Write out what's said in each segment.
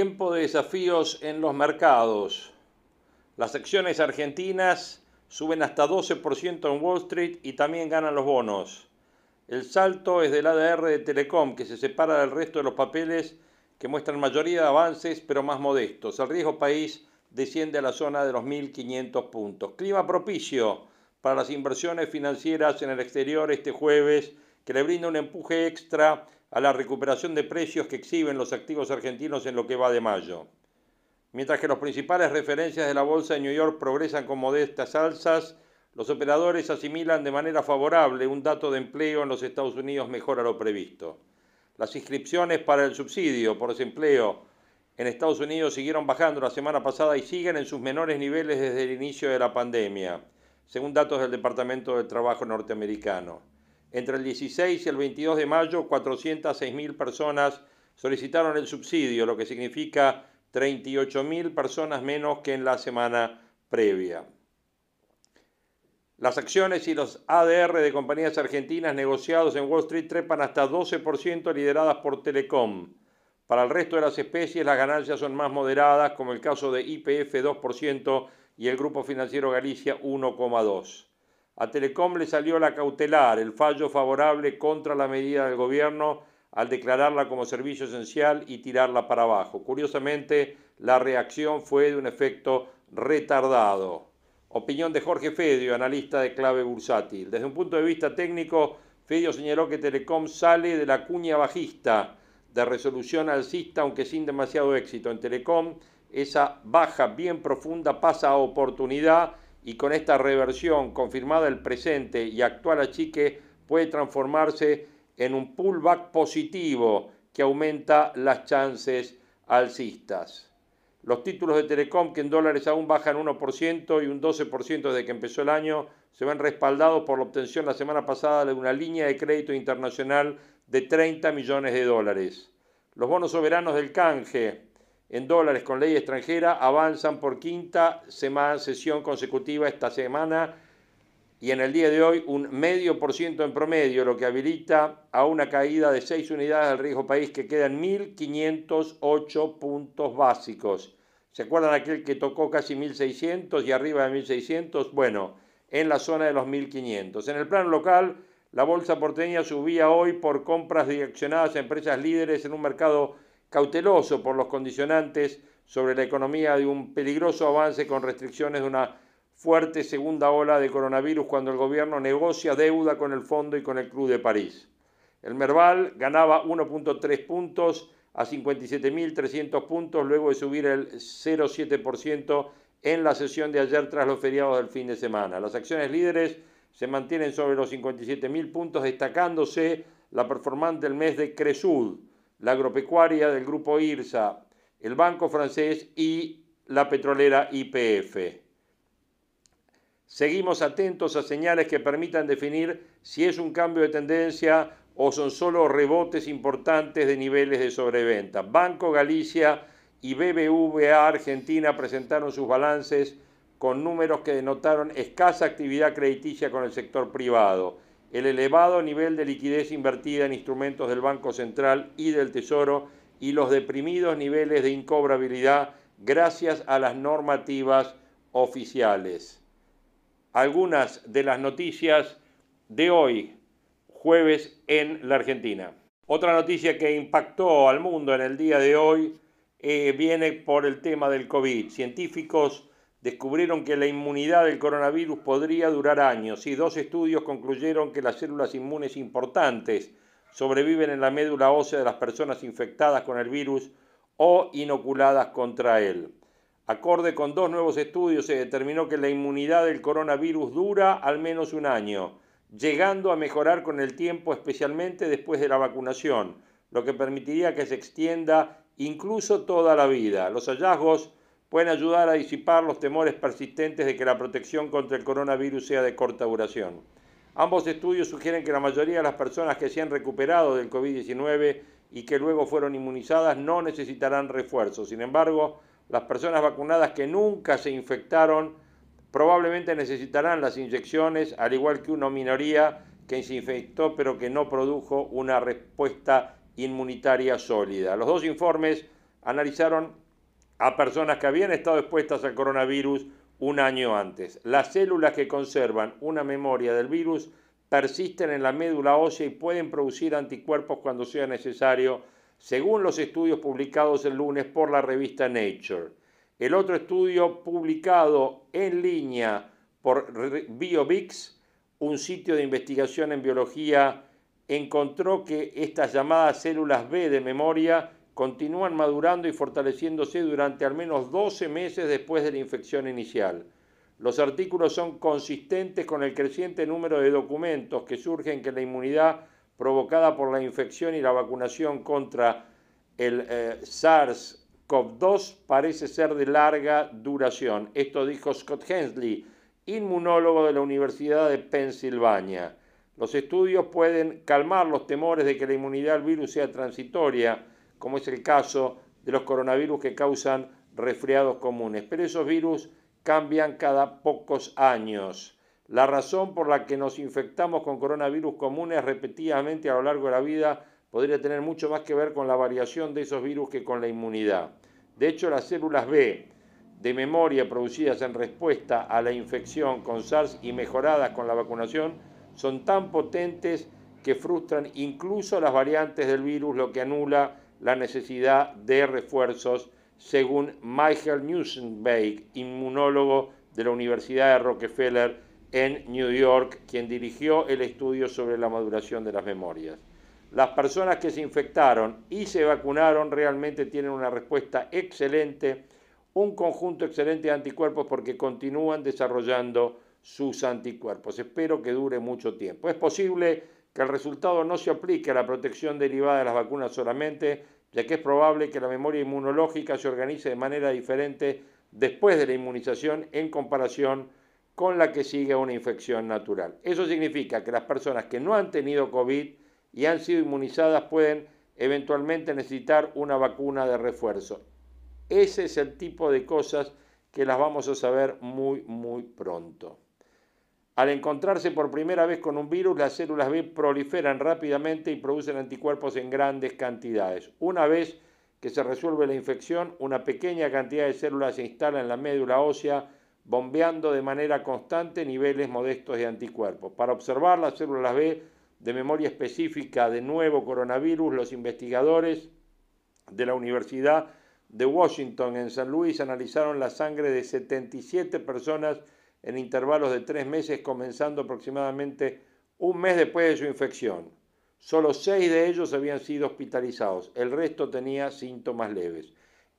Tiempo de desafíos en los mercados. Las acciones argentinas suben hasta 12% en Wall Street y también ganan los bonos. El salto es del ADR de Telecom, que se separa del resto de los papeles que muestran mayoría de avances, pero más modestos. El riesgo país desciende a la zona de los 1.500 puntos. Clima propicio para las inversiones financieras en el exterior este jueves, que le brinda un empuje extra a la recuperación de precios que exhiben los activos argentinos en lo que va de mayo. Mientras que las principales referencias de la Bolsa de New York progresan con modestas alzas, los operadores asimilan de manera favorable un dato de empleo en los Estados Unidos mejor a lo previsto. Las inscripciones para el subsidio por desempleo en Estados Unidos siguieron bajando la semana pasada y siguen en sus menores niveles desde el inicio de la pandemia, según datos del Departamento del Trabajo norteamericano. Entre el 16 y el 22 de mayo, 406.000 personas solicitaron el subsidio, lo que significa 38.000 personas menos que en la semana previa. Las acciones y los ADR de compañías argentinas negociados en Wall Street trepan hasta 12% lideradas por Telecom. Para el resto de las especies las ganancias son más moderadas, como el caso de IPF 2% y el Grupo Financiero Galicia 1,2%. A Telecom le salió la cautelar, el fallo favorable contra la medida del gobierno al declararla como servicio esencial y tirarla para abajo. Curiosamente, la reacción fue de un efecto retardado. Opinión de Jorge Fedio, analista de clave bursátil. Desde un punto de vista técnico, Fedio señaló que Telecom sale de la cuña bajista de resolución alcista, aunque sin demasiado éxito. En Telecom, esa baja bien profunda pasa a oportunidad y con esta reversión confirmada el presente y actual achique puede transformarse en un pullback positivo que aumenta las chances alcistas. Los títulos de Telecom que en dólares aún bajan 1% y un 12% desde que empezó el año se ven respaldados por la obtención la semana pasada de una línea de crédito internacional de 30 millones de dólares. Los bonos soberanos del canje en dólares con ley extranjera avanzan por quinta semana, sesión consecutiva esta semana y en el día de hoy un medio por ciento en promedio, lo que habilita a una caída de 6 unidades del riesgo país que quedan 1.508 puntos básicos. ¿Se acuerdan aquel que tocó casi 1.600 y arriba de 1.600? Bueno, en la zona de los 1.500. En el plano local, la bolsa porteña subía hoy por compras direccionadas a empresas líderes en un mercado cauteloso por los condicionantes sobre la economía de un peligroso avance con restricciones de una fuerte segunda ola de coronavirus cuando el gobierno negocia deuda con el Fondo y con el Club de París. El Merval ganaba 1.3 puntos a 57.300 puntos luego de subir el 0,7% en la sesión de ayer tras los feriados del fin de semana. Las acciones líderes se mantienen sobre los 57.000 puntos, destacándose la performance del mes de Cresud, la agropecuaria del grupo IRSA, el banco francés y la petrolera IPF. Seguimos atentos a señales que permitan definir si es un cambio de tendencia o son solo rebotes importantes de niveles de sobreventa. Banco Galicia y BBVA Argentina presentaron sus balances con números que denotaron escasa actividad crediticia con el sector privado el elevado nivel de liquidez invertida en instrumentos del Banco Central y del Tesoro y los deprimidos niveles de incobrabilidad gracias a las normativas oficiales. Algunas de las noticias de hoy, jueves, en la Argentina. Otra noticia que impactó al mundo en el día de hoy eh, viene por el tema del COVID. Científicos descubrieron que la inmunidad del coronavirus podría durar años y dos estudios concluyeron que las células inmunes importantes sobreviven en la médula ósea de las personas infectadas con el virus o inoculadas contra él. Acorde con dos nuevos estudios, se determinó que la inmunidad del coronavirus dura al menos un año, llegando a mejorar con el tiempo, especialmente después de la vacunación, lo que permitiría que se extienda incluso toda la vida. Los hallazgos pueden ayudar a disipar los temores persistentes de que la protección contra el coronavirus sea de corta duración. Ambos estudios sugieren que la mayoría de las personas que se han recuperado del COVID-19 y que luego fueron inmunizadas no necesitarán refuerzos. Sin embargo, las personas vacunadas que nunca se infectaron probablemente necesitarán las inyecciones, al igual que una minoría que se infectó pero que no produjo una respuesta inmunitaria sólida. Los dos informes analizaron a personas que habían estado expuestas al coronavirus un año antes. Las células que conservan una memoria del virus persisten en la médula ósea y pueden producir anticuerpos cuando sea necesario, según los estudios publicados el lunes por la revista Nature. El otro estudio publicado en línea por BioVix, un sitio de investigación en biología encontró que estas llamadas células B de memoria continúan madurando y fortaleciéndose durante al menos 12 meses después de la infección inicial. Los artículos son consistentes con el creciente número de documentos que surgen que la inmunidad provocada por la infección y la vacunación contra el eh, SARS-CoV-2 parece ser de larga duración. Esto dijo Scott Hensley, inmunólogo de la Universidad de Pensilvania. Los estudios pueden calmar los temores de que la inmunidad al virus sea transitoria, como es el caso de los coronavirus que causan resfriados comunes. Pero esos virus cambian cada pocos años. La razón por la que nos infectamos con coronavirus comunes repetidamente a lo largo de la vida podría tener mucho más que ver con la variación de esos virus que con la inmunidad. De hecho, las células B de memoria producidas en respuesta a la infección con SARS y mejoradas con la vacunación son tan potentes que frustran incluso las variantes del virus, lo que anula la necesidad de refuerzos, según Michael Newsenbeck, inmunólogo de la Universidad de Rockefeller en New York, quien dirigió el estudio sobre la maduración de las memorias. Las personas que se infectaron y se vacunaron realmente tienen una respuesta excelente, un conjunto excelente de anticuerpos porque continúan desarrollando sus anticuerpos. Espero que dure mucho tiempo. Es posible que el resultado no se aplique a la protección derivada de las vacunas solamente, ya que es probable que la memoria inmunológica se organice de manera diferente después de la inmunización en comparación con la que sigue una infección natural. Eso significa que las personas que no han tenido COVID y han sido inmunizadas pueden eventualmente necesitar una vacuna de refuerzo. Ese es el tipo de cosas que las vamos a saber muy, muy pronto. Al encontrarse por primera vez con un virus, las células B proliferan rápidamente y producen anticuerpos en grandes cantidades. Una vez que se resuelve la infección, una pequeña cantidad de células se instala en la médula ósea, bombeando de manera constante niveles modestos de anticuerpos. Para observar las células B de memoria específica de nuevo coronavirus, los investigadores de la Universidad de Washington en San Luis analizaron la sangre de 77 personas en intervalos de tres meses, comenzando aproximadamente un mes después de su infección. Solo seis de ellos habían sido hospitalizados, el resto tenía síntomas leves.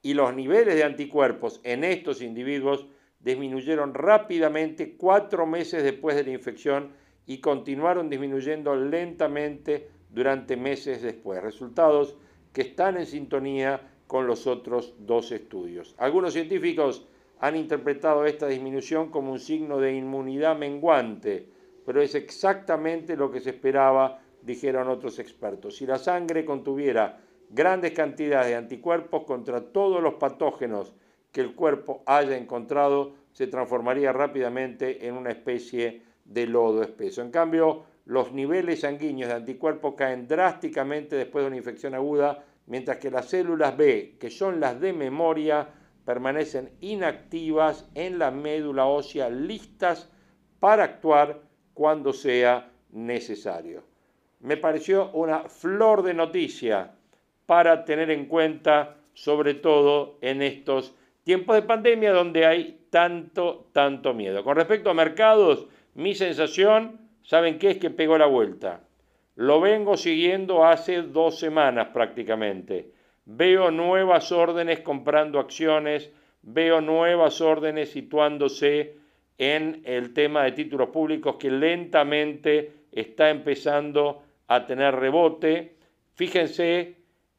Y los niveles de anticuerpos en estos individuos disminuyeron rápidamente cuatro meses después de la infección y continuaron disminuyendo lentamente durante meses después. Resultados que están en sintonía con los otros dos estudios. Algunos científicos han interpretado esta disminución como un signo de inmunidad menguante, pero es exactamente lo que se esperaba, dijeron otros expertos. Si la sangre contuviera grandes cantidades de anticuerpos contra todos los patógenos que el cuerpo haya encontrado, se transformaría rápidamente en una especie de lodo espeso. En cambio, los niveles sanguíneos de anticuerpos caen drásticamente después de una infección aguda, mientras que las células B, que son las de memoria, permanecen inactivas en la médula ósea, listas para actuar cuando sea necesario. Me pareció una flor de noticia para tener en cuenta, sobre todo en estos tiempos de pandemia donde hay tanto, tanto miedo. Con respecto a mercados, mi sensación, ¿saben qué es que pegó la vuelta? Lo vengo siguiendo hace dos semanas prácticamente veo nuevas órdenes comprando acciones veo nuevas órdenes situándose en el tema de títulos públicos que lentamente está empezando a tener rebote. Fíjense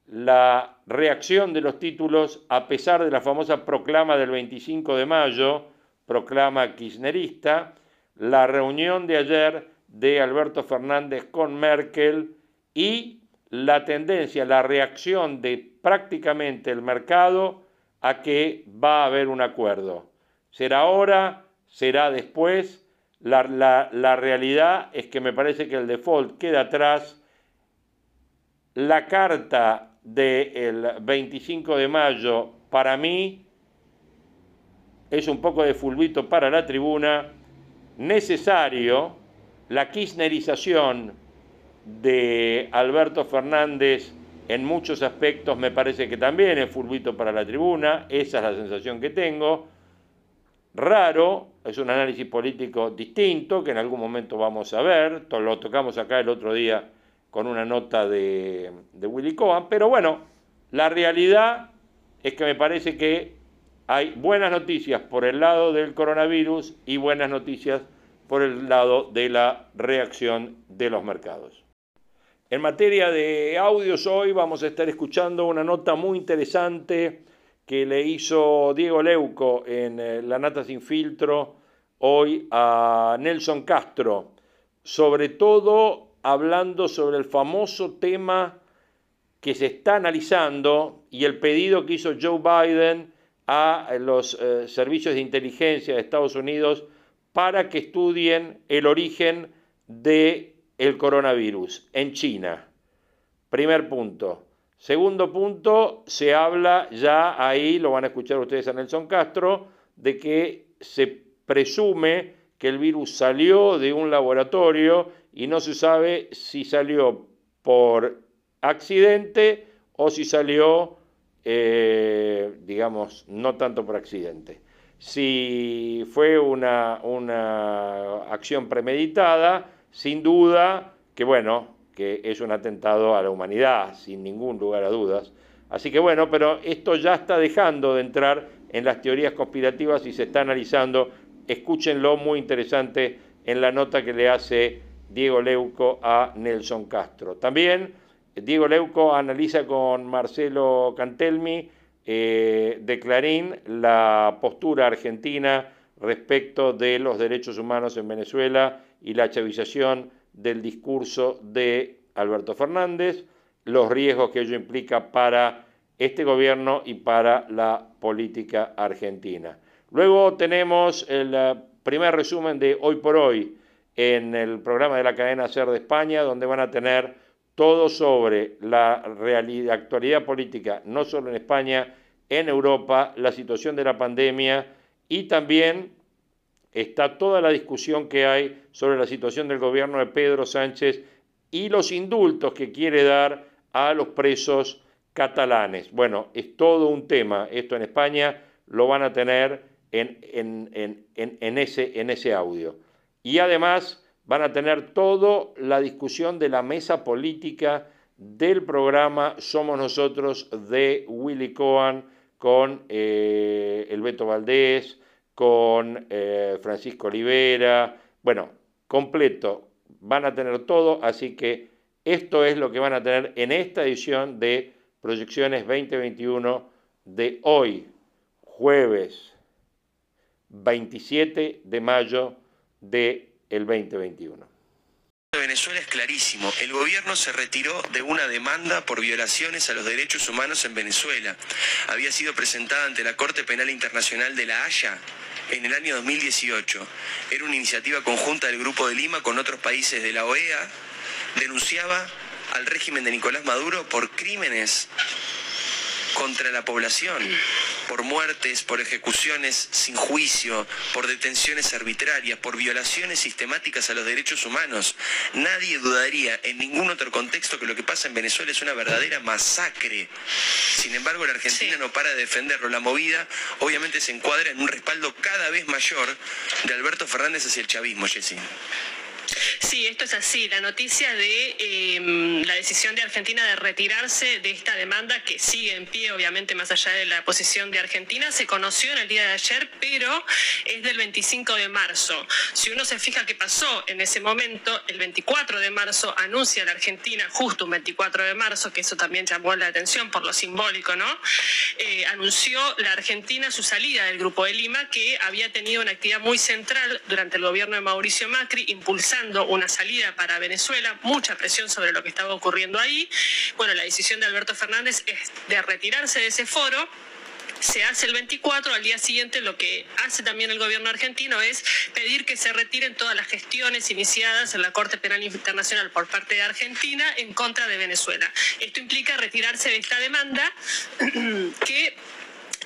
la reacción de los títulos a pesar de la famosa proclama del 25 de mayo, proclama kirchnerista, la reunión de ayer de Alberto Fernández con Merkel y la tendencia, la reacción de prácticamente el mercado a que va a haber un acuerdo. Será ahora, será después. La, la, realidad es que me parece que el default queda atrás. La carta del 25 de mayo para mí es un poco de fulbito para la tribuna, necesario, la kirchnerización de Alberto Fernández en muchos aspectos me parece que también es fulbito para la tribuna, esa es la sensación que tengo. Raro, es un análisis político distinto que en algún momento vamos a ver, lo tocamos acá el otro día con una nota de, de Willy Cohen, pero bueno, la realidad es que me parece que hay buenas noticias por el lado del coronavirus y buenas noticias por el lado de la reacción de los mercados. En materia de audios hoy vamos a estar escuchando una nota muy interesante que le hizo Diego Leuco en eh, La Nata Sin Filtro hoy a Nelson Castro, sobre todo hablando sobre el famoso tema que se está analizando y el pedido que hizo Joe Biden a los eh, servicios de inteligencia de Estados Unidos para que estudien el origen del el coronavirus en China. Primer punto. Segundo punto, se habla ya ahí, lo van a escuchar ustedes a Nelson Castro, de que se presume que el virus salió de un laboratorio y no se sabe si salió por accidente o si salió, eh, digamos, no tanto por accidente. Si fue una, una acción premeditada, sin duda que, bueno, que es un atentado a la humanidad, sin ningún lugar a dudas. Así que bueno, pero esto ya está dejando de entrar en las teorías conspirativas y se está analizando. Escúchenlo, muy interesante, en la nota que le hace Diego Leuco a Nelson Castro. También Diego Leuco analiza con Marcelo Cantelmi eh, de Clarín la postura argentina respecto de los derechos humanos en Venezuela y la chavización del discurso de Alberto Fernández, los riesgos que ello implica para este gobierno y para la política argentina. Luego tenemos el eh, primer resumen de hoy por hoy en el programa de la cadena SER de España, donde van a tener todo sobre la actualidad política, no solo en España, en Europa, la situación de la pandemia y también está toda la discusión que hay sobre la situación del gobierno de Pedro Sánchez y los indultos que quiere dar a los presos catalanes. Bueno, es todo un tema. Esto en España lo van a tener en, en, ese, en ese audio. Y además van a tener toda la discusión de la mesa política del programa Somos Nosotros de Willy Cohen con eh, el Beto Valdés, con eh, Francisco Olivera, bueno, completo, van a tener todo, así que esto es lo que van a tener en esta edición de Proyecciones 2021 de hoy, jueves 27 de mayo del 2021. Venezuela es clarísimo. El gobierno se retiró de una demanda por violaciones a los derechos humanos en Venezuela. Había sido presentada ante la Corte Penal Internacional de La Haya en el año 2018. Era una iniciativa conjunta del Grupo de Lima con otros países de la OEA. Denunciaba al régimen de Nicolás Maduro por crímenes contra la población, por muertes, por ejecuciones sin juicio, por detenciones arbitrarias, por violaciones sistemáticas a los derechos humanos. Nadie dudaría en ningún otro contexto que lo que pasa en Venezuela es una verdadera masacre. Sin embargo, la Argentina no para de defenderlo. La movida obviamente se encuadra en un respaldo cada vez mayor de Alberto Fernández hacia el chavismo, Jessy. Sí, esto es así. La noticia de em, la decisión de Argentina de retirarse de esta demanda que sigue en pie, obviamente más allá de la posición de Argentina, se conoció en el día de ayer, pero es del 25 de marzo. Si uno se fija qué pasó en ese momento, el 24 de marzo anuncia la Argentina, justo un 24 de marzo, que eso también llamó la atención por lo simbólico, ¿no? Eh, anunció la Argentina su salida del Grupo de Lima, que había tenido una actividad muy central durante el gobierno de Mauricio Macri, impulsando una salida para Venezuela, mucha presión sobre lo que estaba ocurriendo ahí. Bueno, la decisión de Alberto Fernández es de retirarse de ese foro se hace el 24, al día siguiente lo que hace también el gobierno argentino es pedir que se retiren todas las gestiones iniciadas en la Corte Penal Internacional por parte de Argentina en contra de Venezuela. Esto implica retirarse de esta demanda que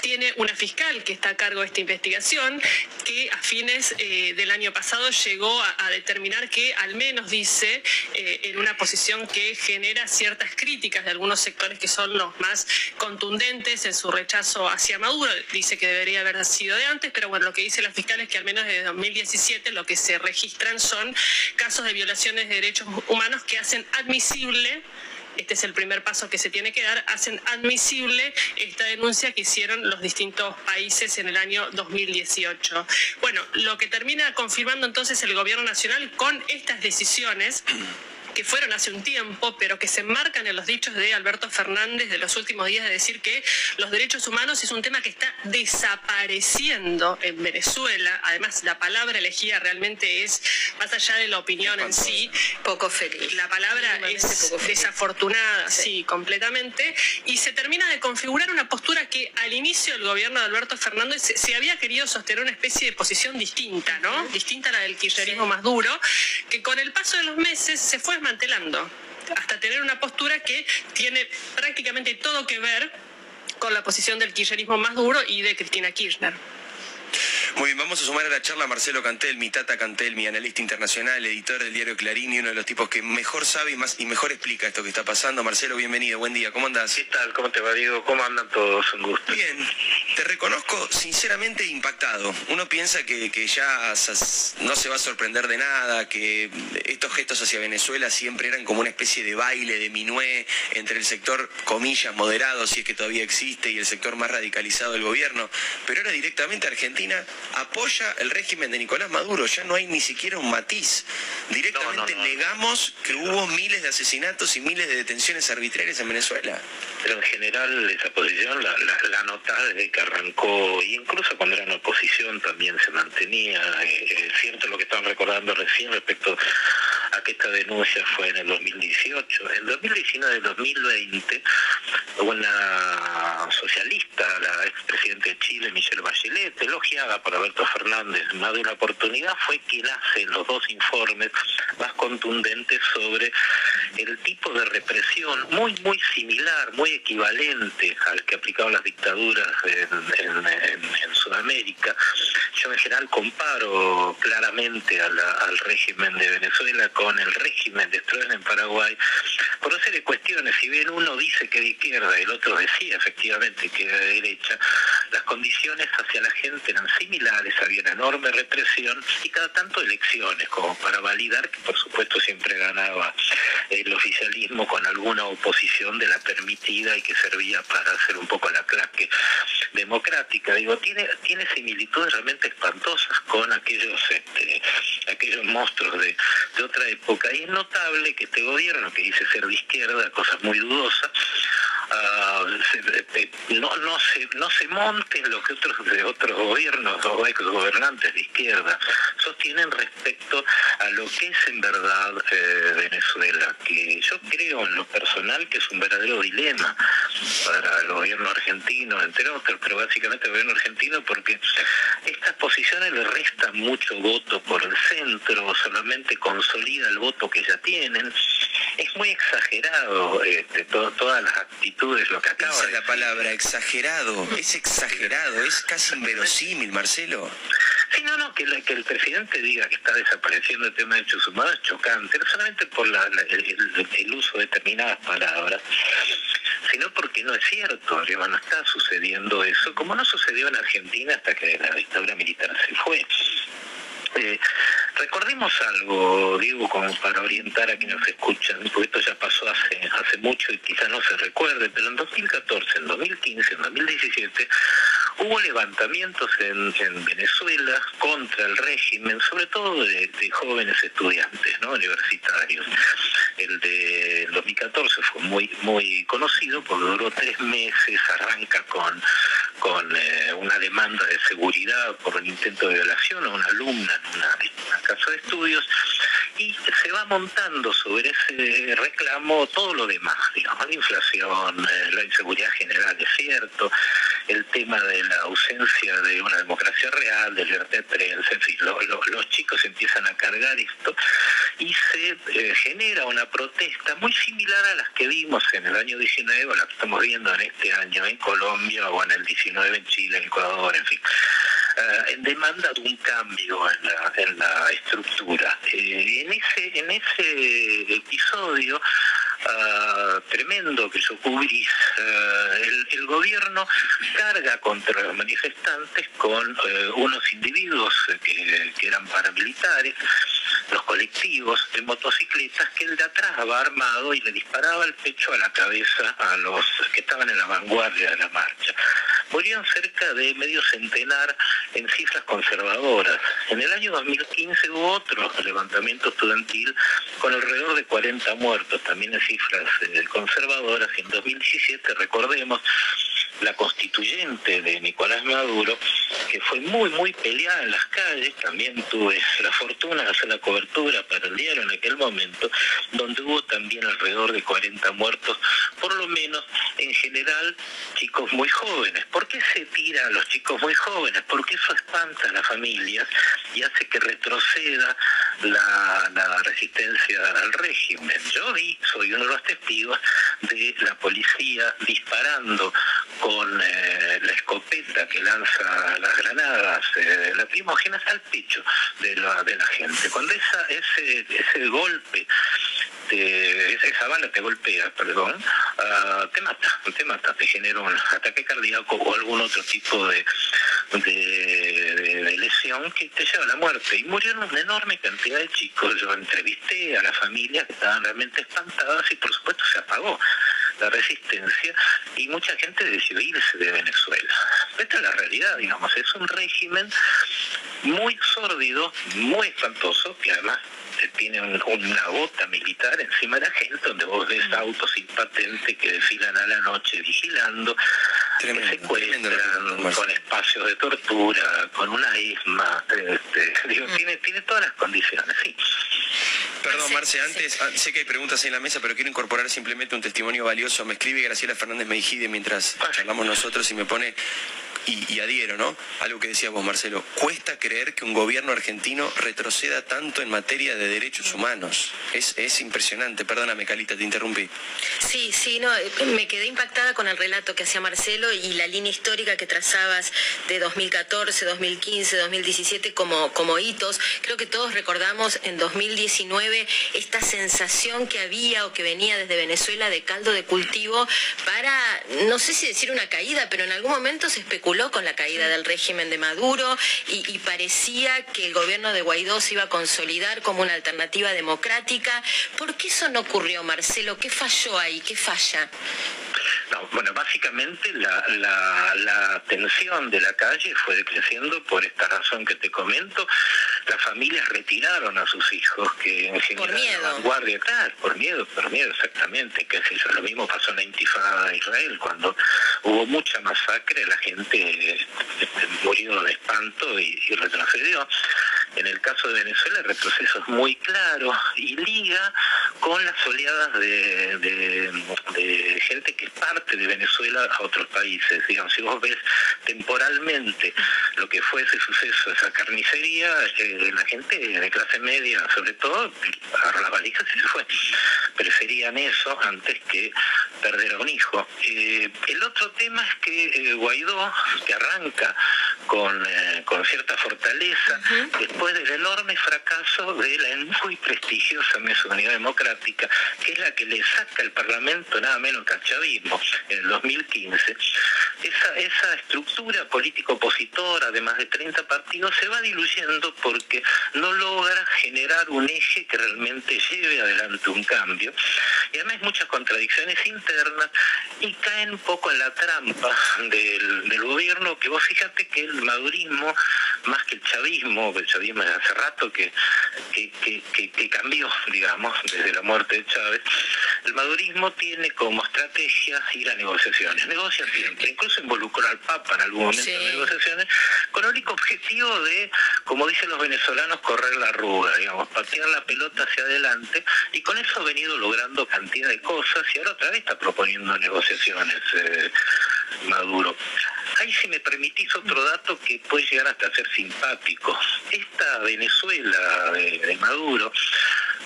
tiene una fiscal que está a cargo de esta investigación, que a fines eh, del año pasado llegó a, determinar que al menos dice eh, en una posición que genera ciertas críticas de algunos sectores que son los más contundentes en su rechazo hacia Maduro. Dice que debería haber sido de antes, pero bueno, lo que dice la fiscal es que al menos desde 2017 lo que se registran son casos de violaciones de derechos humanos que hacen admisible este es el primer paso que se tiene que dar, hacen admisible esta denuncia que hicieron los distintos países en el año 2018. Bueno, lo que termina confirmando entonces el gobierno nacional con estas decisiones que fueron hace un tiempo, pero que se enmarcan en los dichos de Alberto Fernández de los últimos días de decir que los derechos humanos es un tema que está desapareciendo en Venezuela. Además, la palabra elegida realmente es, más allá de la opinión en sí, poco feliz. La palabra es desafortunada, sí. completamente. Y se termina de configurar una postura que al inicio del gobierno de Alberto Fernández se, había querido sostener una especie de posición distinta, ¿no? Distinta a la del kirchnerismo más duro, que con el paso de los meses se fue desmantelando hasta tener una postura que tiene prácticamente todo que ver con la posición del kirchnerismo más duro y de Cristina Kirchner. Muy bien, vamos a sumar a la charla a Marcelo Cantel, mi tata Cantel, mi analista internacional, editor del diario Clarín y uno de los tipos que mejor sabe y, más, y mejor explica esto que está pasando. Marcelo, bienvenido, buen día, ¿cómo andas? ¿Qué tal? ¿Cómo te va, Diego? ¿Cómo andan todos? Un gusto. Bien, te reconozco sinceramente impactado. Uno piensa que, que ya no se va a sorprender de nada, que estos gestos hacia Venezuela siempre eran como una especie de baile, de minué entre el sector, comillas, moderado, si es que todavía existe, y el sector más radicalizado del gobierno. Pero ahora directamente Argentina apoya el régimen de Nicolás Maduro, ya no hay ni siquiera un matiz. Directamente negamos que hubo miles de asesinatos y miles de detenciones arbitrarias en Venezuela. Pero en general esa posición la, la, nota desde que arrancó, y incluso cuando era en oposición también se mantenía. Eh, es cierto lo que estaban recordando recién respecto a que esta denuncia fue en el 2018. En 2019 2020, una socialista, la expresidenta de Chile, Michelle Bachelet, elogiada por Alberto Fernández más de una oportunidad, fue quien hace los dos informes más contundentes sobre el tipo de represión muy, muy similar, muy equivalente al que aplicaban las dictaduras en, Sudamérica. Yo en general comparo claramente al régimen de Venezuela con el régimen de Stroessner en Paraguay, por una serie de cuestiones, si bien uno dice que de izquierda y el otro decía efectivamente que de derecha, las condiciones hacia la gente similares, había una enorme represión y cada tanto elecciones, como para validar que por supuesto siempre ganaba el oficialismo con alguna oposición de la permitida y que servía para hacer un poco la claque democrática. Digo, tiene, tiene similitudes realmente espantosas con aquellos, este, aquellos monstruos de, de otra época. Y es notable que este gobierno, que dice ser de izquierda, cosa muy dudosa, Ah, no, no, se, no se monten lo que otros de otros gobiernos o gobernantes de izquierda sostienen respecto a lo que es en verdad eh, Venezuela, que yo creo en lo personal que es un verdadero dilema para el gobierno argentino, entre otros, pero básicamente el gobierno argentino porque estas posiciones le restan mucho voto por el centro, solamente consolida el voto que ya tienen. Es muy exagerado este, todas las actitudes lo que acaba Esa es la palabra, exagerado, es exagerado, es casi inverosímil, Marcelo. Sí, no, no, que, el presidente diga que está desapareciendo el tema de derechos humanos es chocante, no solamente por el, uso de determinadas palabras, sino porque no es cierto, no está sucediendo eso, como no sucedió en Argentina hasta que la dictadura militar se fue. Eh, recordemos algo, Diego, como para orientar a quienes escuchan, porque esto ya pasó hace, hace mucho y quizá no se recuerde, pero en 2014, en 2015, en 2017, hubo levantamientos en, Venezuela contra el régimen, sobre todo de, jóvenes estudiantes ¿no? universitarios. El de 2014 fue muy, muy conocido porque duró tres meses, arranca con, con eh, una demanda de seguridad por un intento de violación a una alumna en una, casa de estudios y se va montando sobre ese reclamo todo lo demás, digamos, la inflación, eh, la inseguridad general, es cierto, el tema de la ausencia de una democracia real, de libertad de prensa, en fin, los chicos empiezan a cargar esto y se eh, genera una protesta muy similar a las que vimos en el año 19 o las que estamos viendo en este año en Colombia o en el 19 en Chile, en Ecuador, en fin. Eh, en demanda de un cambio en la, en la estructura. Eh, en, ese, en ese episodio uh, tremendo que yo cubrí, el, el, gobierno carga contra los manifestantes con unos individuos que, que eran paramilitares, los colectivos de motocicletas que el de atrás va armado y le disparaba el pecho a la cabeza a los que estaban en la vanguardia de la marcha. Murieron cerca de medio centenar en cifras conservadoras. En el año 2015 hubo otro levantamiento estudiantil con alrededor de 40 muertos, también cifras conservadoras. En 2017, recordemos, la constituyente de Nicolás Maduro, que fue muy, muy peleada en las calles, también tuve la fortuna de hacer la cobertura para el diario en aquel momento, donde hubo también alrededor de 40 muertos, por lo menos en general chicos muy jóvenes. ¿Por qué se tira a los chicos muy jóvenes? Porque eso espanta a las familias y hace que retroceda la, la resistencia al régimen. Yo vi, soy uno los testigos de la policía disparando con eh, la escopeta que lanza las granadas eh, lacrimógenas al pecho de la, de la gente. Cuando esa, ese, ese golpe, te, esa bala te golpea, perdón, uh, te mata, te mata, te genera un ataque cardíaco o algún otro tipo de, de, de, lesión que te lleva a la muerte. Y murieron una enorme cantidad de chicos. Yo entrevisté a las familias que estaban realmente espantadas y por supuesto se apagó la resistencia y mucha gente decidió irse de Venezuela. Esta es la realidad, digamos, es un régimen muy sórdido, muy espantoso, que además tiene una bota militar encima de la gente, donde vos ves autos sin patente que desfilan a la noche vigilando, que secuestran, con espacios de tortura, con una isma, este, digo, mm. tiene, tiene todas las condiciones, sí. Perdón, Marce, antes, ah, sé que hay preguntas en la mesa, pero quiero incorporar simplemente un testimonio valioso. Me escribe Graciela Fernández Meijide mientras hablamos nosotros y me pone y, adhiero, ¿no? Algo que decía vos, Marcelo. Cuesta creer que un gobierno argentino retroceda tanto en materia de derechos humanos. Es, es impresionante. Perdóname, Calita, te interrumpí. Sí, sí, no, me quedé impactada con el relato que hacía Marcelo y la línea histórica que trazabas de 2014, 2015, 2017 como, como hitos. Creo que todos recordamos en 2019 esta sensación que había o que venía desde Venezuela de caldo de cultivo para, no sé si decir una caída, pero en algún momento se especuló con la caída del régimen de Maduro y, parecía que el gobierno de Guaidó se iba a consolidar como una alternativa democrática. ¿Por qué eso no ocurrió, Marcelo? ¿Qué falló ahí? ¿Qué falla? Bueno, básicamente la, la, tensión de la calle fue decreciendo por esta razón que te comento. Las familias retiraron a sus hijos, que en general por miedo. guardia, claro, por miedo, por miedo, exactamente. Que sé yo, lo mismo pasó en la intifada de Israel, cuando hubo mucha masacre, la gente eh, murió de espanto y retrocedió. En el caso de Venezuela el retroceso es muy claro y liga con las oleadas de, gente que parte de Venezuela a otros países. Digamos, si vos ves temporalmente lo que fue ese suceso, esa carnicería, eh, la gente de clase media, sobre todo, agarró las valijas y se fue. Preferían eso antes que perder a un hijo. Eh, el otro tema es que eh, Guaidó, que arranca con, con cierta fortaleza, después del enorme fracaso de la muy prestigiosa Mesa Unidad Democrática, que es la que le saca el Parlamento nada menos que al chavismo en el 2015, esa, esa estructura político opositora de más de 30 partidos se va diluyendo porque no logra generar un eje que realmente lleve adelante un cambio. Y además muchas contradicciones internas y caen un poco en la trampa del, del gobierno, que vos fíjate que el madurismo, más que el chavismo, el chavismo es hace rato que, que, que, que cambió, digamos, desde la muerte de Chávez, el madurismo tiene como estrategia ir a negociaciones. Negocia siempre, incluso involucró al Papa en algún momento en negociaciones, con el único objetivo de, como dicen los venezolanos, correr la arruga, digamos, patear la pelota hacia adelante, y con eso ha venido logrando cantidad de cosas, y ahora otra vez está proponiendo negociaciones eh, Maduro. Ahí si me permitís otro dato que puede llegar hasta ser simpático. Esta Venezuela de Maduro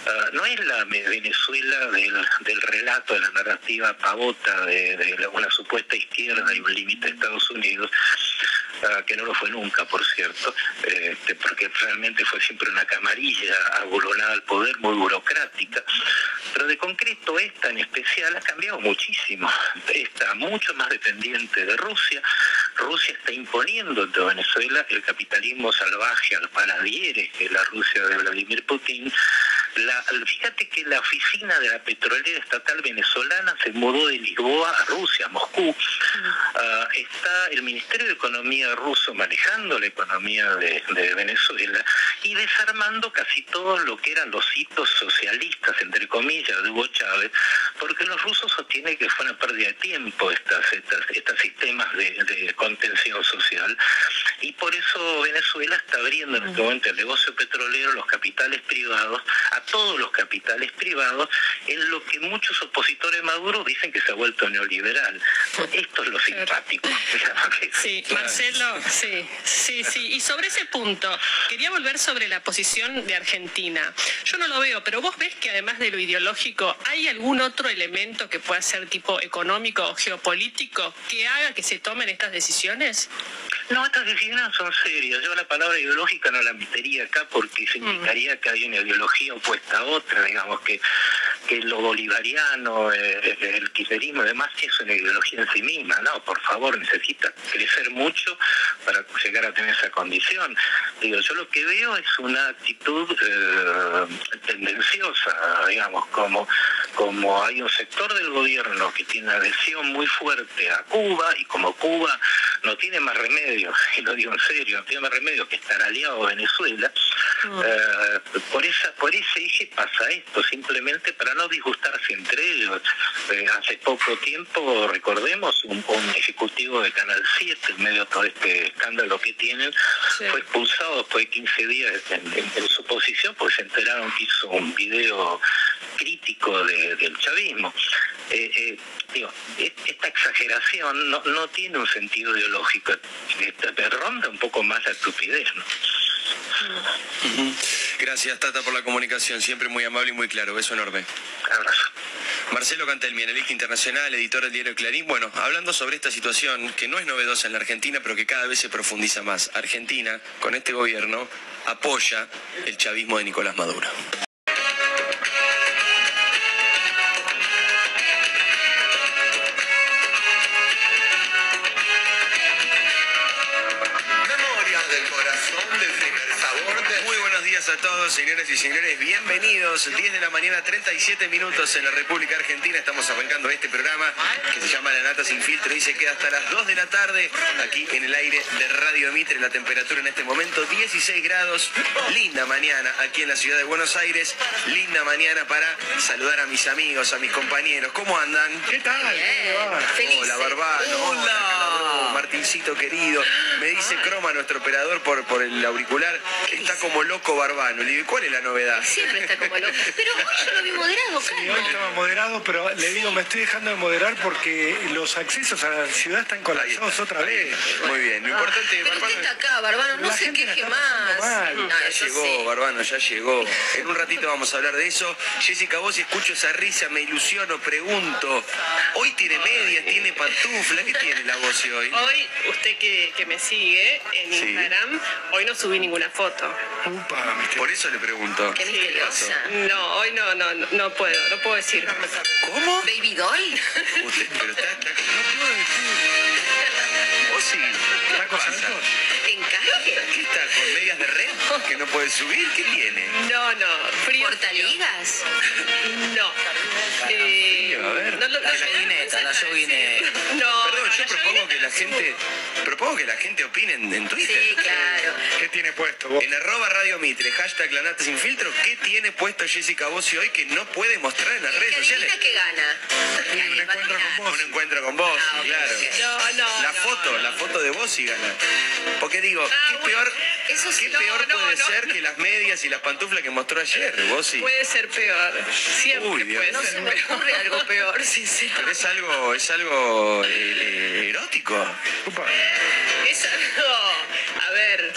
Ah, no es la Venezuela del, relato, de la narrativa pavota de, una supuesta izquierda y un límite de Estados Unidos, que no lo fue nunca, por cierto, este, porque realmente fue siempre una camarilla agolonada al poder, muy burocrática. Pero de concreto esta en especial ha cambiado muchísimo. Está mucho más dependiente de Rusia. Rusia está imponiendo en Venezuela el capitalismo salvaje al paladieres, que es la Rusia de Vladimir Putin la, fíjate que la oficina de la petrolera estatal venezolana se mudó de Lisboa a Rusia, a Moscú. Ah, está el Ministerio de Economía ruso manejando la economía de, Venezuela y desarmando casi todo lo que eran los hitos socialistas, entre comillas, de Hugo Chávez, porque los rusos sostienen que fue una pérdida de tiempo estas, estas, estos sistemas de, de contención social y por eso Venezuela está abriendo en este momento el negocio petrolero, los capitales privados, a todos los capitales privados, en lo que muchos opositores maduros dicen que se ha vuelto neoliberal. Esto es lo simpático. Sí, Sí, sí, sí. Y sobre ese punto, quería volver sobre la posición de Argentina. Yo no lo veo, pero vos ves que además de lo ideológico, ¿hay algún otro elemento que pueda ser tipo económico o geopolítico que haga que se tomen estas decisiones? No, estas decisiones son serias. Yo la palabra ideológica no la metería acá porque significaría que hay una ideología opuesta a otra, digamos, que, que lo bolivariano, eh, el kirchnerismo, además, es una ideología en sí misma, ¿no? Por favor, necesita crecer mucho para llegar a tener esa condición. Digo, yo lo que veo es una actitud eh, tendenciosa, digamos, como, como hay un sector del gobierno que tiene adhesión muy fuerte a Cuba y como Cuba no tiene más remedio, y lo digo en serio, no tiene más remedio que estar aliado a Venezuela, mm. eh, por, esa, por ese eje pasa esto, simplemente para no disgustarse entre ellos. Eh, hace poco tiempo, recordemos, un, ejecutivo de Canal 7, en medio de todo este escándalo que tienen, fue expulsado después de 15 días en, su posición, porque se enteraron que hizo un video crítico del chavismo. Eh, eh, digo, esta exageración no, no tiene un sentido ideológico, te ronda un poco más la estupidez, ¿no? Gracias, Tata, por la comunicación. Siempre muy amable y muy claro. Beso enorme. Abrazo. Marcelo Cantelmi, analista internacional, editor del diario Clarín. Bueno, hablando sobre esta situación que no es novedosa en la Argentina, pero que cada vez se profundiza más. Argentina, con este gobierno, apoya el chavismo de Nicolás Maduro. A todos, señores y señores. Bienvenidos. 10 de la mañana, 37 minutos en la República Argentina. Estamos arrancando este programa que se llama La Nata Sin Filtro y se queda hasta las 2 de la tarde aquí en el aire de Radio Mitre. La temperatura en este momento 16 grados. Linda mañana aquí en la ciudad de Buenos Aires. Linda mañana para saludar a mis amigos, a mis compañeros. ¿Cómo andan? ¿Qué tal? Hola, Barbano. Hola. Martincito querido. Me dice Croma, nuestro operador, por, por el auricular, que está como loco Barbano ¿cuál es la novedad? Siempre está como loco. Pero hoy yo lo vi moderado, sí, hoy estaba moderado, pero le digo, me estoy dejando de moderar porque los accesos a la ciudad están colapsados otra vez. Muy bien, lo importante Pero Barbano, usted está acá, Barbano, no se queje más. ya llegó, Barbano, ya llegó. En un ratito vamos a hablar de eso. Jessica, vos escucho esa risa, me ilusiono, pregunto. Hoy tiene medias, tiene pantufla, ¿qué tiene la voz hoy? Hoy, usted que, que me sigue en Sí. Instagram, hoy no subí ninguna foto. Upa, mister- Por eso le pregunto. Qué misteriosa. No, hoy no, no, no, no puedo, no puedo decir. ¿Cómo? Baby doll. Usted, pero está, está- no puedo decir. ¿Vos sí? ¿Qué ¿Tacos pasa? altos? Encaje. ¿Qué está? ¿Con medias de red? ¿Que no puede subir? ¿Qué tiene? No, no, frío. Portaligas. No. Eh, a ver. no, lo- La no- yoguineta, la yoguineta. No, Perdón, no, yo la propongo que la no gente, propongo que la gente opine en, en Twitter. Sí, claro. ¿Qué tiene puesto vos? En arroba Radio Mitre, hashtag la nata sin filtro, ¿qué tiene puesto Jessica Bossi hoy que no puede mostrar en las redes Que sociales? que gana. un Alguien va a encuentro con vos. Un encuentro con vos, Ah, claro. No, no, La no, foto, no. la foto de vos y gana. Porque digo, Ah, ¿qué bueno, peor, eso sí, qué no, peor no, puede no. ser que las medias y las pantuflas que mostró ayer, vos y? Puede ser peor. Siempre Uy, Dios. puede No ser se me peor. ocurre algo peor, sinceramente. Pero es algo, es algo eh, erótico. Es algo, a ver,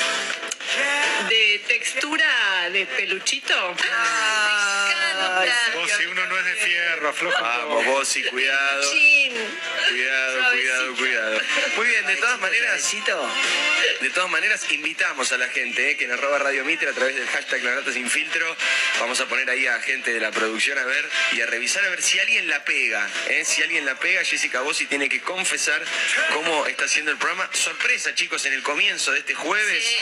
de textura de peluchito. Me encanta. Vos, si uno no es de fierro, afloja Vamos, vos y cuidado. Chin. Cuidado, cuidado, cuidado. Muy bien, de todas maneras, de todas maneras, invitamos a la gente eh, que en arroba Radio Mitre a través del hashtag La Nata Sin Filtro. Vamos a poner ahí a gente de la producción a ver y a revisar a ver si alguien la pega. eh. Si alguien la pega, Jessica Bossi tiene que confesar cómo está haciendo el programa. Sorpresa, chicos, en el comienzo de este jueves. Sí.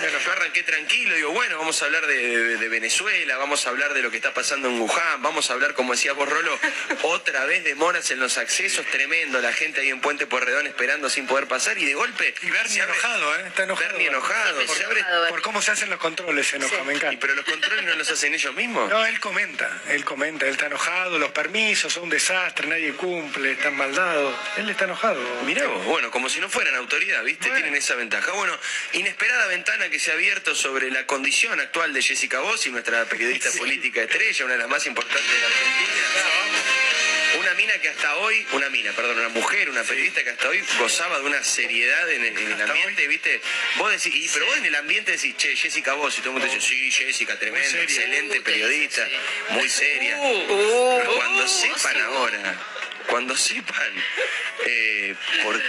Bueno, yo arranqué tranquilo, digo, bueno, vamos a hablar de, de- de Venezuela, vamos a hablar de lo que está pasando en Wuhan, vamos a hablar, como decías vos, Rolo, otra vez de moras en los accesos, tremendo, la gente ahí en Puente Porredón esperando sin poder pasar y de golpe... Y Bernie enojado, ¿eh? Está enojado. Bernie enojado, abre... Por cómo se hacen los controles, se enoja, me Y encanta. pero los controles no los hacen ellos mismos. No, él comenta, él comenta, él está enojado, los permisos son un desastre, nadie cumple, están maldados. Él está enojado. Mirá vos, bueno, como si no fueran autoridad, ¿viste? Bueno. Tienen esa ventaja. Bueno, inesperada ventana que se ha abierto sobre la condición actual de Jessica Bossi, nuestra periodista política estrella, una de las más importantes de la Argentina. Una mina que hasta hoy, una mina, perdón, una mujer, una periodista que hasta hoy gozaba de una seriedad en el, en el ambiente, ¿viste? Vos decís, y- pero vos en el ambiente decís, che, Jessica Bossi, todo el mundo dice, sí, Jessica, tremenda, excelente Uh, periodista, sí. muy seria. Uh, Cuando sepan ahora, cuando sepan eh, por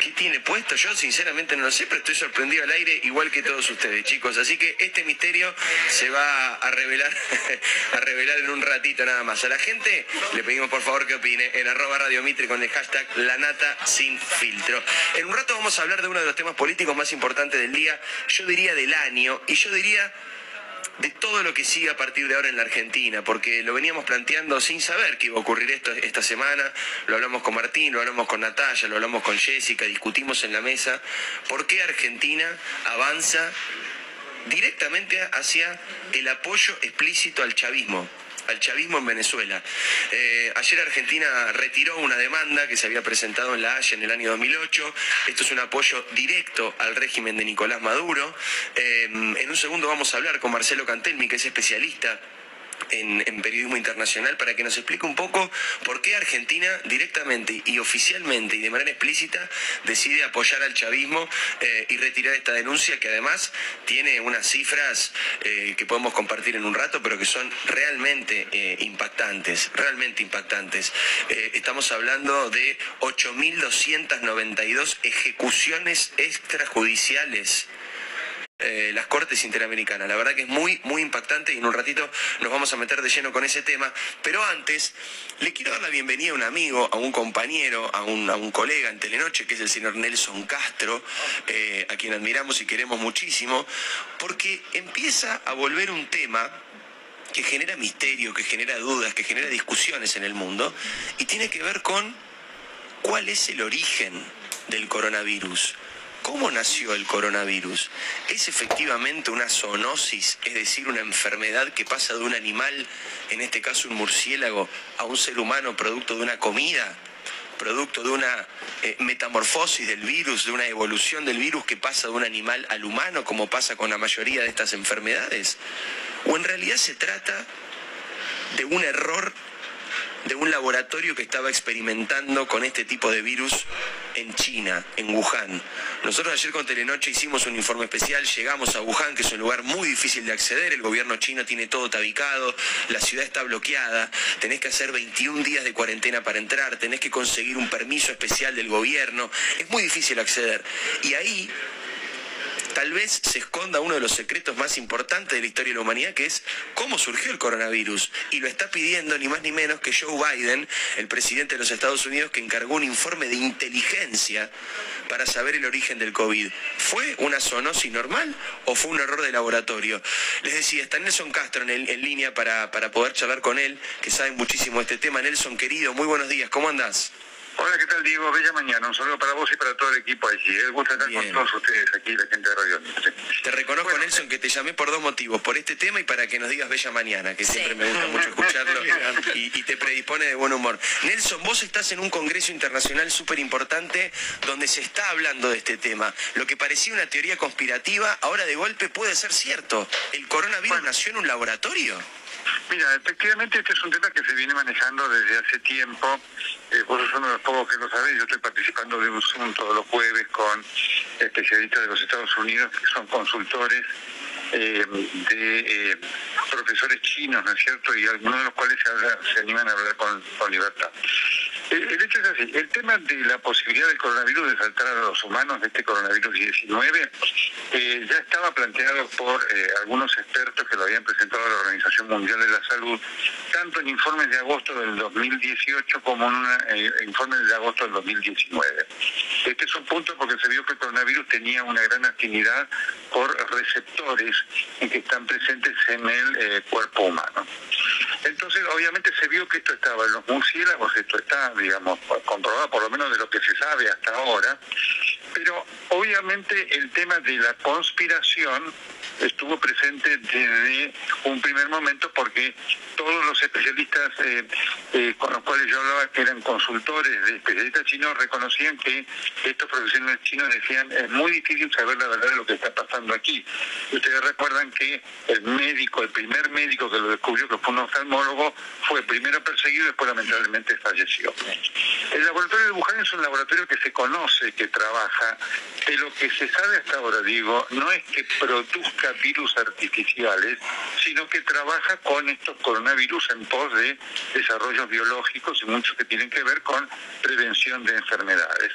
qué tiene puesto, yo sinceramente no lo sé, pero estoy sorprendido al aire, igual que todos ustedes, chicos. Así que este misterio se va a revelar, a revelar en un ratito nada más. A la gente le pedimos por favor que opine en arroba Radio Mitre con el hashtag La Sin Filtro. En un rato vamos a hablar de uno de los temas políticos más importantes del día, yo diría del año, y yo diría de todo lo que sigue a partir de ahora en la Argentina, porque lo veníamos planteando sin saber que iba a ocurrir esto esta semana, lo hablamos con Martín, lo hablamos con Natalia, lo hablamos con Jessica, discutimos en la mesa, ¿por qué Argentina avanza directamente hacia el apoyo explícito al chavismo? Al chavismo en Venezuela. Eh, ayer Argentina retiró una demanda que se había presentado en la Haya en el año 2008. Esto es un apoyo directo al régimen de Nicolás Maduro. Eh, en un segundo vamos a hablar con Marcelo Cantelmi, que es especialista en, periodismo internacional para que nos explique un poco por qué Argentina directamente y oficialmente y de manera explícita decide apoyar al chavismo eh, y retirar esta denuncia que además tiene unas cifras eh, que podemos compartir en un rato pero que son realmente eh, impactantes, realmente impactantes. Estamos hablando de 8.292 ejecuciones extrajudiciales eh, las Cortes Interamericanas. La verdad que es muy, muy impactante y en un ratito nos vamos a meter de lleno con ese tema. Pero antes, le quiero dar la bienvenida a un amigo, a un compañero, a un, a un colega en Telenoche, que es el señor Nelson Castro, eh, a quien admiramos y queremos muchísimo, porque empieza a volver un tema que genera misterio, que genera dudas, que genera discusiones en el mundo, y tiene que ver con cuál es el origen del coronavirus. ¿Cómo nació el coronavirus? ¿Es efectivamente una zoonosis, es decir, una enfermedad que pasa de un animal, en este caso un murciélago, a un ser humano producto de una comida? producto de una eh, metamorfosis del virus, de una evolución del virus que pasa de un animal al humano, como pasa con la mayoría de estas enfermedades? ¿O en realidad se trata de un error de un laboratorio que estaba experimentando con este tipo de virus en China, en Wuhan. Nosotros ayer con Telenoche hicimos un informe especial, llegamos a Wuhan, que es un lugar muy difícil de acceder, el gobierno chino tiene todo tabicado, la ciudad está bloqueada, tenés que hacer 21 días de cuarentena para entrar, tenés que conseguir un permiso especial del gobierno, es muy difícil acceder. Y ahí tal vez se esconda uno de los secretos más importantes de la historia de la humanidad, que es cómo surgió el coronavirus. Y lo está pidiendo ni más ni menos que Joe Biden, el presidente de los Estados Unidos, que encargó un informe de inteligencia para saber el origen del COVID. ¿Fue una zoonosis normal o fue un error de laboratorio? Les decía, está Nelson Castro en, línea para, para poder charlar con él, que sabe muchísimo de este tema. Nelson, querido, muy buenos días, ¿cómo andás? Hola, ¿qué tal Diego? Bella mañana. Un saludo para vos y para todo el equipo allí. Es gusto estar con todos ustedes aquí, la gente de Radio. Te reconozco, Nelson, que te llamé por dos motivos. Por este tema y para que nos digas Bella Mañana, que siempre me gusta mucho escucharlo y, y, te predispone de buen humor. Nelson, vos estás en un congreso internacional súper importante donde se está hablando de este tema. Lo que parecía una teoría conspirativa, ahora de golpe puede ser cierto. ¿El coronavirus nació en un laboratorio? Mira, efectivamente este es un tema que se viene manejando desde hace tiempo. Eh, vos sos uno de los pocos que lo sabéis. Yo estoy participando de un Zoom todos los jueves con especialistas de los Estados Unidos que son consultores eh, de eh, profesores chinos, ¿no es cierto? Y algunos de los cuales se, animan a hablar con, con libertad. El, el, hecho es así, el tema de la posibilidad del coronavirus de saltar a los humanos, de este coronavirus 19, eh, ya estaba planteado por eh, algunos expertos que lo habían presentado a la Organización Mundial de la Salud, tanto en informes de agosto del 2018 como en un eh, informe de agosto del 2019. Este es un punto porque se vio que el coronavirus tenía una gran afinidad por receptores que están presentes en el eh, cuerpo humano. Entonces, obviamente se vio que esto estaba en los murciélagos, esto está, digamos, comprobado por lo menos de lo que se sabe hasta ahora, pero obviamente el tema de la conspiración estuvo presente desde un primer momento porque todos los especialistas eh, eh, con los cuales yo hablaba, que eran consultores de especialistas chinos, reconocían que estos profesionales chinos decían es muy difícil saber la verdad de lo que está pasando aquí. Ustedes recuerdan que el médico, el primer médico que lo descubrió, que fue un oftalmólogo, fue primero perseguido y después lamentablemente falleció. El laboratorio de Wuhan es un laboratorio que se conoce, que trabaja, de lo que se sabe hasta ahora, digo, no es que produzca virus artificiales, sino que trabaja con estos coronavirus en pos de desarrollos biológicos y muchos que tienen que ver con prevención de enfermedades.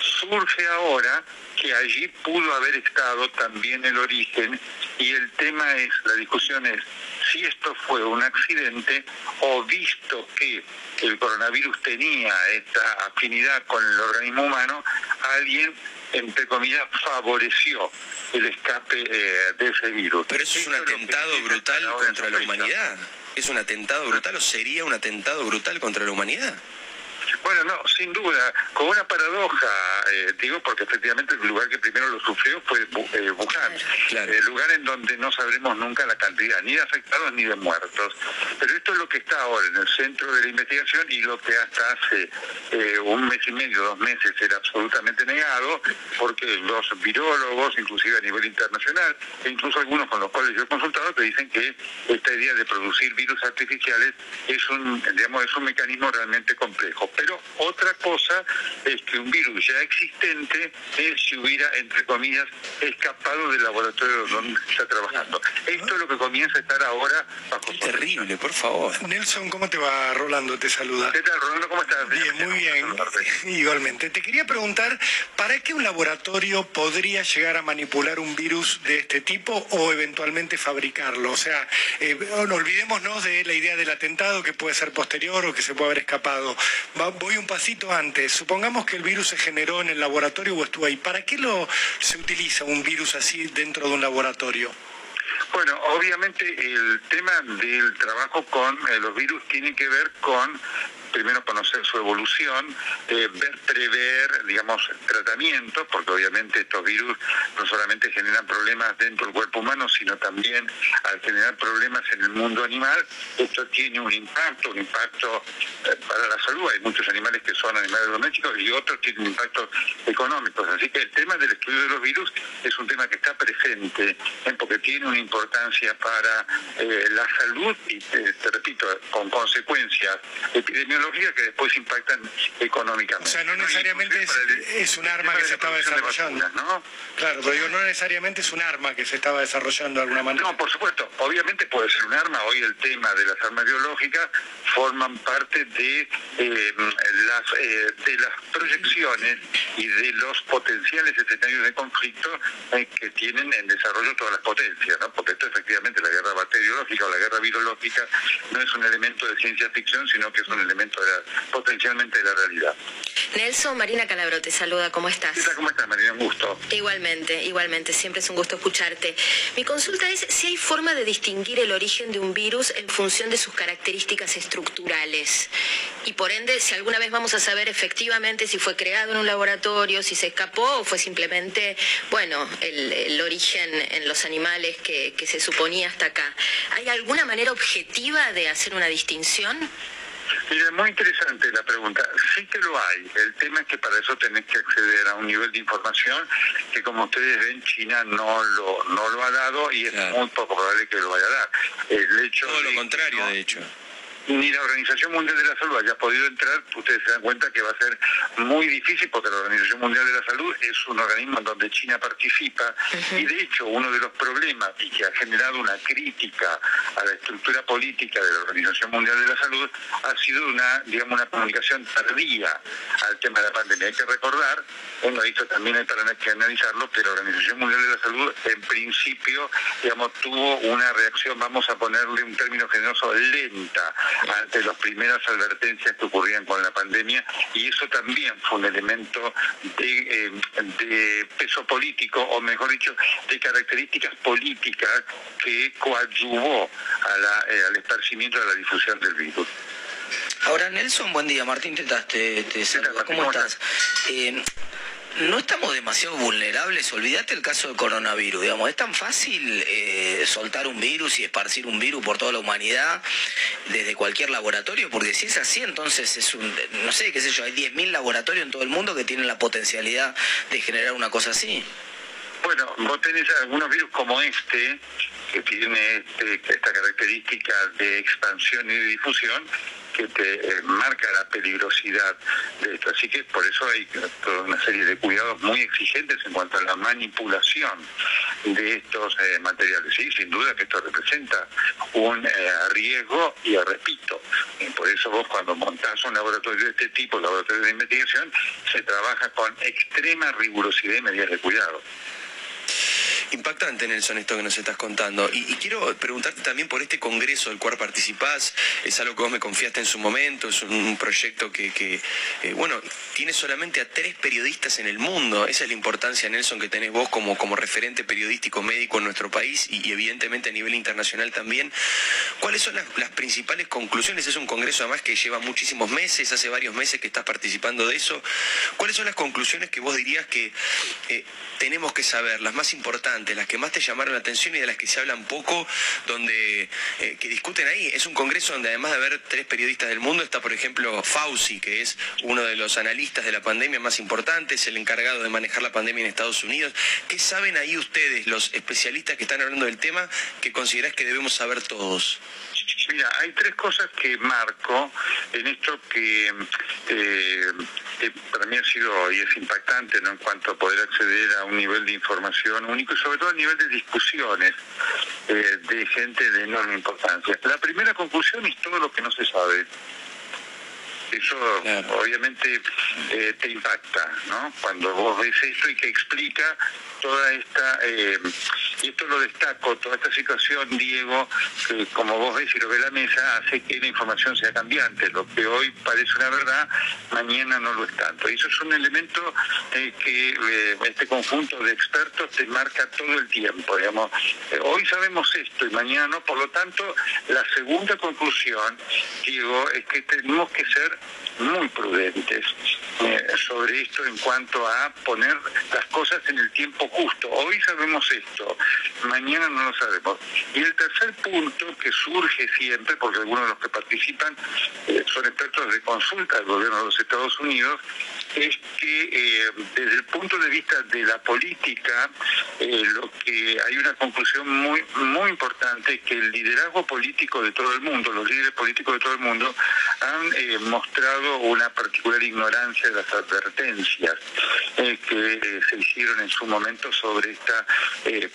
Surge ahora que allí pudo haber estado también el origen y el tema es, la discusión es, si esto fue un accidente o visto que el coronavirus tenía esta afinidad con el organismo humano, alguien entre comillas, favoreció el escape eh, de ese virus. Pero eso es un atentado brutal contra la humanidad. ¿Es un atentado brutal o sería un atentado brutal contra la humanidad? Bueno, no, sin duda, con una paradoja, eh, digo, porque efectivamente el lugar que primero lo sufrió fue eh, Wuhan, claro. el lugar en donde no sabremos nunca la cantidad, ni de afectados ni de muertos. Pero esto es lo que está ahora en el centro de la investigación y lo que hasta hace eh, un mes y medio, dos meses, era absolutamente negado, porque los virólogos, inclusive a nivel internacional, e incluso algunos con los cuales yo he consultado, te dicen que esta idea de producir virus artificiales es un, digamos, es un mecanismo realmente complejo. Pero otra cosa es que un virus ya existente es si hubiera, entre comillas, escapado del laboratorio donde está trabajando. Esto es lo que comienza a estar ahora bajo Es terrible, por favor. Nelson, ¿cómo te va? Rolando te saluda. ¿Qué tal, Rolando? ¿Cómo estás? Bien, muy bien. Igualmente. Te quería preguntar, ¿para qué un laboratorio podría llegar a manipular un virus de este tipo o eventualmente fabricarlo? O sea, eh, no olvidémonos de la idea del atentado que puede ser posterior o que se puede haber escapado. Va, voy un pasito antes. Supongamos que el virus se generó en el laboratorio o estuvo ahí. ¿Para qué lo, se utiliza un virus así dentro de un laboratorio? Bueno, obviamente el tema del trabajo con eh, los virus tiene que ver con primero conocer su evolución, eh, ver, prever, digamos, tratamientos, porque obviamente estos virus no solamente generan problemas dentro del cuerpo humano, sino también al generar problemas en el mundo animal, esto tiene un impacto, un impacto eh, para la salud. Hay muchos animales que son animales domésticos y otros tienen impactos económicos. Así que el tema del estudio de los virus es un tema que está presente, porque tiene una importancia para la salud y, te repito, con consecuencias epidemiológicas que después impactan económicamente. O sea, no necesariamente es, un arma que se estaba desarrollando. ¿no? Claro, pero digo, no necesariamente es un arma que se estaba desarrollando de alguna manera. No, por supuesto, obviamente puede ser un arma. Hoy el tema de las armas biológicas forman parte de, eh, las, eh, de las proyecciones y de los potenciales escenarios de conflicto eh, que tienen en desarrollo todas las potencias, ¿no? porque esto efectivamente la guerra bacteriológica o la guerra virológica no es un elemento de ciencia ficción, sino que es un elemento potencialmente de la realidad. Nelson, Marina Calabro te saluda, ¿cómo estás? ¿Cómo estás, Marina? Un gusto. Igualmente, igualmente, siempre es un gusto escucharte. Mi consulta es si hay forma de distinguir el origen de un virus en función de sus características estructurales. Y por ende, si alguna vez vamos a saber efectivamente si fue creado en un laboratorio, si se escapó o fue simplemente, bueno, el, origen en los animales que, que se suponía hasta acá. ¿Hay alguna manera objetiva de hacer una distinción? Mira, es muy interesante la pregunta. Sí que lo hay. El tema es que para eso tenés que acceder a un nivel de información que, como ustedes ven, China no lo, no lo ha dado y es muy poco probable que lo vaya a dar. El hecho Todo lo contrario, de hecho ni la Organización Mundial de la Salud haya podido entrar, ustedes se dan cuenta que va a ser muy difícil porque la Organización Mundial de la Salud es un organismo en donde China participa y de hecho uno de los problemas y que ha generado una crítica a la estructura política de la Organización Mundial de la Salud ha sido una, digamos, una comunicación tardía al tema de la pandemia. Hay que recordar, bueno, esto también hay para que analizarlo, que la Organización Mundial de la Salud en principio, digamos, tuvo una reacción, vamos a ponerle un término generoso, lenta ante las primeras advertencias que ocurrían con la pandemia y eso también fue un elemento de, eh, peso político o mejor dicho de características políticas que coadyuvó eh, al esparcimiento de la difusión del virus. Ahora, Nelson, buen día. Martín te, te saluda. ¿Cómo, estás? Eh, no estamos demasiado vulnerables. Olvídate el caso del coronavirus. Digamos, es tan fácil eh, soltar un virus y esparcir un virus por toda la humanidad desde cualquier laboratorio, porque si es así, entonces es un, no sé, qué sé yo, hay 10.000 laboratorios en todo el mundo que tienen la potencialidad de generar una cosa así. Bueno, vos tenés algunos virus como este, que tiene este, esta característica de expansión y de difusión, que te eh, marca la peligrosidad de esto. Así que por eso hay toda una serie de cuidados muy exigentes en cuanto a la manipulación de estos eh, materiales. Sí, sin duda que esto representa un eh, riesgo y repito, por eso vos cuando montás un laboratorio de este tipo, laboratorio de investigación, se trabaja con extrema rigurosidad y medidas de cuidado. Impactante, Nelson, esto que nos estás contando. Y, quiero preguntarte también por este congreso del cual participás. Es algo que vos me confiaste en su momento, es un, proyecto que, eh, bueno, tiene solamente a tres periodistas en el mundo. Esa es la importancia, Nelson, que tenés vos como, como referente periodístico médico en nuestro país y, evidentemente a nivel internacional también. ¿Cuáles son las, principales conclusiones? Es un congreso además que lleva muchísimos meses, hace varios meses que estás participando de eso. ¿Cuáles son las conclusiones que vos dirías que eh, tenemos que saber, las más importantes? Las que más te llamaron la atención y de las que se hablan poco, donde eh, que discuten ahí. Es un congreso donde además de haber tres periodistas del mundo, está por ejemplo Fauci, que es uno de los analistas de la pandemia más importantes, el encargado de manejar la pandemia en Estados Unidos. ¿Qué saben ahí ustedes, los especialistas que están hablando del tema, que considerás que debemos saber todos? Mira, hay tres cosas que marco en esto que, eh, para mí ha sido y es impactante ¿no? en cuanto a poder acceder a un nivel de información único y sobre todo a nivel de discusiones eh, de gente de enorme importancia. La primera conclusión es todo lo que no se sabe. Eso obviamente eh, te impacta, ¿no? Cuando vos ves esto y que explica toda esta Y esto lo destaco, toda esta situación, Diego, que como vos ves y lo ve la mesa, hace que la información sea cambiante. Lo que hoy parece una verdad, mañana no lo es tanto. Y eso es un elemento eh, que eh, este conjunto de expertos te marca todo el tiempo. Digamos. Eh, hoy sabemos esto y mañana no, por lo tanto, la segunda conclusión, Diego, es que tenemos que ser muy prudentes sobre esto en cuanto a poner las cosas en el tiempo justo. Hoy sabemos esto, mañana no lo sabemos. Y el tercer punto que surge siempre, porque algunos de los que participan son expertos de consulta del gobierno de los Estados Unidos, es que eh, desde el punto de vista de la política, eh, lo que hay una conclusión muy muy importante que el liderazgo político de todo el mundo, los líderes políticos de todo el mundo, han eh, mostrado una particular ignorancia de las advertencias que se hicieron en su momento sobre esta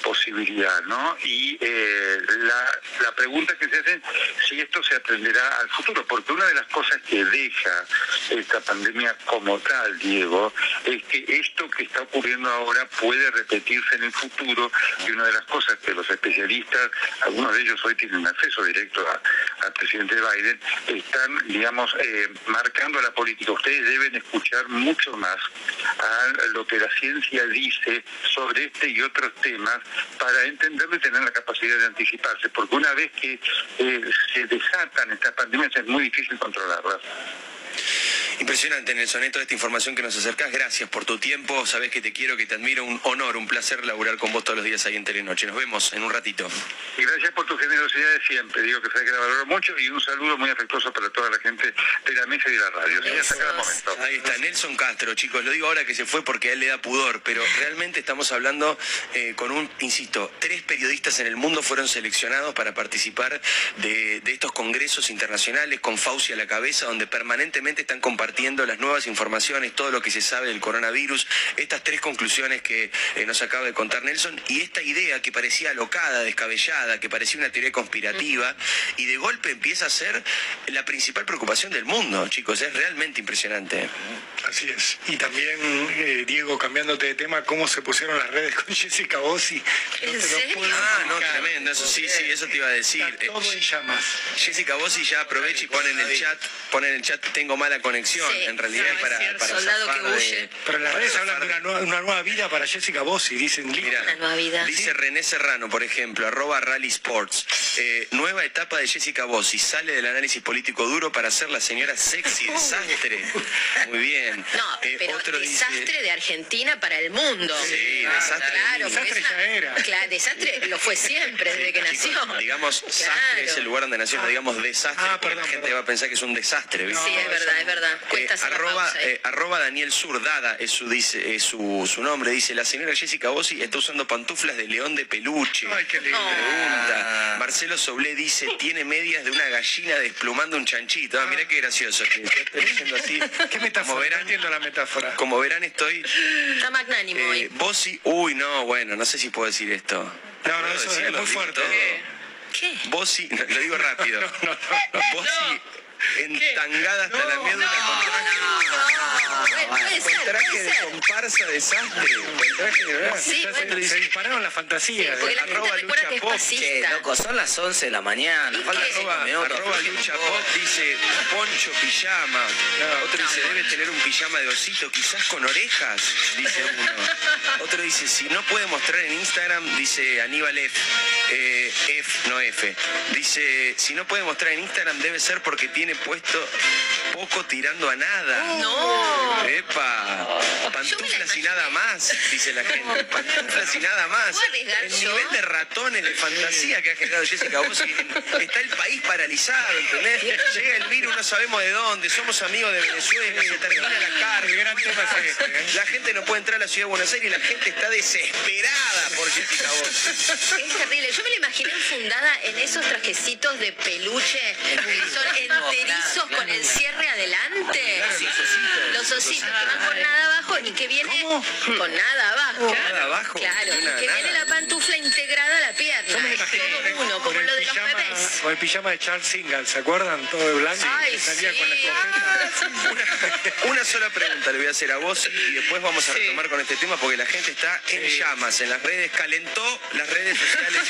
posibilidad, ¿no? Y la, la pregunta que se hace si esto se atenderá al futuro, porque una de las cosas que deja esta pandemia como tal Diego, es que esto que está ocurriendo ahora puede repetirse en el futuro y una de las cosas que los especialistas, algunos de ellos hoy tienen acceso directo al presidente Biden, están, digamos, eh, marcando la política. Ustedes deben escuchar mucho más a lo que la ciencia dice sobre este y otros temas para entenderlo y tener la capacidad de anticiparse, porque una vez que eh, se desatan estas pandemias es muy difícil controlarlas. Impresionante, Nelson, toda esta información que nos acercás. Gracias por tu tiempo. Sabes que te quiero, que te admiro. Un honor, un placer laburar con vos todos los días ahí en Telenoche. Nos vemos en un ratito. Y gracias por tu generosidad de siempre. Digo que sabes que la valoro mucho y un saludo muy afectuoso para toda la gente de la mesa y de la radio. Ahí está, Nelson Castro, chicos. Lo digo ahora que se fue porque a él le da pudor, pero realmente estamos hablando eh, con un, insisto, tres periodistas en el mundo fueron seleccionados para participar de, de estos congresos internacionales con Fauci a la cabeza, donde permanentemente están compartiendo compartiendo las nuevas informaciones, todo lo que se sabe del coronavirus, estas tres conclusiones que eh, nos acaba de contar Nelson y esta idea que parecía alocada, descabellada, que parecía una teoría conspirativa y de golpe empieza a ser la principal preocupación del mundo, chicos, es realmente impresionante. Así es. Y también, eh, Diego, cambiándote de tema, cómo se pusieron las redes con Jessica Bossi. No ah, no, eso sí, sí, eso te iba a decir. todo en llamas. Jessica Bossi ya aprovecha y pone en el chat, pone en el chat, tengo mala conexión en realidad para, para Soldado que huye. Pero en las redes hablan de una nueva, una nueva, vida para Jessica Bossi, dicen Mira, una nueva vida. Dice René Serrano, por ejemplo, arroba Rally Sports. Eh, nueva etapa de Jessica Bossi. Sale del análisis político duro para ser la señora sexy desastre. Muy bien. No, eh, pero otro desastre de Argentina para el mundo. Sí, desastre. Claro, desastre ya era. Claro, desastre lo fue siempre desde que nació. Digamos, desastre es el lugar donde nació, no digamos desastre, ah, porque la gente va a pensar que es un desastre. sí, es verdad, es verdad. Eh, arroba, eh, arroba, Daniel Surdada es su dice es su, su, nombre. Dice la señora Jessica Bossi está usando pantuflas de león de peluche Ay, qué lindo. pregunta. Marcelo Soblé dice tiene medias de una gallina desplumando un chanchito ah, mira qué gracioso que estoy leyendo así. Qué metáfora como verán, entiendo la metáfora. como verán estoy está magnánimo eh, hoy. Bossi uy no bueno no sé si puedo decir esto no no eso es muy fuerte ¿Qué? Bossi, lo digo rápido. no, no, no. Bossi entangada hasta la médula con traje, con traje de comparsa desastre. Con traje de sí, bueno, se dispararon las fantasías. Porque la arroba lucha que pop. Che, loco, son las 11 de la mañana. Falta arroba, arroba lucha pop dice poncho pijama. Otro dice debe tener un pijama de osito, quizás con orejas, dice uno. Otro dice si no puede mostrar en Instagram, dice Aníbal F. Eh, F, no F. Dice si no puede mostrar en Instagram debe ser porque tiene puesto poco tirando a nada. No. Epa. Pantuflas y nada más, dice la gente. Pantuflas y nada más. El nivel de ratones de fantasía que ha generado Jessica Bossi. Está el país paralizado, ¿entendés? Llega el virus, no sabemos de dónde. Somos amigos de Venezuela, se termina la carga. ¿eh? La gente no puede entrar a la ciudad de Buenos Aires y la gente está desesperada por Jessica Bossi. Es terrible. Yo me la imaginé enfundada en esos trajecitos de peluche que son con el cierre adelante. Los ositos que van con nada abajo y que viene con nada abajo. Nada abajo. Claro, y que viene la pantufla integrada a la pierna. uno, como lo el de los pijama- bebés. Con el pijama de Charles Singal, ¿se acuerdan? Todo de blanco Ay, salía con la. Una sola pregunta le voy a hacer a vos y después vamos a retomar con este tema porque la gente está en llamas en las redes, calentó las redes sociales.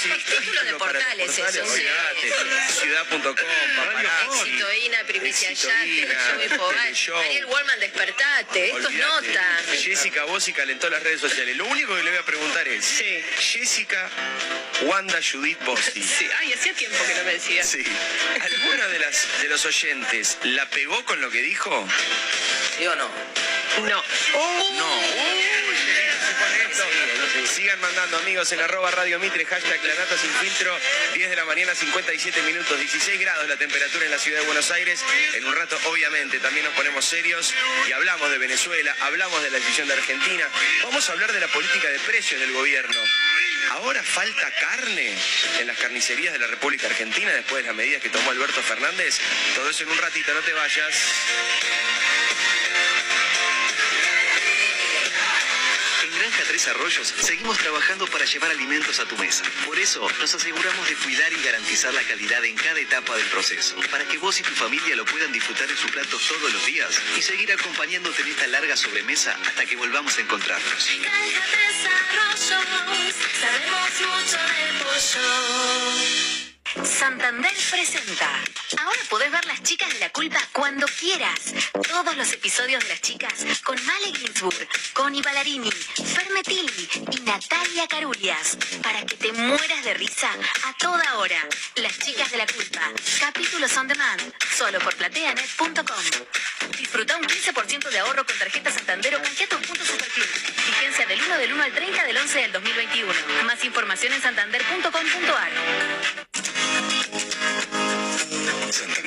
Es título de portales eso, sí. olvidate. Ciudad.com, paparazzi. Éxito, Ina, Primicia Éxito, Ina, Infobae. Ariel Wallman, despertate. Esto es nota. Jessica Bossi calentó las redes sociales. Lo único que le voy a preguntar es, Sí. Jessica Wanda Judith Bossi. Sí, ay, hacía tiempo que no me decía. Sí. ¿Alguno de, las, de los oyentes la pegó con lo que dijo? ¿Sí o no? No. No. Pone Sigan mandando amigos en arroba Radio Mitre, hashtag La Nata Sin Filtro, 10 de la mañana, 57 minutos, 16 grados la temperatura en la ciudad de Buenos Aires. En un rato, obviamente, también nos ponemos serios y hablamos de Venezuela, hablamos de la decisión de Argentina. Vamos a hablar de la política de precios del gobierno. Ahora falta carne en las carnicerías de la República Argentina después de las medidas que tomó Alberto Fernández. Todo eso en un ratito, no te vayas. Granja Tres Arroyos seguimos trabajando para llevar alimentos a tu mesa. Por eso nos aseguramos de cuidar y garantizar la calidad en cada etapa del proceso, para que vos y tu familia lo puedan disfrutar en sus platos todos los días y seguir acompañándote en esta larga sobremesa hasta que volvamos a encontrarnos. Santander presenta. Ahora podés ver las chicas de la culpa cuando quieras. Todos los episodios de las chicas con Male Ginsburg, Connie Ballarini, Fermetili y Natalia Carurias. Para que te mueras de risa a toda hora. Las chicas de la culpa. Capítulos on demand. Solo por plateanet.com. Disfruta un 15% de ahorro con tarjeta Santander o canjea tus. Vigencia del 1 del 1 al 30 del 11 del 2021. Más información en santander.com.ar.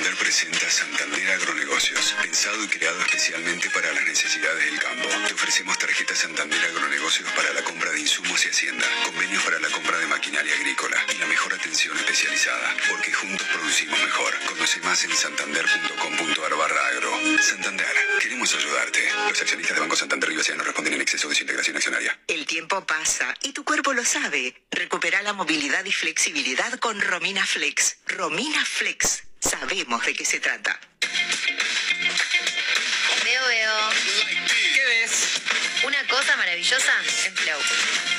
Santander presenta Santander Agronegocios, pensado y creado especialmente para las necesidades del campo. Te ofrecemos tarjeta Santander Agronegocios para la compra de insumos y hacienda, convenios para la compra de maquinaria agrícola y la mejor atención especializada, porque juntos producimos mejor. Conoce más en santander.com.ar barra agro. Santander, queremos ayudarte. Los accionistas de Banco Santander y no responden en exceso de su integración accionaria. El tiempo pasa y tu cuerpo lo sabe. Recupera la movilidad y flexibilidad con Romina Flex. Romina Flex. Sabemos de qué se trata. Veo, veo. ¿Qué ves? Una cosa maravillosa en Flow.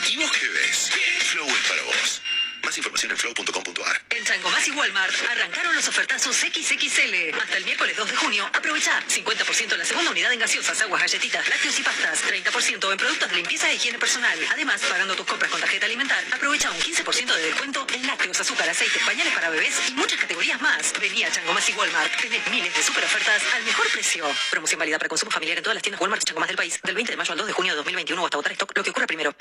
¿Y vos qué ves? Flow es para vos. Más información en flow.com.ar. En Changomás y Walmart arrancaron los ofertazos XXL. Hasta el miércoles 2 de junio, aprovecha 50% en la segunda unidad en gaseosas, aguas, galletitas, lácteos y pastas, 30% en productos de limpieza e higiene personal. Además, pagando tus compras con tarjeta alimentar, aprovecha un 15% de descuento en lácteos, azúcar, aceites, pañales para bebés y muchas categorías más. Vení a Changomás y Walmart. Tenés miles de super ofertas al mejor precio. Promoción válida para consumo familiar en todas las tiendas Walmart y Changomás del país. Del 20 de mayo al 2 de junio de 2021 o hasta agotar stock, lo que ocurra primero.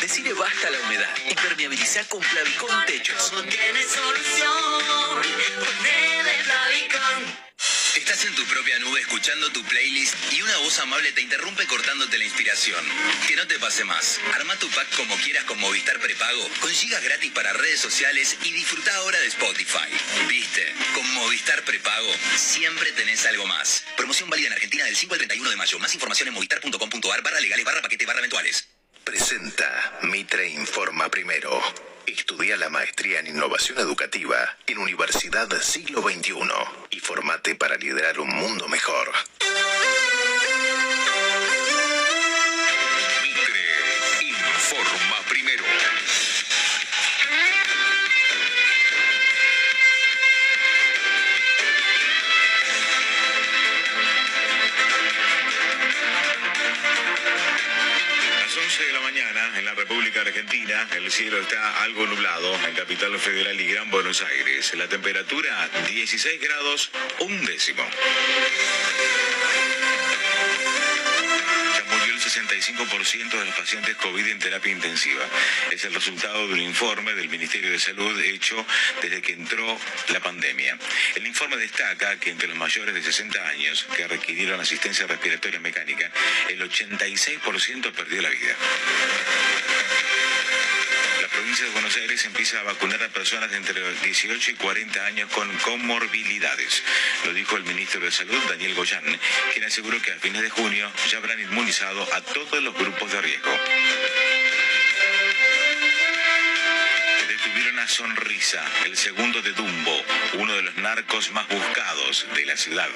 Decide basta a la humedad. Impermeabilizar con Plavicón Techos. Tiene solución. Ponele. Estás en tu propia nube escuchando tu playlist y una voz amable te interrumpe cortándote la inspiración. Que no te pase más. Arma tu pack como quieras con Movistar Prepago, con gigas gratis para redes sociales y disfruta ahora de Spotify. ¿Viste? Con Movistar Prepago siempre tenés algo más. Promoción válida en Argentina del 5 al 31 de mayo. Más información en movistar.com.ar barra legales barra paquete barra eventuales. Presenta Mitre Informa Primero. Estudia la maestría en innovación educativa en Universidad Siglo XXI y formate para liderar un mundo mejor. 11 de la mañana en la República Argentina, el cielo está algo nublado en Capital Federal y Gran Buenos Aires. La temperatura 16 grados, un décimo. 75% de los pacientes COVID en terapia intensiva. Es el resultado de un informe del Ministerio de Salud hecho desde que entró la pandemia. El informe destaca que entre los mayores de 60 años que requirieron asistencia respiratoria mecánica, el 86% perdió la vida. Provincia de Buenos Aires empieza a vacunar a personas de entre 18 y 40 años con comorbilidades. Lo dijo el ministro de Salud, Daniel Goyán, quien aseguró que a fines de junio ya habrán inmunizado a todos los grupos de riesgo. Sonrisa, el segundo de Dumbo, uno de los narcos más buscados de la ciudad.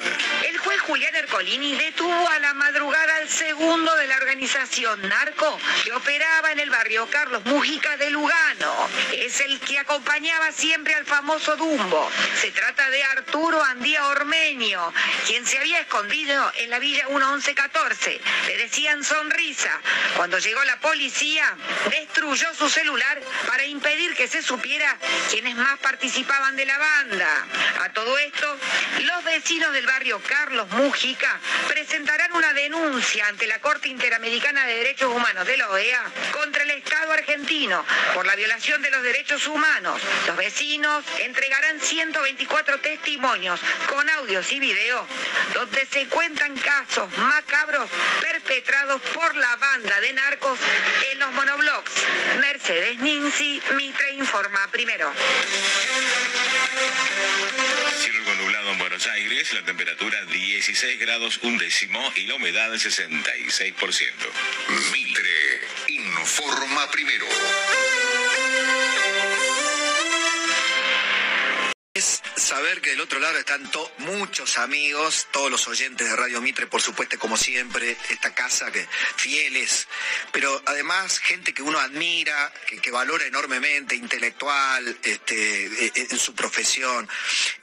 El juez Julián Ercolini detuvo a la madrugada al segundo de la organización Narco que operaba en el barrio Carlos Mujica de Lugano. Es el que acompañaba siempre al famoso Dumbo. Se trata de Arturo Andía Ormeño, quien se había escondido en la villa 1114. Le decían sonrisa. Cuando llegó la policía, destruyó su celular para impedir que se supiera quiénes más participaban de la banda. A todo esto, los vecinos del barrio Carlos Mujica presentarán una denuncia ante la Corte Interamericana de Derechos Humanos de la OEA contra el Estado argentino por la violación de los derechos humanos. Los vecinos entregarán 124 testimonios con audios y videos donde se cuentan casos macabros perpetrados por la banda de narcos en los monoblocks. Mercedes Ninzi, Mitre informa primero. Cielo algo nublado en Buenos Aires, la temperatura 16 grados un décimo y la humedad 66%. Mitre informa primero. Saber que del otro lado están muchos amigos, todos los oyentes de Radio Mitre, por supuesto, como siempre, esta casa que fieles, pero además gente que uno admira, que, que valora enormemente, intelectual, este, e- e- en su profesión.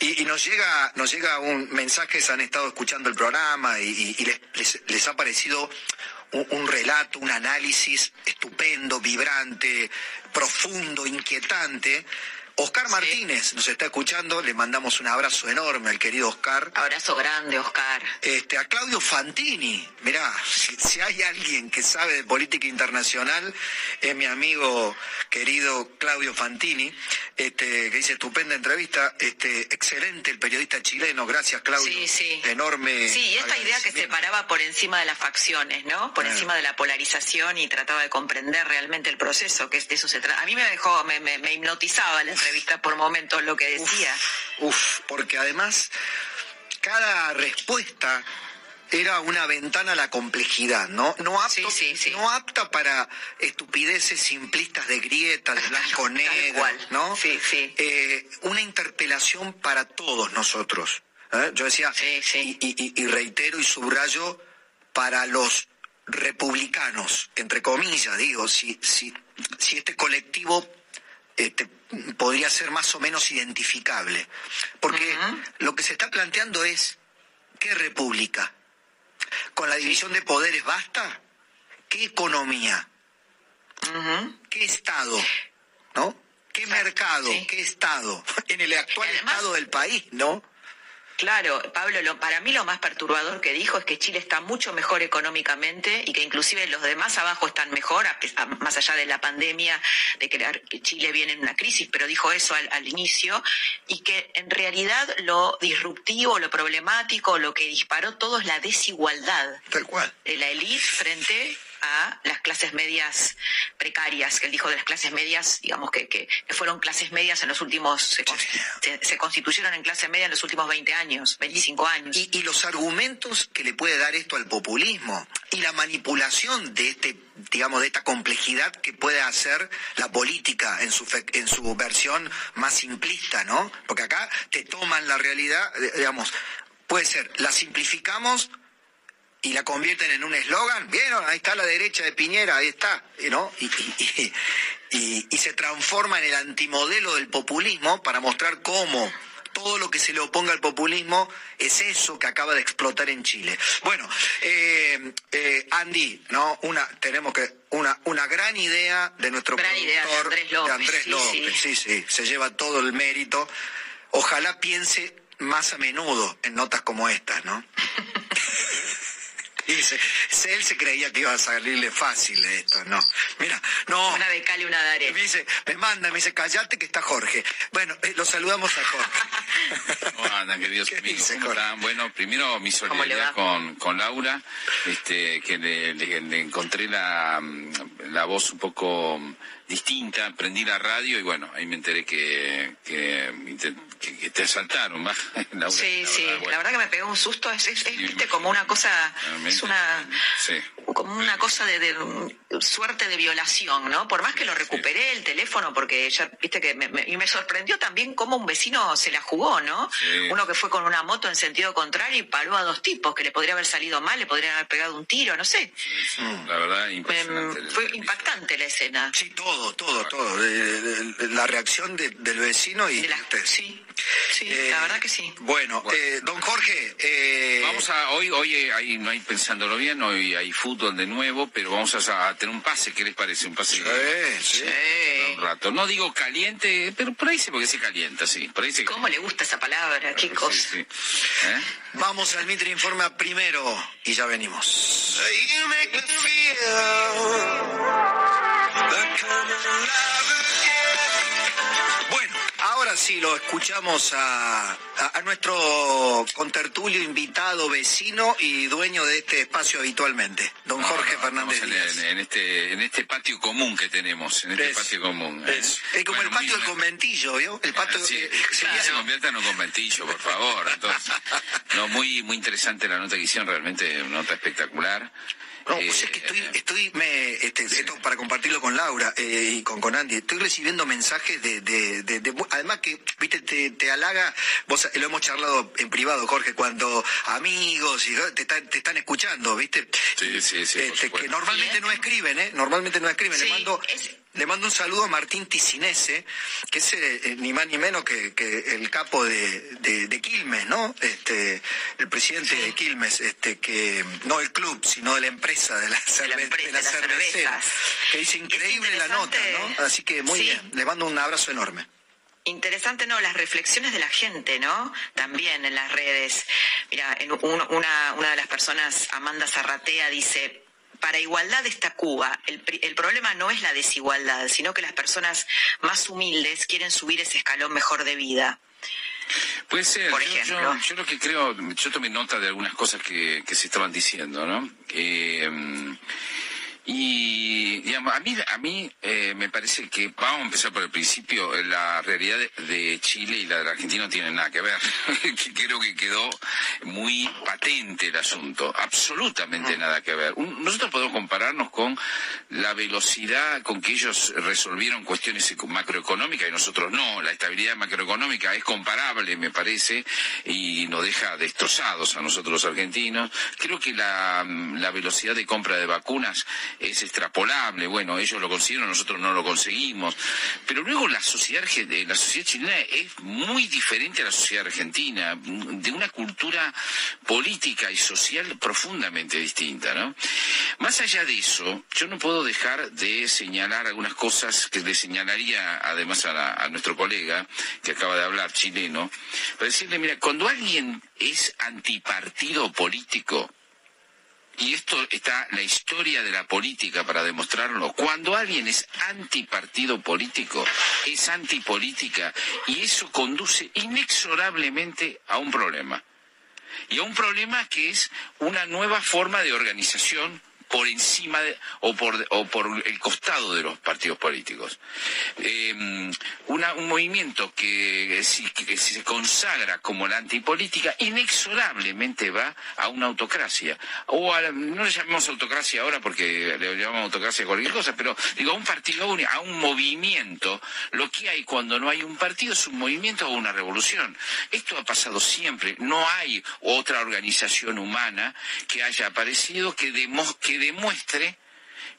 Y, nos llega, nos llega un mensaje, han estado escuchando el programa y, les, les- ha parecido un relato, un análisis estupendo, vibrante, profundo, inquietante. Oscar Martínez nos está escuchando, le mandamos un abrazo enorme al querido Oscar. Abrazo grande, Oscar. Este, a Claudio Fantini, mirá, si, si hay alguien que sabe de política internacional, es mi amigo querido Claudio Fantini, este, que dice estupenda entrevista, este, excelente el periodista chileno, gracias Claudio. Sí, sí. Enorme. Sí, y esta idea que separaba por encima de las facciones, ¿no? Por Ah. encima de la polarización y trataba de comprender realmente el proceso, que de eso se trata. A mí me dejó, me, me- me hipnotizaba la entrevista por momentos lo que decía. Uf, porque además cada respuesta era una ventana a la complejidad, ¿no? No, apto- no apta para estupideces simplistas de grieta, de blanco negro, ¿no? Sí, sí. Eh, una interpelación para todos nosotros. ¿eh? Yo decía, y, y- y reitero y subrayo, para los republicanos, entre comillas, digo, si, si, si este colectivo este, podría ser más o menos identificable. Porque lo que se está planteando es, ¿qué república? ¿Con la división de poderes basta? ¿Qué economía? ¿Qué Estado? ¿No? ¿Qué mercado? ¿Qué Estado? En el actual estado del país, ¿no? Claro, Pablo, lo- para mí lo más perturbador que dijo es que Chile está mucho mejor económicamente y que inclusive los demás abajo están mejor, a pes- a- más allá de la pandemia, de que Chile viene en una crisis, pero dijo eso al, al inicio, y que en realidad lo disruptivo, lo problemático, lo que disparó todo es la desigualdad Tal cual. de la élite frente a las clases medias precarias, que él dijo de las clases medias, digamos que, que, que fueron clases medias en los últimos, se, con- se- se constituyeron en clase media en los últimos 20 años, 25 años. Y, y los argumentos que le puede dar esto al populismo y la manipulación de este, digamos, de esta complejidad que puede hacer la política en su fe- en su versión más simplista, ¿no? Porque acá te toman la realidad, eh, digamos, puede ser, la simplificamos y la convierten en un eslogan, ¿vieron? Ahí está la derecha de Piñera, ahí está, ¿no? Y, y- y- y- y se transforma en el antimodelo del populismo para mostrar cómo todo lo que se le oponga al populismo es eso que acaba de explotar en Chile. Bueno, eh, eh, Andy, ¿no? Una, tenemos que, una, una gran idea de nuestro Gran idea de productor, Andrés López, Andrés sí, López, sí, sí, se lleva todo el mérito. Ojalá piense más a menudo en notas como estas, ¿no? Se- él se creía que iba a salirle fácil esto, no. Mira, no. Una de cal y una de arena. Me dice, me manda, me dice, callate que está Jorge. Bueno, eh, lo saludamos a Jorge. ¿Cómo andan, queridos amigos? ¿Cómo están? Bueno, primero mi solidaridad con, con Laura, este, que le, le- le encontré la, la voz un poco distinta, prendí la radio y bueno, ahí me enteré que, que, que- te asaltaron, ¿va? Sí, sí, la verdad que me pegó un susto, es, es- es, viste, como una cosa, es una, Sí. Como una cosa de, de, mm, suerte de violación, ¿no? Por más que lo recuperé el teléfono, porque ya, viste que me, me- y me sorprendió también cómo un vecino se la jugó, ¿no? Sí. Uno que fue con una moto en sentido contrario y paró a dos tipos, que le podría haber salido mal, le podrían haber pegado un tiro, no sé. La verdad, Em, impresionante. fue impactante la escena. Sí, todo, todo, todo. Eh, eh, La reacción de- del vecino y de usted. Sí, sí, Eh, la verdad que sí. Bueno, eh, don Jorge, eh, Vamos a, hoy, hoy eh, ahí no hay pensándolo bien, hoy hay fútbol de nuevo, pero vamos a, a tener un pase, ¿qué les parece? Un pase sí. un rato. No digo caliente, pero por ahí se porque se calienta, sí. Por ahí se ¿Cómo le gusta esa palabra? ¿Qué cosa? Sí, sí. ¿Eh? vamos al Mitre Informa primero y ya venimos. Bueno, ahora sí lo escuchamos a, a- a nuestro contertulio, invitado, vecino y dueño de este espacio habitualmente, don Jorge Fernández en, Díaz. en- en este, en este patio común que tenemos, en este Es- patio común. ¿eh? Es, como Bueno, el patio del conventillo, ¿vio? El patio Sí, eh, sería- se convierta en un conventillo, por favor. Entonces, no, muy, muy interesante la nota que hicieron, realmente una nota espectacular. No, Eh, pues es que estoy, estoy me, este, esto para compartirlo con Laura eh, y con, con Andy, estoy recibiendo mensajes de, de, de- de- además que, viste, te, te halaga, vos lo hemos charlado en privado, Jorge, cuando amigos y te, están- te están escuchando, viste, Sí, sí, sí. Este, que normalmente no escriben, ¿eh? Normalmente no escriben. Le Sí, mando, es- le mando un saludo a Martín Ticinese, que es eh, eh, ni más ni menos que, que el capo de, de- de Quilmes, ¿no? Este, el presidente de Quilmes, este, que no el club, sino de la empresa, de la, cerve- empresa, de la cervecera. Que dice increíble la nota. ¿no? Así que muy Sí. bien, le mando un abrazo enorme. Interesante, ¿no? Las reflexiones de la gente, ¿no? También en las redes. Mira, en un- una, una de las personas, Amanda Zarratea, dice, para igualdad está Cuba. El, problema no es la desigualdad, sino que las personas más humildes quieren subir ese escalón mejor de vida. Puede ser. Por yo, yo- ejemplo. yo lo que creo, yo tomé nota de algunas cosas que, que se estaban diciendo, ¿no? Eh, y digamos, a mí, a mí eh, me parece que, vamos a empezar por el principio, la realidad de, de Chile y la de la Argentina no tienen nada que ver. Creo que quedó muy patente el asunto, absolutamente nada que ver. Un- nosotros podemos compararnos con la velocidad con que ellos resolvieron cuestiones eco- macroeconómicas y nosotros no. La estabilidad macroeconómica es comparable, me parece, y nos deja destrozados a nosotros los argentinos. Creo que la, la velocidad de compra de vacunas es extrapolable. Bueno, ellos lo consiguieron, nosotros no lo conseguimos. Pero luego la sociedad, eh, la sociedad chilena es muy diferente a la sociedad argentina, de una cultura política y social profundamente distinta, ¿no? Más allá de eso, yo no puedo dejar de señalar algunas cosas que le señalaría además a, a nuestro colega que acaba de hablar, chileno, para decirle, mira, cuando alguien es antipartido político, y esto está la historia de la política para demostrarlo. Cuando alguien es antipartido político, es antipolítica y eso conduce inexorablemente a un problema. Y a un problema que es una nueva forma de organización por encima de, o, por, o por el costado de los partidos políticos. Eh, un movimiento que si, que se consagra como la antipolítica inexorablemente va a una autocracia. O no le llamemos autocracia ahora porque le llamamos autocracia a cualquier cosa, pero digo a un partido a un movimiento. Lo que hay cuando no hay un partido es un movimiento o una revolución. Esto ha pasado siempre. No hay otra organización humana que haya aparecido que, demo- que demuestre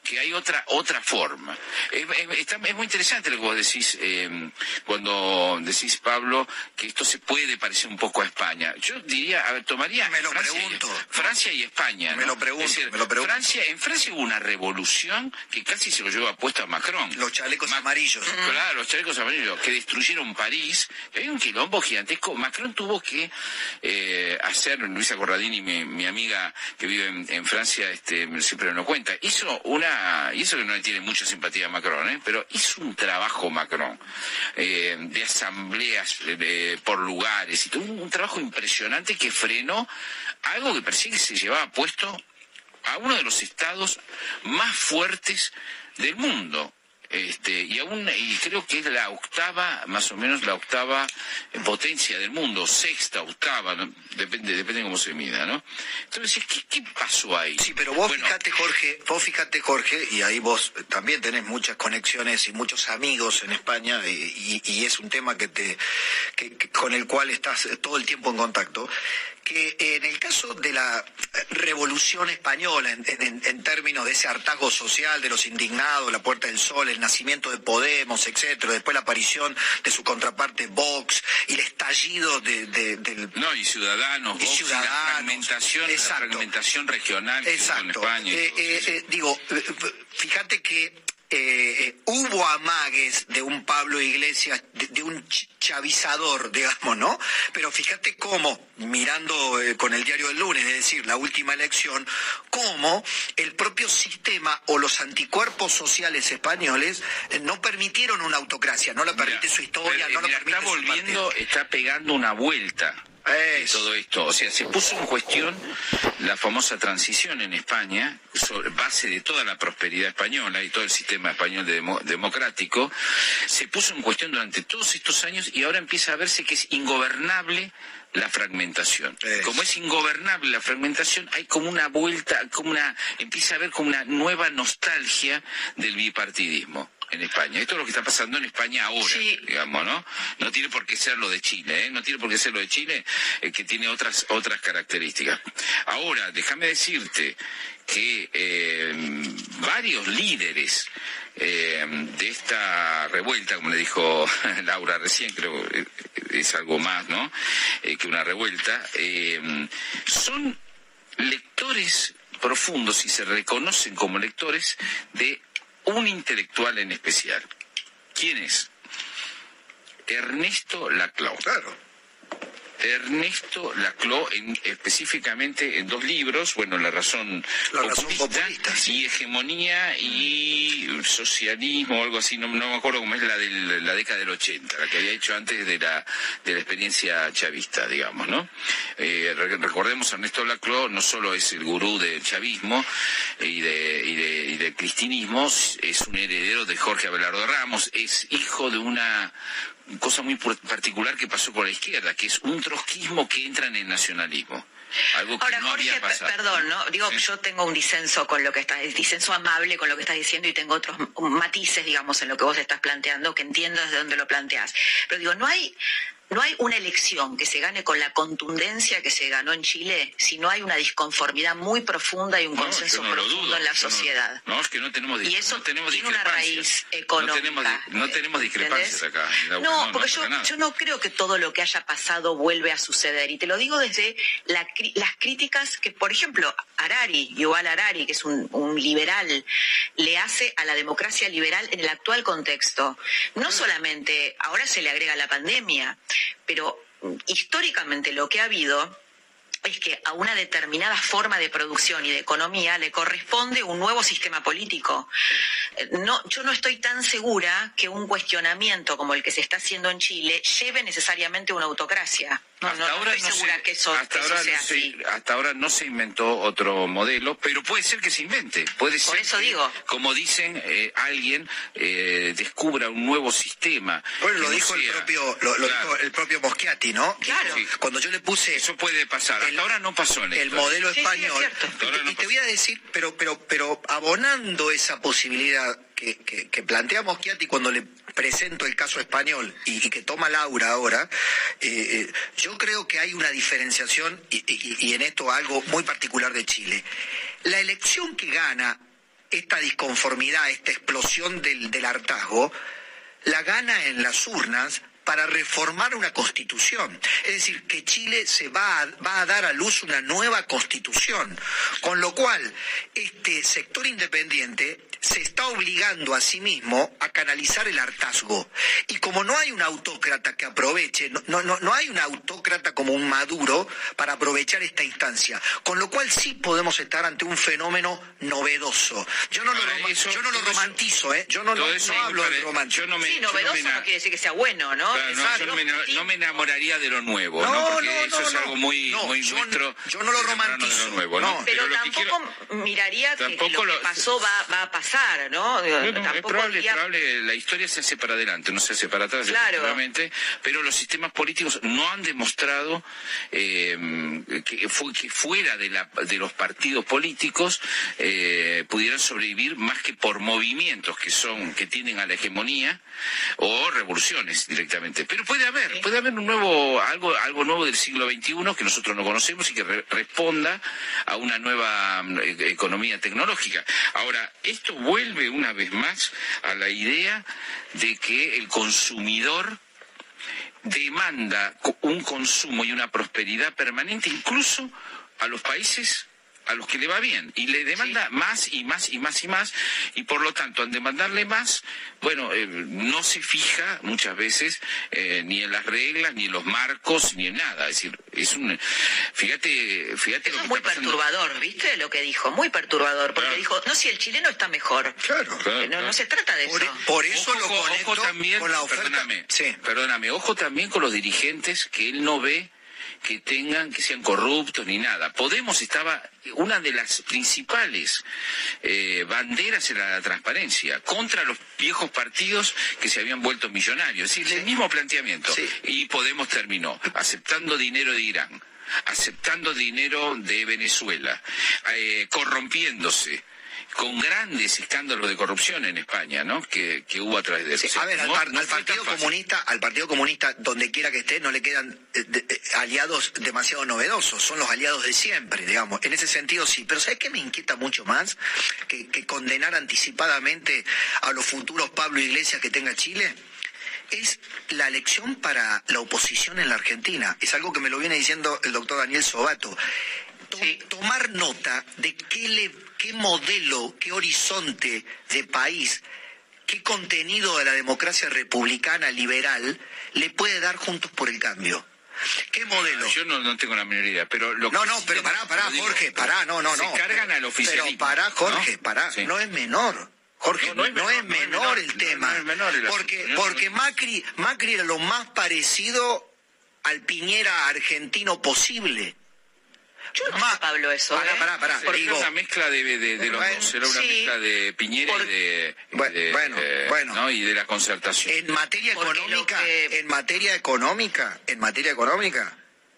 que hay otra otra forma. Es, es- está- es muy interesante lo que vos decís eh, cuando decís, Pablo, que esto se puede parecer un poco a España. Yo diría, a ver, tomaría Me lo Francia, y- pregunto. Francia y España. Me lo pregunto, Es decir, me lo pregunto. Francia, en Francia hubo una revolución que casi se lo lleva puesto a Macron. Los chalecos amarillos. Claro, los chalecos amarillos que destruyeron París, hay un quilombo gigantesco. Macron tuvo que eh, hacer, Luisa Corradini, mi, mi amiga que vive en, en Francia, este, siempre nos cuenta, hizo una, y eso que no le tiene mucha simpatía a Macron, ¿eh? pero hizo un trabajo Macron eh, de asambleas por lugares y tuvo un, un trabajo impresionante que frenó algo que parecía que se llevaba puesto a uno de los estados más fuertes del mundo. Este, y aún, y creo que es la octava, más o menos la octava potencia del mundo, sexta, octava, ¿no? depende, depende de cómo se mida, ¿no? Entonces, ¿qué, qué pasó ahí? Sí, pero vos fíjate, Jorge, vos fíjate, Jorge, y ahí vos también tenés muchas conexiones y muchos amigos en España, y, y es un tema que te, que, que, con el cual estás todo el tiempo en contacto que en el caso de la revolución española, en, en, en, términos de ese hartazgo social, de los indignados, la Puerta del Sol, el nacimiento de Podemos, etcétera, después la aparición de su contraparte Vox y el estallido de, de, del... No, y Ciudadanos, y Vox, ciudadanos, y la fragmentación, la fragmentación regional exacto. en España. Eh, eh, eh, digo, fíjate que eh, hubo amagues de un Pablo Iglesias, de, de, un chavizador, digamos, ¿no? Pero fíjate cómo, mirando eh, con el diario del lunes, es decir, la última elección, cómo el propio sistema o los anticuerpos sociales españoles eh, no permitieron una autocracia, no la permite Mira, su historia, pero, no lo permite está su volviendo, partido. está pegando una vuelta todo esto. O sea, se puso en cuestión la famosa transición en España, sobre base de toda la prosperidad española y todo el sistema español de demo, democrático, se puso en cuestión durante todos estos años y ahora empieza a verse que es ingobernable la fragmentación. Es. Como es ingobernable la fragmentación, hay como una vuelta, como una, empieza a haber como una nueva nostalgia del bipartidismo en España. Esto es lo que está pasando en España ahora, Sí. digamos, ¿no? No tiene por qué ser lo de Chile, ¿eh? No tiene por qué ser lo de Chile, eh, que tiene otras otras características. Ahora, déjame decirte que eh, varios líderes eh, de esta revuelta, como le dijo Laura recién, creo que es algo más, ¿no? Eh, que una revuelta, eh, son lectores profundos y se reconocen como lectores de un intelectual en especial. ¿Quién es? Ernesto Laclau. Claro. Ernesto Laclau, en, específicamente en dos libros, bueno, La razón, La razón populista, sí. y Hegemonía y Socialismo, algo así, no, no me acuerdo cómo es la de la década del 80, la que había hecho antes de la, de la experiencia chavista, digamos, ¿no? Eh, re- recordemos, Ernesto Laclau no solo es el gurú del chavismo y, de, y, de, y del cristinismo, es un heredero de Jorge Abelardo Ramos, es hijo de una cosa muy particular que pasó con la izquierda, que es un trotskismo que entra en el nacionalismo. Algo que Ahora, no Jorge, había pasado. perdón, ¿no? Digo, Sí. yo tengo un disenso con lo que estás, disenso amable con lo que estás diciendo y tengo otros matices, digamos, en lo que vos estás planteando, que entiendo desde dónde lo planteás. Pero digo, no hay, no hay una elección que se gane con la contundencia que se ganó en Chile si no hay una disconformidad muy profunda y un No, consenso no profundo dudo, en la no- sociedad. No, es que no tenemos Y eso tenemos tiene una raíz económica. No tenemos, di- no tenemos discrepancias acá. No, porque yo, no creo que todo lo que haya pasado vuelve a suceder. Y te lo digo desde la las críticas que, por ejemplo, Harari, Yuval Harari, que es un, un liberal, le hace a la democracia liberal en el actual contexto. No solamente, ahora se le agrega la pandemia, pero mm, históricamente lo que ha habido es que a una determinada forma de producción y de economía le corresponde un nuevo sistema político. Eh, No, yo no estoy tan segura que un cuestionamiento como el que se está haciendo en Chile lleve necesariamente a una autocracia. No, hasta no, no ahora estoy no segura se, que eso, hasta que eso ahora sea no se- así. hasta ahora no se inventó otro modelo, pero puede ser que se invente. Puede Por ser eso que, digo. como dicen, eh, alguien eh, descubra un nuevo sistema. Bueno, lo dijo el propio, lo, lo Claro. dijo el propio Moschiati, ¿no? Claro. Cuando yo le puse Eso puede pasar. Hasta ahora no pasó en el modelo Sí, sí, es español. cierto. y te- y te voy a decir, pero, pero, pero abonando esa posibilidad que, que, que plantea Moschiati cuando le presento el caso español y, que toma Laura ahora, eh, eh, yo creo que hay una diferenciación y, en esto algo muy particular de Chile. La elección que gana esta disconformidad, esta explosión del, del hartazgo, la gana en las urnas para reformar una constitución. Es decir, que Chile se va va a dar a luz una nueva constitución. Con lo cual, este sector independiente se está obligando a sí mismo a canalizar el hartazgo. Y como no hay un autócrata que aproveche, no, no, no, no hay un autócrata como un Maduro para aprovechar esta instancia. Con lo cual sí podemos estar ante un fenómeno novedoso. Yo no lo, Ahora, eso- yo no lo eso- romantizo, ¿eh? Yo no, hablo de yo no me- Sí, novedoso me no, quiere decir que sea bueno, ¿no? Claro, no, exacto. yo no me, no me enamoraría de lo nuevo, No, ¿no? Porque no, eso no, es no. algo muy, No, muy yo- nuestro. yo no lo romantizo. Nuevo, ¿no? No. Pero lo que tampoco quiero- miraría que tampoco lo que lo- pasó va, va a pasar, ¿no? Digo, Bueno, es probable, iría- probable, la historia se hace para adelante, no se hace para atrás, Claro. pero los sistemas políticos no han demostrado eh, que, fue, que fuera de, la, de los partidos políticos eh, pudieran sobrevivir más que por movimientos que son que tienden a la hegemonía o revoluciones directamente. Pero puede haber, puede haber un nuevo algo algo nuevo del siglo XXI que nosotros no conocemos y que re- responda a una nueva mm, e- economía tecnológica. Ahora, esto vuelve una vez más a la idea de que el consumidor demanda un consumo y una prosperidad permanente incluso a los países a los que le va bien y le demanda más y más y más y más y por lo tanto al demandarle más bueno eh, no se fija muchas veces eh, ni en las reglas ni en los marcos ni en nada es decir es un fíjate fíjate lo Eso que es muy está perturbador, ¿viste lo que dijo? Muy perturbador, porque Claro. dijo, no, si el chileno está mejor. Claro. Claro, no, claro. no se trata de Por, eso. por eso Ojo, lo conecto ojo también, con la oferta. Perdóname, Sí. perdóname, ojo también con los dirigentes que él no ve que tengan, que sean corruptos ni nada. Podemos estaba, una de las principales eh, banderas era la transparencia, contra los viejos partidos que se habían vuelto millonarios. Es decir, el mismo planteamiento. Sí. Y Podemos terminó aceptando dinero de Irán, aceptando dinero de Venezuela, eh, corrompiéndose con grandes escándalos de corrupción en España, ¿no? Que, que hubo a través de eso. Sí, a ver, al, par- no Partido. Comunista, al Partido Comunista, donde quiera que esté, no le quedan eh, de- eh, aliados demasiado novedosos, son los aliados de siempre, digamos. En ese sentido sí, pero ¿sabes qué me inquieta mucho más? Que, que condenar anticipadamente a los futuros Pablo Iglesias que tenga Chile. Es la elección para la oposición en la Argentina. Es algo que me lo viene diciendo el doctor Daniel Sobato. To- Tomar nota de qué, le, qué modelo, qué horizonte de país qué contenido de la democracia republicana liberal le puede dar Juntos por el Cambio. ¿Qué modelo? Yo no, no tengo la menor idea, pero lo No, no, pero pará, pará, digo, Jorge, pará, no, no, se no. cargan al oficialismo. Pero pará, Jorge, ¿no? pará, Sí. no es menor. Jorge, No, no, no es no menor, es no es menor el tema. no es menor el porque porque. Macri, Macri era lo más parecido al Piñera argentino posible. Yo no sé, Pablo, eso. Pará, ¿eh? pará, pará. Porque digo, era una mezcla de, de- de los Bueno, dos, era una sí. mezcla de Piñera Por- y de, Bueno, de- bueno, eh, bueno. ¿no? y de la concertación. En materia económica, que- en materia económica, en materia económica,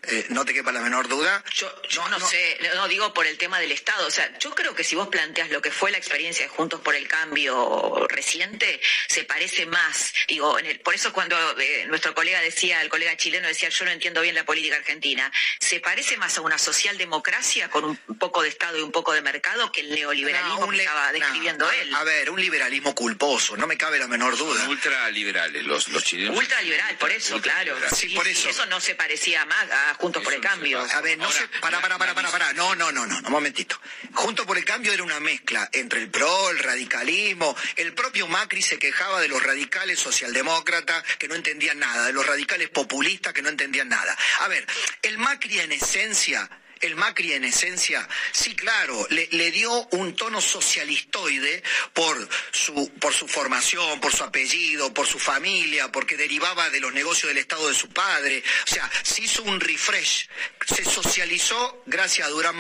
eh, no te quepa la menor duda. Yo, yo no, sé, no digo por el tema del Estado, o sea, yo creo que si vos planteas lo que fue la experiencia de Juntos por el Cambio reciente, se parece más, digo, en el- por eso cuando eh, nuestro colega decía, el colega chileno decía, yo no entiendo bien la política argentina, se parece más a una socialdemocracia con un poco de Estado y un poco de mercado que el neoliberalismo No, que le- estaba no, describiendo a- él. A ver, un liberalismo culposo, no me cabe la menor duda. Ultraliberales los, los chilenos. Ultraliberal, por eso, claro. Sí, por eso. Eso no se parecía más a Juntos por el Cambio. A ver, no sé, para, para, para, para, para, no, no, no, no, un momentito. Junto por el cambio era una mezcla entre el PRO, el radicalismo, el propio Macri se quejaba de los radicales socialdemócratas que no entendían nada, de los radicales populistas que no entendían nada. A ver, el Macri en esencia, el Macri en esencia, sí, claro, le, dio un tono socialistoide por su, por su formación, por su apellido, por su familia, porque derivaba de los negocios del Estado de su padre. O sea, se hizo un refresh, se socializó gracias a Durán,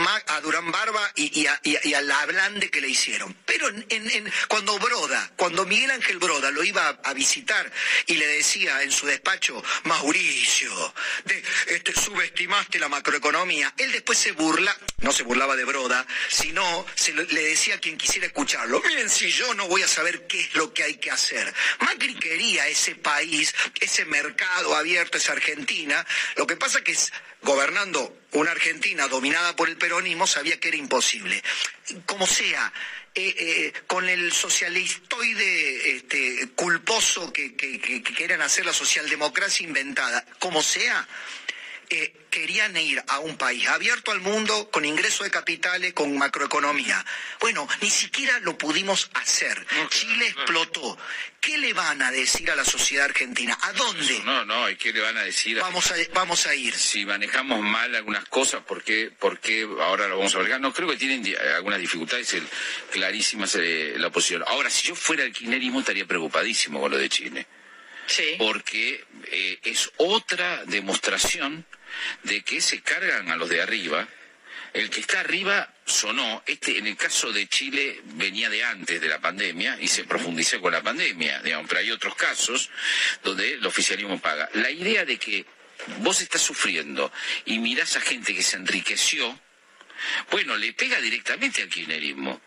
Barba y, a, y a- la blande que le hicieron. Pero cuando Broda, cuando Miguel Ángel Broda lo iba a, visitar y le decía en su despacho, Mauricio, este, subestimaste la macroeconomía, él después se burla, no se burlaba de Broda, sino se le decía a quien quisiera escucharlo, miren si yo no voy a saber qué es lo que hay que hacer. Macri quería ese país, ese mercado abierto, esa Argentina, lo que pasa que es gobernando una Argentina dominada por el peronismo sabía que era imposible. Como sea, eh, eh, con el socialistoide este, culposo que, que, hacer la socialdemocracia inventada, como sea, eh, querían ir a un país abierto al mundo, con ingreso de capitales, con macroeconomía. Bueno, ni siquiera lo pudimos hacer. Chile explotó. ¿Qué le van a decir a la sociedad argentina? ¿A dónde No, no, ¿y qué le van a decir? vamos a, vamos a ir? si manejamos mal algunas cosas, ¿por qué, por qué ahora lo vamos a manejar? No, creo que tienen algunas dificultades el- clarísimas eh, la oposición. Ahora, si yo fuera el kirchnerismo estaría preocupadísimo con lo de Chile. Porque eh, es otra demostración de que se cargan a los de arriba. El que está arriba sonó, este en el caso de Chile venía de antes de la pandemia y se profundizó con la pandemia, digamos, pero hay otros casos donde el oficialismo paga. La idea de que vos estás sufriendo y mirás a gente que se enriqueció, bueno, le pega directamente al kirchnerismo.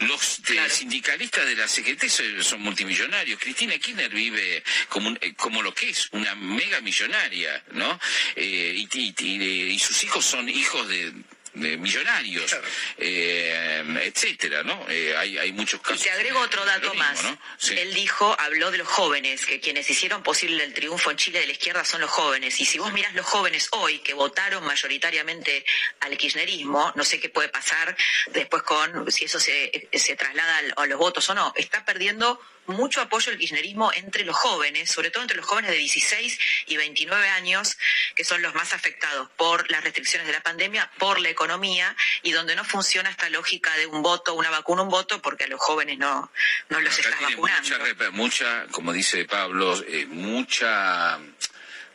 Los eh, sindicalistas de la CGT son, son multimillonarios. Cristina Kirchner vive como, un- eh, como lo que es, una mega millonaria, ¿no? Eh, y, y- y- y sus hijos son hijos de, de millonarios, eh, etcétera, ¿no? Eh, hay, hay muchos Y casos. te agrego otro dato mismo, más. ¿no? Sí. Él dijo, habló de los jóvenes, que quienes hicieron posible el triunfo en Chile de la izquierda son los jóvenes. Y si vos mirás los jóvenes hoy que votaron mayoritariamente al kirchnerismo, no sé qué puede pasar después con si eso se, se traslada a los votos o no. Está perdiendo mucho apoyo el kirchnerismo entre los jóvenes, sobre todo entre los jóvenes de 16 y 29 años, que son los más afectados por las restricciones de la pandemia, por la economía, y donde no funciona esta lógica de un voto, una vacuna, un voto, porque a los jóvenes no, no los Acá estás vacunando. mucha, mucha, como dice Pablo, eh, mucha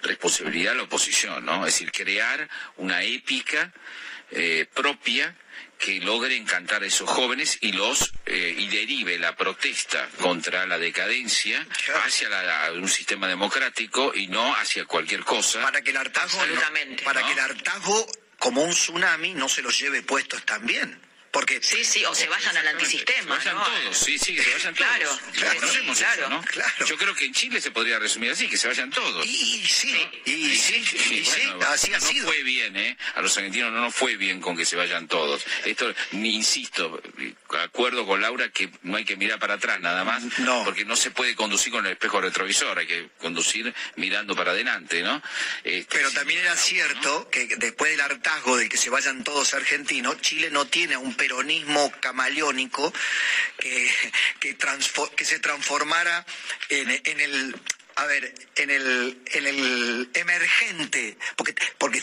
responsabilidad la oposición, ¿no? Es decir, crear una épica eh, propia que logre encantar a esos jóvenes y los eh, y derive la protesta contra la decadencia hacia la- un sistema democrático y no hacia cualquier cosa. Para que el hartazgo, para que el hartazgo como un tsunami no se los lleve puestos también. Porque sí, sí, o se vayan al antisistema, Se vayan ¿no? todos, sí, sí, que se vayan Claro, todos. claro, Conocemos sí, eso, claro, ¿no? Yo creo que en Chile se podría resumir así, que se vayan todos. Y, sí, y, sí, y sí, bueno, así ha no sido. fue bien, ¿eh? A los argentinos no nos fue bien con que se vayan todos. Esto, ni insisto, acuerdo con Laura que no hay que mirar para atrás nada más, porque no se puede conducir con el espejo retrovisor, hay que conducir mirando para adelante, ¿no? Este, Pero también era cierto que después del hartazgo de que se vayan todos argentinos, Chile no tiene un peronismo camaleónico que, que, que se transformara en, en el a ver, en el, en el emergente, porque, porque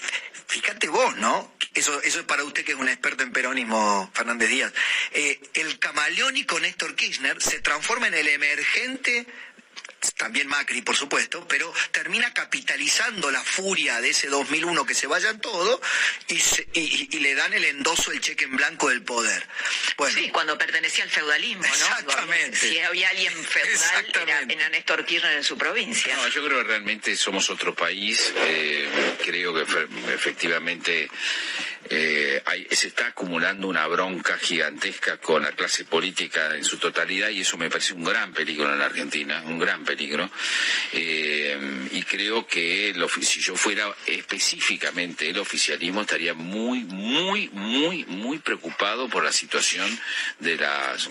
fíjate vos, ¿no? Eso, eso es para usted que es un experto en peronismo, Fernández Díaz. Eh, el camaleónico Néstor Kirchner se transforma en el emergente también Macri, por supuesto, pero termina capitalizando la furia de ese 2001 que se vayan todos y, se- y- y le dan el endoso, el cheque en blanco del poder. Bueno, Sí, cuando pertenecía al feudalismo, ¿no? Exactamente. Si había alguien feudal, era, era Néstor Kirchner en su provincia. No, yo creo que realmente somos otro país. eh, creo que fe- efectivamente eh, hay- se está acumulando una bronca gigantesca con la clase política en su totalidad y eso me parece un gran peligro en la Argentina, un gran peligro. Eh, y creo que el si yo fuera específicamente el oficialismo estaría muy, muy, muy, muy preocupado por la situación de las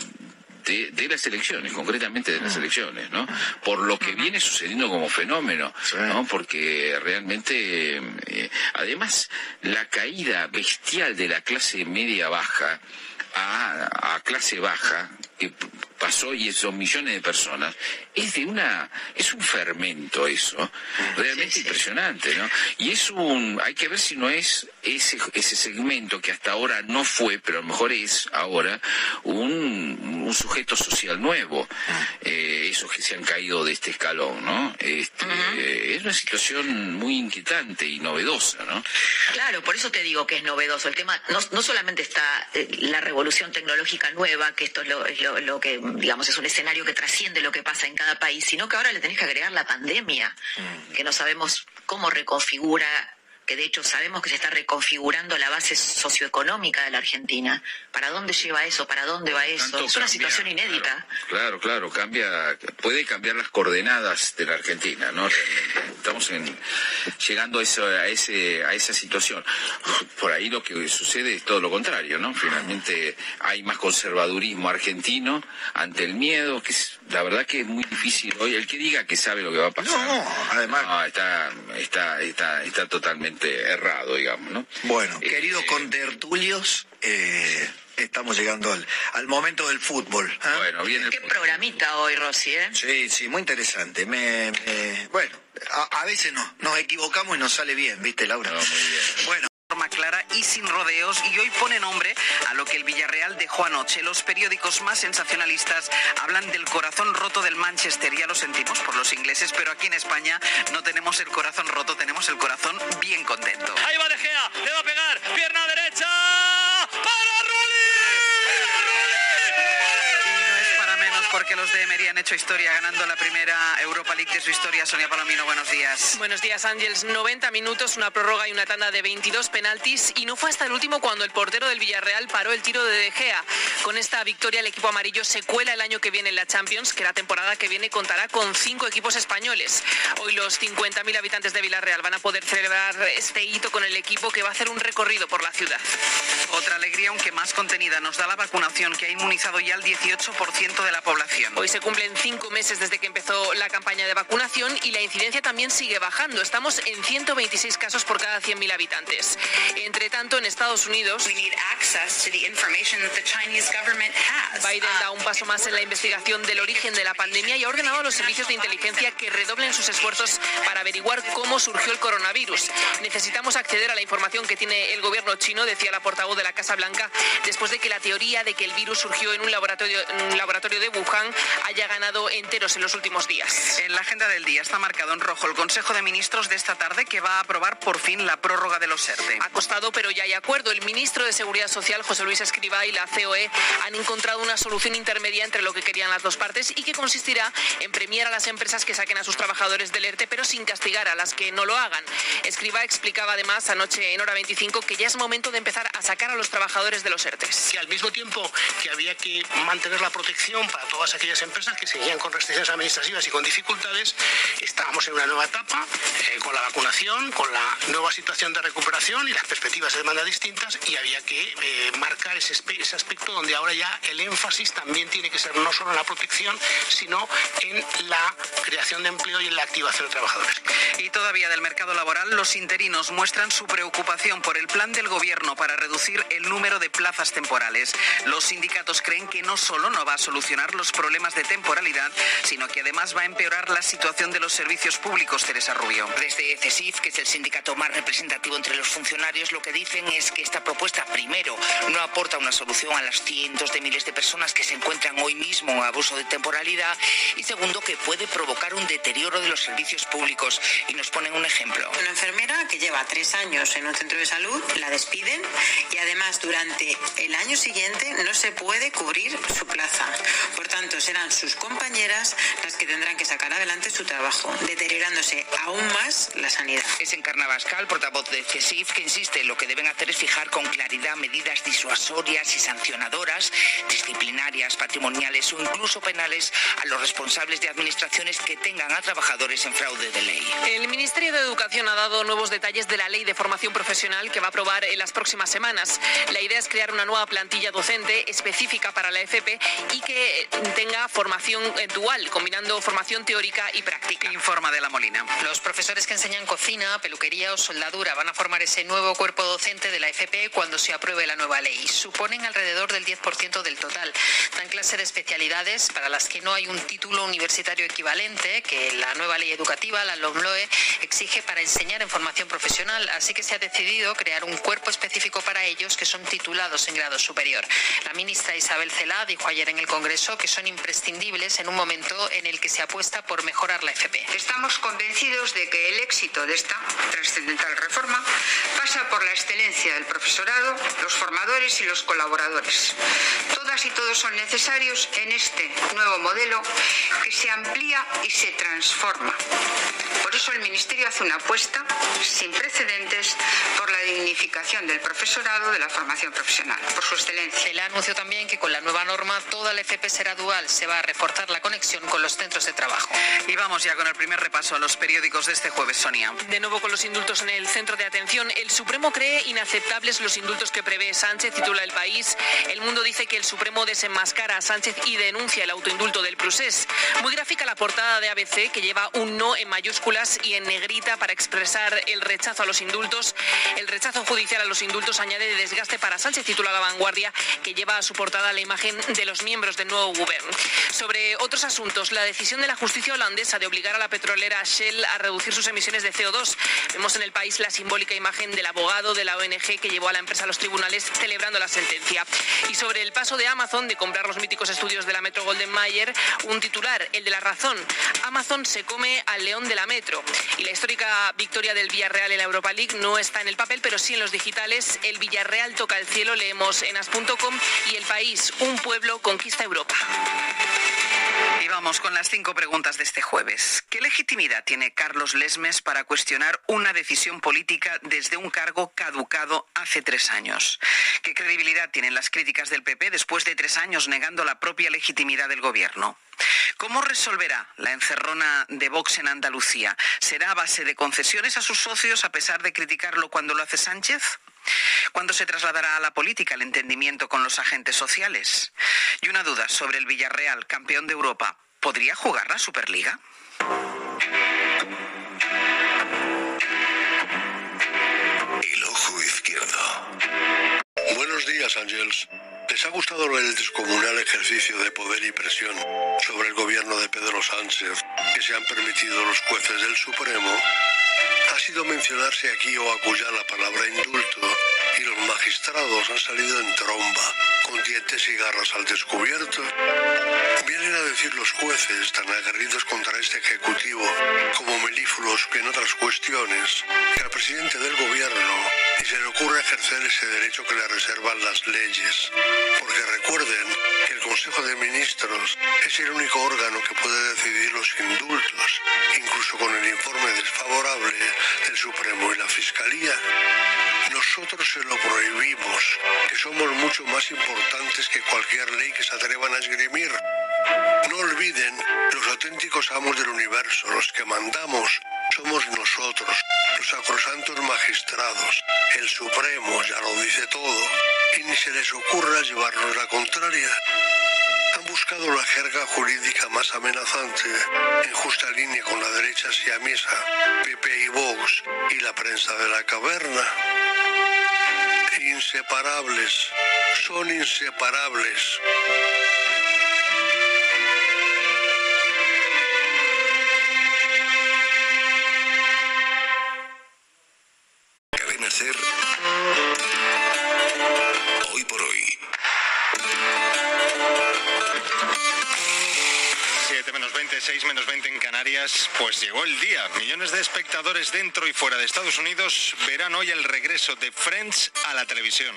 de, de las elecciones, concretamente de las elecciones, ¿no? Por lo que viene sucediendo como fenómeno, ¿no? Porque realmente, eh, además, la caída bestial de la clase media baja a, a clase baja, que pasó y son millones de personas, es de una, es un fermento eso, realmente impresionante, ¿no? Y es un, hay que ver si no es ese, ese segmento que hasta ahora no fue, pero a lo mejor es ahora, un, un sujeto social nuevo, eh, esos que se han caído de este escalón, ¿no? Este, eh, Es una situación muy inquietante y novedosa, ¿no? Claro, por eso te digo que es novedoso. El tema no, no solamente está eh, la revolución tecnológica nueva, que esto es lo, es lo- lo que, digamos, es un escenario que trasciende lo que pasa en cada país, sino que ahora le tenés que agregar la pandemia, que no sabemos cómo reconfigura que de hecho sabemos que se está reconfigurando la base socioeconómica de la Argentina. ¿Para dónde lleva eso? ¿Para dónde va eso? Tanto es una cambia, situación inédita. Claro, claro, cambia, puede cambiar las coordenadas de la Argentina, ¿no? Estamos en, llegando a, eso, a, ese, a esa situación. Por ahí lo que sucede es todo lo contrario, ¿no? Finalmente hay más conservadurismo argentino ante el miedo, que es, la verdad que es muy difícil hoy. El que diga que sabe lo que va a pasar. No, además. está, está, está, está totalmente errado, digamos, ¿no? Bueno, Eh, queridos contertulios, eh, estamos llegando al, al momento del fútbol. ¿ah? Bueno, viene Qué programita hoy, Rosy, ¿eh? Sí, sí, muy interesante. Me, me- bueno, a, a veces no, nos equivocamos y nos sale bien, ¿viste, Laura? Bueno. Forma clara y sin rodeos y hoy pone nombre a lo que el Villarreal dejó anoche. Los periódicos más sensacionalistas hablan del corazón roto del Manchester. Ya lo sentimos por los ingleses, pero aquí en España no tenemos el corazón roto, tenemos el corazón bien contento. Ahí va De Gea, le va a pegar, pierna derecha. ¡Para porque los de Emery han hecho historia ganando la primera Europa League de su historia. Sonia Palomino, buenos días. Buenos días, Ángels. 90 minutos, una prórroga y una tanda de 22 penaltis. Y no fue hasta el último cuando el portero del Villarreal paró el tiro de De Gea. Con esta victoria, el equipo amarillo se cuela el año que viene en la Champions, que la temporada que viene contará con cinco equipos españoles. Hoy los 50.000 habitantes de Villarreal van a poder celebrar este hito con el equipo que va a hacer un recorrido por la ciudad. Otra alegría, aunque más contenida, nos da la vacunación que ha inmunizado ya el 18% de la población. Hoy se cumplen cinco meses desde que empezó la campaña de vacunación y la incidencia también sigue bajando. Estamos en 126 casos por cada 100.000 habitantes. Entre tanto, en Estados Unidos, Biden da un paso más en la investigación del origen de la pandemia y ha ordenado a los servicios de inteligencia que redoblen sus esfuerzos para averiguar cómo surgió el coronavirus. Necesitamos acceder a la información que tiene el gobierno chino, decía la portavoz de la Casa Blanca, después de que la teoría de que el virus surgió en un laboratorio, en un laboratorio de Wuhan haya ganado enteros en los últimos días. En la agenda del día está marcado en rojo el Consejo de Ministros de esta tarde que va a aprobar por fin la prórroga de los ERTE. Ha costado, pero ya hay acuerdo. El ministro de Seguridad Social, José Luis Escribá, y la COE han encontrado una solución intermedia entre lo que querían las dos partes y que consistirá en premiar a las empresas que saquen a sus trabajadores del ERTE, pero sin castigar a las que no lo hagan. Escribá explicaba además anoche en hora 25 que ya es momento de empezar a sacar a los trabajadores de los ERTES. Y al mismo tiempo que había que mantener la protección para todas aquellas empresas que seguían con restricciones administrativas y con dificultades. Estábamos en una nueva etapa eh, con la vacunación, con la nueva situación de recuperación y las perspectivas de demanda distintas y había que eh, marcar ese, aspecto donde ahora ya el énfasis también tiene que ser no solo en la protección, sino en la creación de empleo y en la activación de trabajadores. Y todavía del mercado laboral, los interinos muestran su preocupación por el plan del gobierno para reducir el número de plazas temporales. Los sindicatos creen que no solo no va a solucionar los problemas de temporalidad, sino que además va a empeorar la situación de los servicios públicos, Teresa Rubio. Desde CESIF, que es el sindicato más representativo entre los funcionarios, lo que dicen es que esta propuesta, primero, no aporta una solución a las cientos de miles de personas que se encuentran hoy mismo en abuso de temporalidad y segundo, que puede provocar un deterioro de los servicios públicos. Y nos ponen un ejemplo. Una enfermera que lleva tres años en un centro de salud, la despiden y además durante el año siguiente no se puede cubrir su plaza. Por tanto, serán sus compañeras las que tendrán que sacar adelante su trabajo, deteriorándose aún más la sanidad. Es Encarna Bascal, portavoz de CESIF, que insiste lo que deben hacer es fijar con claridad medidas disuasorias y sancionadoras, disciplinarias, patrimoniales o incluso penales a los responsables de administraciones que tengan a trabajadores en fraude de ley. El Ministerio de Educación ha dado nuevos detalles de la ley de formación profesional que va a aprobar en las próximas semanas. La idea es crear una nueva plantilla docente específica para la FP y que tenga formación dual, combinando formación teórica y práctica. Informa de la Molina. Los profesores que enseñan cocina, peluquería o soldadura van a formar ese nuevo cuerpo docente de la FP cuando se apruebe la nueva ley. Suponen alrededor del 10% del total. Dan clase de especialidades para las que no hay un título universitario equivalente que la nueva ley educativa, la LOMLOE, exige para enseñar en formación profesional. Así que se ha decidido crear un cuerpo específico para ellos que son titulados en grado superior. La ministra Isabel Celá dijo ayer en el Congreso que son imprescindibles en un momento en el que se apuesta por mejorar la FP. Estamos convencidos de que el éxito de esta trascendental reforma pasa por la excelencia del profesorado, los formadores y los colaboradores. Todas y todos son necesarios en este nuevo modelo que se amplía y se transforma. Por eso el Ministerio hace una apuesta sin precedentes por la dignificación del profesorado de la formación profesional, por su excelencia. El anunció también que con la nueva norma toda la FP será Se va a reforzar la conexión con los centros de trabajo. Y vamos ya con el primer repaso a los periódicos de este jueves, Sonia. De nuevo con los indultos en el centro de atención. El Supremo cree inaceptables los indultos que prevé Sánchez, titula el país. El mundo dice que el Supremo desenmascara a Sánchez y denuncia el autoindulto del procés. Muy gráfica la portada de ABC que lleva un no en mayúsculas mayúsculas y en negrita para expresar el rechazo a los indultos. El rechazo judicial a los indultos añade desgaste para Sánchez, titula La Vanguardia, que lleva a su portada la imagen de los miembros del nuevo gobierno. Sobre otros asuntos, la decisión de la justicia holandesa de obligar a la petrolera Shell a reducir sus emisiones de CO2. Vemos en el país la simbólica imagen del abogado de la ONG que llevó a la empresa a los tribunales celebrando la sentencia. Y sobre el paso de Amazon de comprar los míticos estudios de la Metro Golden Mayer, un titular, el de la razón. Amazon se come al león de la Metro. Y la histórica victoria del Villarreal en la Europa League no está en el papel, pero sí en los digitales. El Villarreal toca el cielo, leemos en as.com y el país, un pueblo conquista Europa. Y vamos con las cinco preguntas de este jueves. ¿Qué legitimidad tiene Carlos Lesmes para cuestionar una decisión política desde un cargo caducado hace tres años? ¿Qué credibilidad tienen las críticas del PP después de tres años negando la propia legitimidad del gobierno? ¿Cómo resolverá la encerrona de Vox en Andalucía? ¿Será a base de concesiones a sus socios a pesar de criticarlo cuando lo hace Sánchez? ¿Cuándo se trasladará a la política el entendimiento con los agentes sociales? Y una duda sobre el Villarreal, campeón de Europa. ¿Podría jugar la Superliga? El ojo izquierdo. Buenos días, Ángels. ¿Les ha gustado el descomunal ejercicio de poder y presión sobre el gobierno de Pedro Sánchez que se han permitido los jueces del Supremo? Ha sido mencionarse aquí o acullá la palabra indulto y los magistrados han salido en tromba, con dientes y garras al descubierto. Vienen a decir los jueces, tan aguerridos contra este ejecutivo como melífulos que en otras cuestiones, que al presidente del gobierno ni se le ocurre ejercer ese derecho que le reservan las leyes. Porque recuerden que el Consejo de Ministros es el único órgano que puede decidir los indultos, incluso con el informe desfavorable del Supremo y la Fiscalía. Nosotros se lo prohibimos, que somos mucho más importantes que cualquier ley que se atrevan a esgrimir. No olviden, los auténticos amos del universo, los que mandamos, somos nosotros, los sacrosantos magistrados. El Supremo ya lo dice todo, y ni se les ocurra llevarnos la contraria. Han buscado la jerga jurídica más amenazante, en justa línea con la derecha siamesa, PP y Vox y la prensa de la caverna. Inseparables, son inseparables. 6 menos 20 en Canarias, pues llegó el día. Millones de espectadores dentro y fuera de Estados Unidos verán hoy el regreso de Friends a la televisión.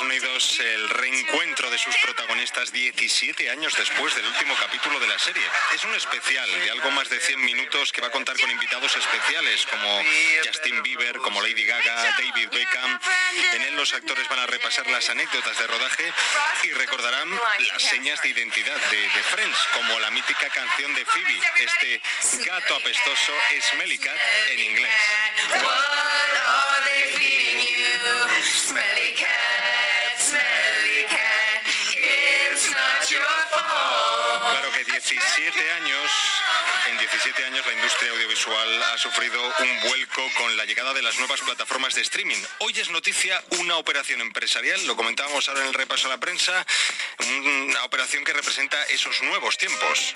Unidos el reencuentro de sus protagonistas 17 años después del último capítulo de la serie. Es un especial de algo más de 100 minutos que va a contar con invitados especiales como Justin Bieber, como Lady Gaga, David Beckham. En él los actores van a repasar las anécdotas de rodaje y recordarán las señas de identidad de, Friends, como la mítica canción de Phoebe, este gato apestoso Smelly Cat en inglés. 17 años, en 17 años la industria audiovisual ha sufrido un vuelco con la llegada de las nuevas plataformas de streaming. Hoy es noticia una operación empresarial, lo comentábamos ahora en el repaso a la prensa, una operación que representa esos nuevos tiempos.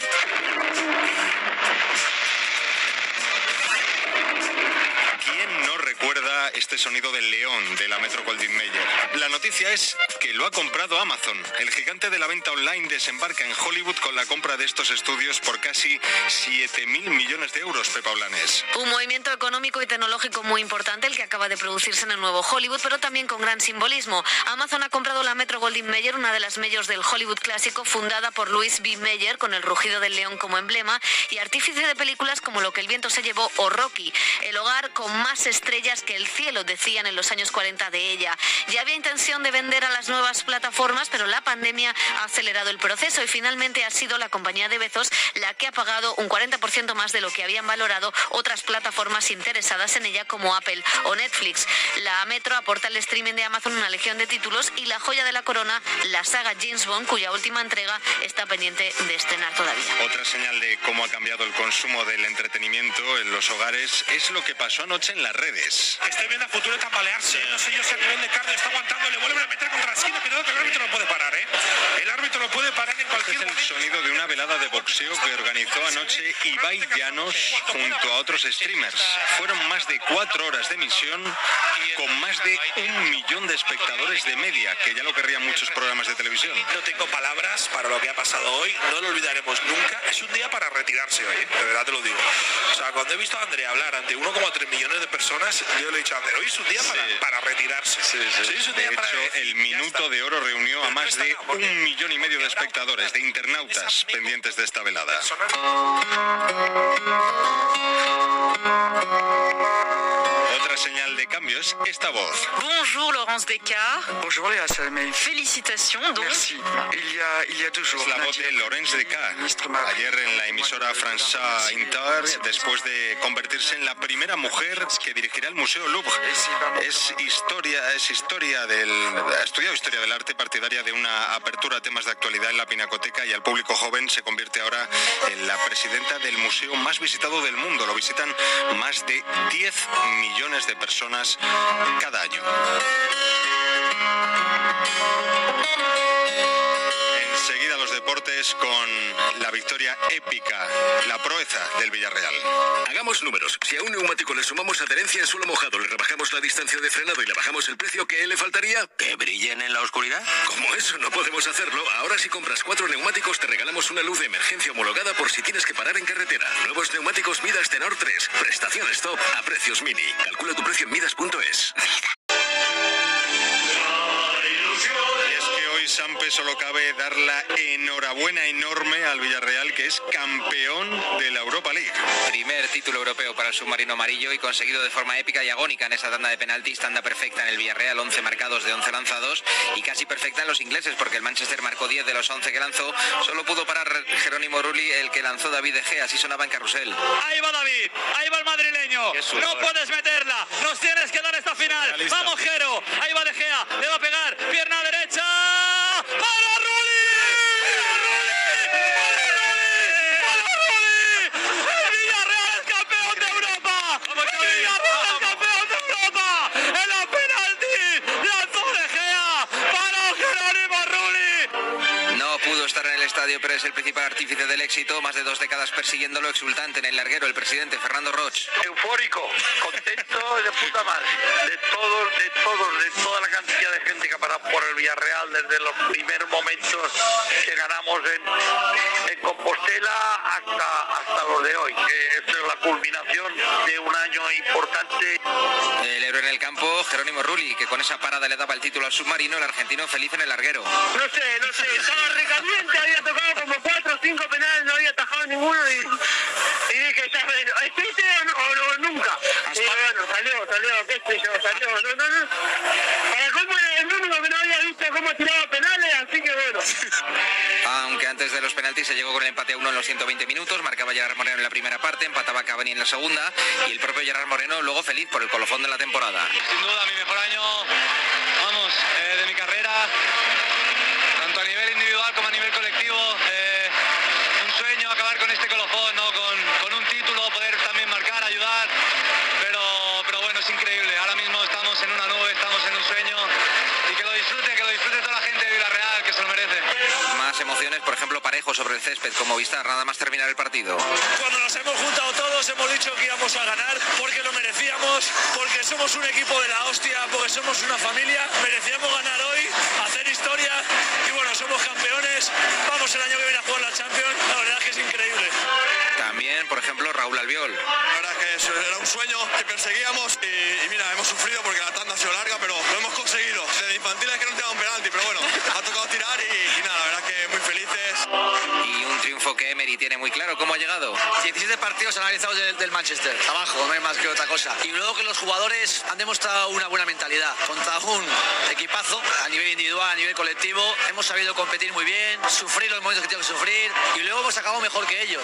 ¿Quién no recuerda este sonido del león de la Metro Goldwyn Mayer? La noticia es que lo ha comprado Amazon. El gigante de la venta online desembarca en Hollywood con la compra de estos estudios por casi 7.000 millones de euros, Pepa Blanes. Un movimiento económico y tecnológico muy importante el que acaba de producirse en el nuevo Hollywood, pero también con gran simbolismo. Amazon ha comprado la Metro Goldwyn Mayer, una de las mayors del Hollywood clásico, fundada por Louis B. Mayer, con el rugido del león como emblema, y artífice de películas como Lo que el viento se llevó o Rocky, el hogar con más estrellas que el cielo. decían en los años 40 de ella. Ya había intención de vender a las nuevas plataformas, pero la pandemia ha acelerado el proceso y finalmente ha sido la compañía de Bezos la que ha pagado un 40% más de lo que habían valorado otras plataformas interesadas en ella como Apple o Netflix. La Metro aporta al streaming de Amazon una legión de títulos y la joya de la corona, la saga James Bond, cuya última entrega está pendiente de estrenar todavía. Otra señal de cómo ha cambiado el consumo del entretenimiento en los hogares es lo que pasó anoche en las redes. Estoy viendo a Futuro tambalearse. No sé yo si a nivel de carne está aguantando. Le vuelven a meter contra la esquina. Cuidado que el árbitro no puede parar, ¿eh? El árbitro lo puede parar en cualquier Este es el sonido de una velada de boxeo que organizó anoche Ibai Llanos junto a otros streamers. Fueron más de cuatro horas de emisión con más de un millón de espectadores de media, que ya lo querrían muchos programas de televisión. No tengo palabras para lo que ha pasado hoy, no lo olvidaremos nunca. Es un día para retirarse hoy, ¿eh? de verdad te lo digo. O sea, cuando he visto a Andrea hablar ante 1,3 millones de personas, yo le he dicho hoy es un día para, para retirarse. Sí, es un De día para hecho, decir, el Minuto de Oro reunió a más de un millón y medio de espectadores, de internautas pendientes de esta velada. Otra señal de cambio es esta voz. Bonjour Laurence Descartes. Bonjour Léa Salamé. Félicitations donc. Merci. Il y a, il y a deux jours. Es la voz de Laurence Descartes. Ayer en la emisora François Inter, después de convertirse en la primera mujer que dirigirá el Museo Louvre. Es historia, es historia del, ha estudiado historia del arte partidaria de una apertura a temas de actualidad en la Pinacoteca y al público joven se convierte ahora en la presidenta del museo más visitado del mundo. Lo visitan más de 10 millones de personas cada año. Enseguida los deportes con la victoria épica, la proeza del Villarreal. Hagamos números. Si a un neumático le sumamos adherencia en suelo mojado, le rebajamos la distancia de frenado y le bajamos el precio, ¿qué le faltaría? ¿Que brillen en la oscuridad? Como eso no podemos hacerlo, ahora si compras cuatro neumáticos te regalamos una luz de emergencia homologada por si tienes que parar en carretera. Nuevos neumáticos Midas Tenor 3. Prestación stop a precios mini. Calcula tu precio en midas.es. Sampe solo cabe dar la enhorabuena enorme al Villarreal que es campeón de la Europa League. Primer título europeo para el submarino amarillo y conseguido de forma épica y agónica en esa tanda de penaltis, tanda perfecta en el Villarreal, 11 marcados de 11 lanzados y casi perfecta en los ingleses porque el Manchester marcó 10 de los 11 que lanzó, solo pudo parar Jerónimo Rulli el que lanzó David De Gea, así sonaba en carrusel. Ahí va David, ahí va el madrileño. No puedes meterla, nos tienes que dar esta final. Vamos, Jero, ahí va De Gea, le va a pegar, pierna derecha. ¡Para estadio, pero es el principal artífice del éxito, más de dos décadas persiguiéndolo, exultante en el larguero, el presidente Fernando Roch. eufórico, contento de puta madre, de todos, de todos, de toda la cantidad de gente que ha parado por el Villarreal desde los primeros momentos que ganamos en, en Compostela hasta, hasta los de hoy, que esto es la culminación de un año importante. El héroe en el campo, Jerónimo Rulli, que con esa parada le daba el título al submarino, el argentino feliz en el larguero. No sé, no sé, estaba recaliente, había tocado como cuatro o cinco penales, no había atajado ninguno y, y dije, ya, ¿es este o, no- o nunca? Y bueno, salió, salió, qué sé yo, salió, no, no, no. Para cómo era el único que no había visto cómo tiraba penales, así que bueno. Aunque antes de los penaltis se llegó con el empate a uno en los 120 minutos, marcaba Gerard Moreno en la primera parte, empataba Cavani en la segunda y el propio Gerard Moreno luego feliz por el colofón de la temporada. Sin duda mi mejor año, vamos, eh, de mi carrera, individual como a nivel colectivo. eh, un sueño acabar con este colofón, ¿no? con, con un título, poder también marcar, ayudar, pero, pero bueno, es increíble. Ahora mismo estamos en una nube, estamos en un sueño y que lo disfrute, que lo disfrute toda la gente de Villarreal, que se lo merece. Por ejemplo, parejo sobre el césped como Vistar, nada más terminar el partido. Cuando nos hemos juntado todos hemos dicho que íbamos a ganar porque lo merecíamos, porque somos un equipo de la hostia, porque somos una familia, merecíamos ganar hoy, hacer historia y bueno, somos campeones, vamos el año que viene a jugar la Champions, la verdad es que es increíble. También, por ejemplo, Raúl Albiol. La verdad es que eso era un sueño que perseguíamos y, y mira, hemos sufrido porque la tanda ha sido larga, pero lo hemos conseguido. Desde infantiles que no te un penalti, pero bueno, ha tocado tirar y, y nada, que Emery tiene muy claro. ¿Cómo ha llegado? 17 partidos analizados del, del Manchester, abajo, no hay más que otra cosa. Y luego que los jugadores han demostrado una buena mentalidad. Contra un equipazo, a nivel individual, a nivel colectivo, hemos sabido competir muy bien, sufrir los momentos que tengo que sufrir y luego hemos acabado mejor que ellos.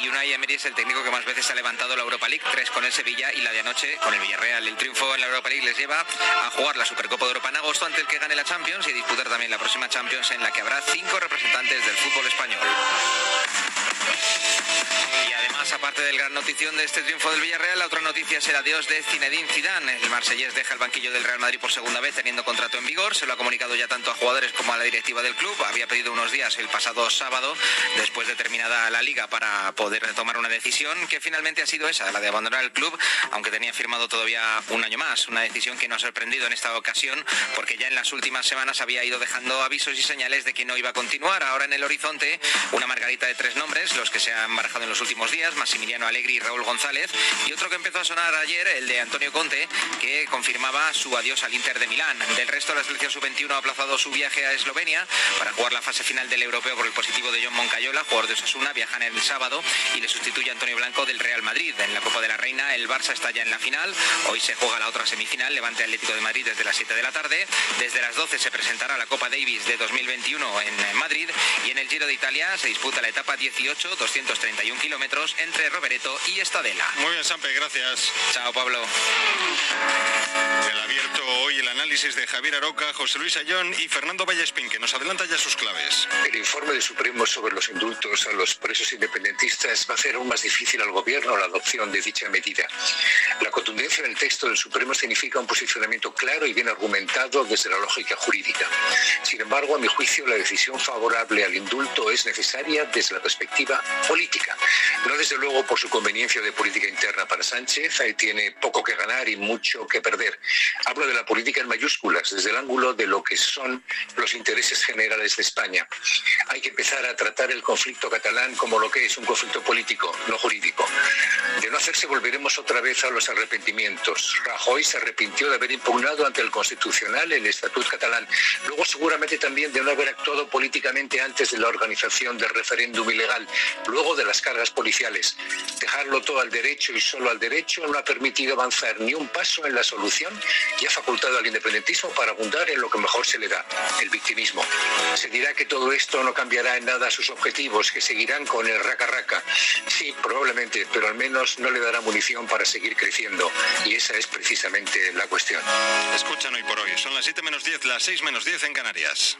Y Unai Emery es el técnico que más veces ha levantado la Europa League, tres con el Sevilla y la de anoche con el Villarreal. El triunfo en la Europa League les lleva a jugar la Supercopa de Europa en agosto ante el que gane la Champions y disputar también la próxima Champions en la que habrá cinco representantes del fútbol español. Además, aparte del gran notición de este triunfo del Villarreal, la otra noticia es el adiós de Zinedine Zidane. El marsellés deja el banquillo del Real Madrid por segunda vez teniendo contrato en vigor. Se lo ha comunicado ya tanto a jugadores como a la directiva del club. Había pedido unos días el pasado sábado, después de terminada la liga, para poder tomar una decisión que finalmente ha sido esa, la de abandonar el club, aunque tenía firmado todavía un año más. Una decisión que no ha sorprendido en esta ocasión porque ya en las últimas semanas había ido dejando avisos y señales de que no iba a continuar. Ahora en el horizonte, una margarita de tres nombres, los que se han barajado en los últimos días, Massimiliano Alegri y Raúl González, y otro que empezó a sonar ayer, el de Antonio Conte, que confirmaba su adiós al Inter de Milán. Del resto, la selección sub-21 ha aplazado su viaje a Eslovenia para jugar la fase final del europeo por el positivo de John Moncayola, jugador de Osasuna, viajan el sábado y le sustituye Antonio Blanco del Real Madrid. En la Copa de la Reina, el Barça está ya en la final. Hoy se juega la otra semifinal, Levante Atlético de Madrid desde las 7 de la tarde. Desde las 12 se presentará la Copa Davis de 2021 en Madrid y en el Giro de Italia se disputa la etapa 18, 231 kilómetros entre Rovereto y Estadela. Muy bien, Sampe, gracias. Chao, Pablo. El abierto hoy el análisis de Javier Aroca, José Luis Ayón y Fernando Vallespín, que nos adelanta ya sus claves. El informe del Supremo sobre los indultos a los presos independentistas va a hacer aún más difícil al gobierno la adopción de dicha medida. La contundencia del texto del Supremo significa un posicionamiento claro y bien argumentado desde la lógica jurídica. Sin embargo, a mi juicio, la decisión favorable al indulto es necesaria desde la perspectiva política. No desde luego por su conveniencia de política interna para Sánchez, ahí tiene poco que ganar y mucho que perder. Hablo de la política en mayúsculas, desde el ángulo de lo que son los intereses generales de España. Hay que empezar a tratar el conflicto catalán como lo que es un conflicto político, no jurídico. De no hacerse volveremos otra vez a los arrepentimientos. Rajoy se arrepintió de haber impugnado ante el Constitucional el Estatut catalán. Luego seguramente también de no haber actuado políticamente antes de la organización del referéndum ilegal. Luego de las cargas policiales. Dejarlo todo al derecho y solo al derecho no ha permitido avanzar ni un paso en la solución y ha facultado al independentismo para abundar en lo que mejor se le da, el victimismo. Se dirá que todo esto no cambiará en nada sus objetivos, que seguirán con el raca raca. Sí, probablemente, pero al menos no le dará munición para seguir creciendo. Y esa es precisamente la cuestión. Escuchan hoy por hoy, son las 7 menos 10, las 6 menos 10 en Canarias.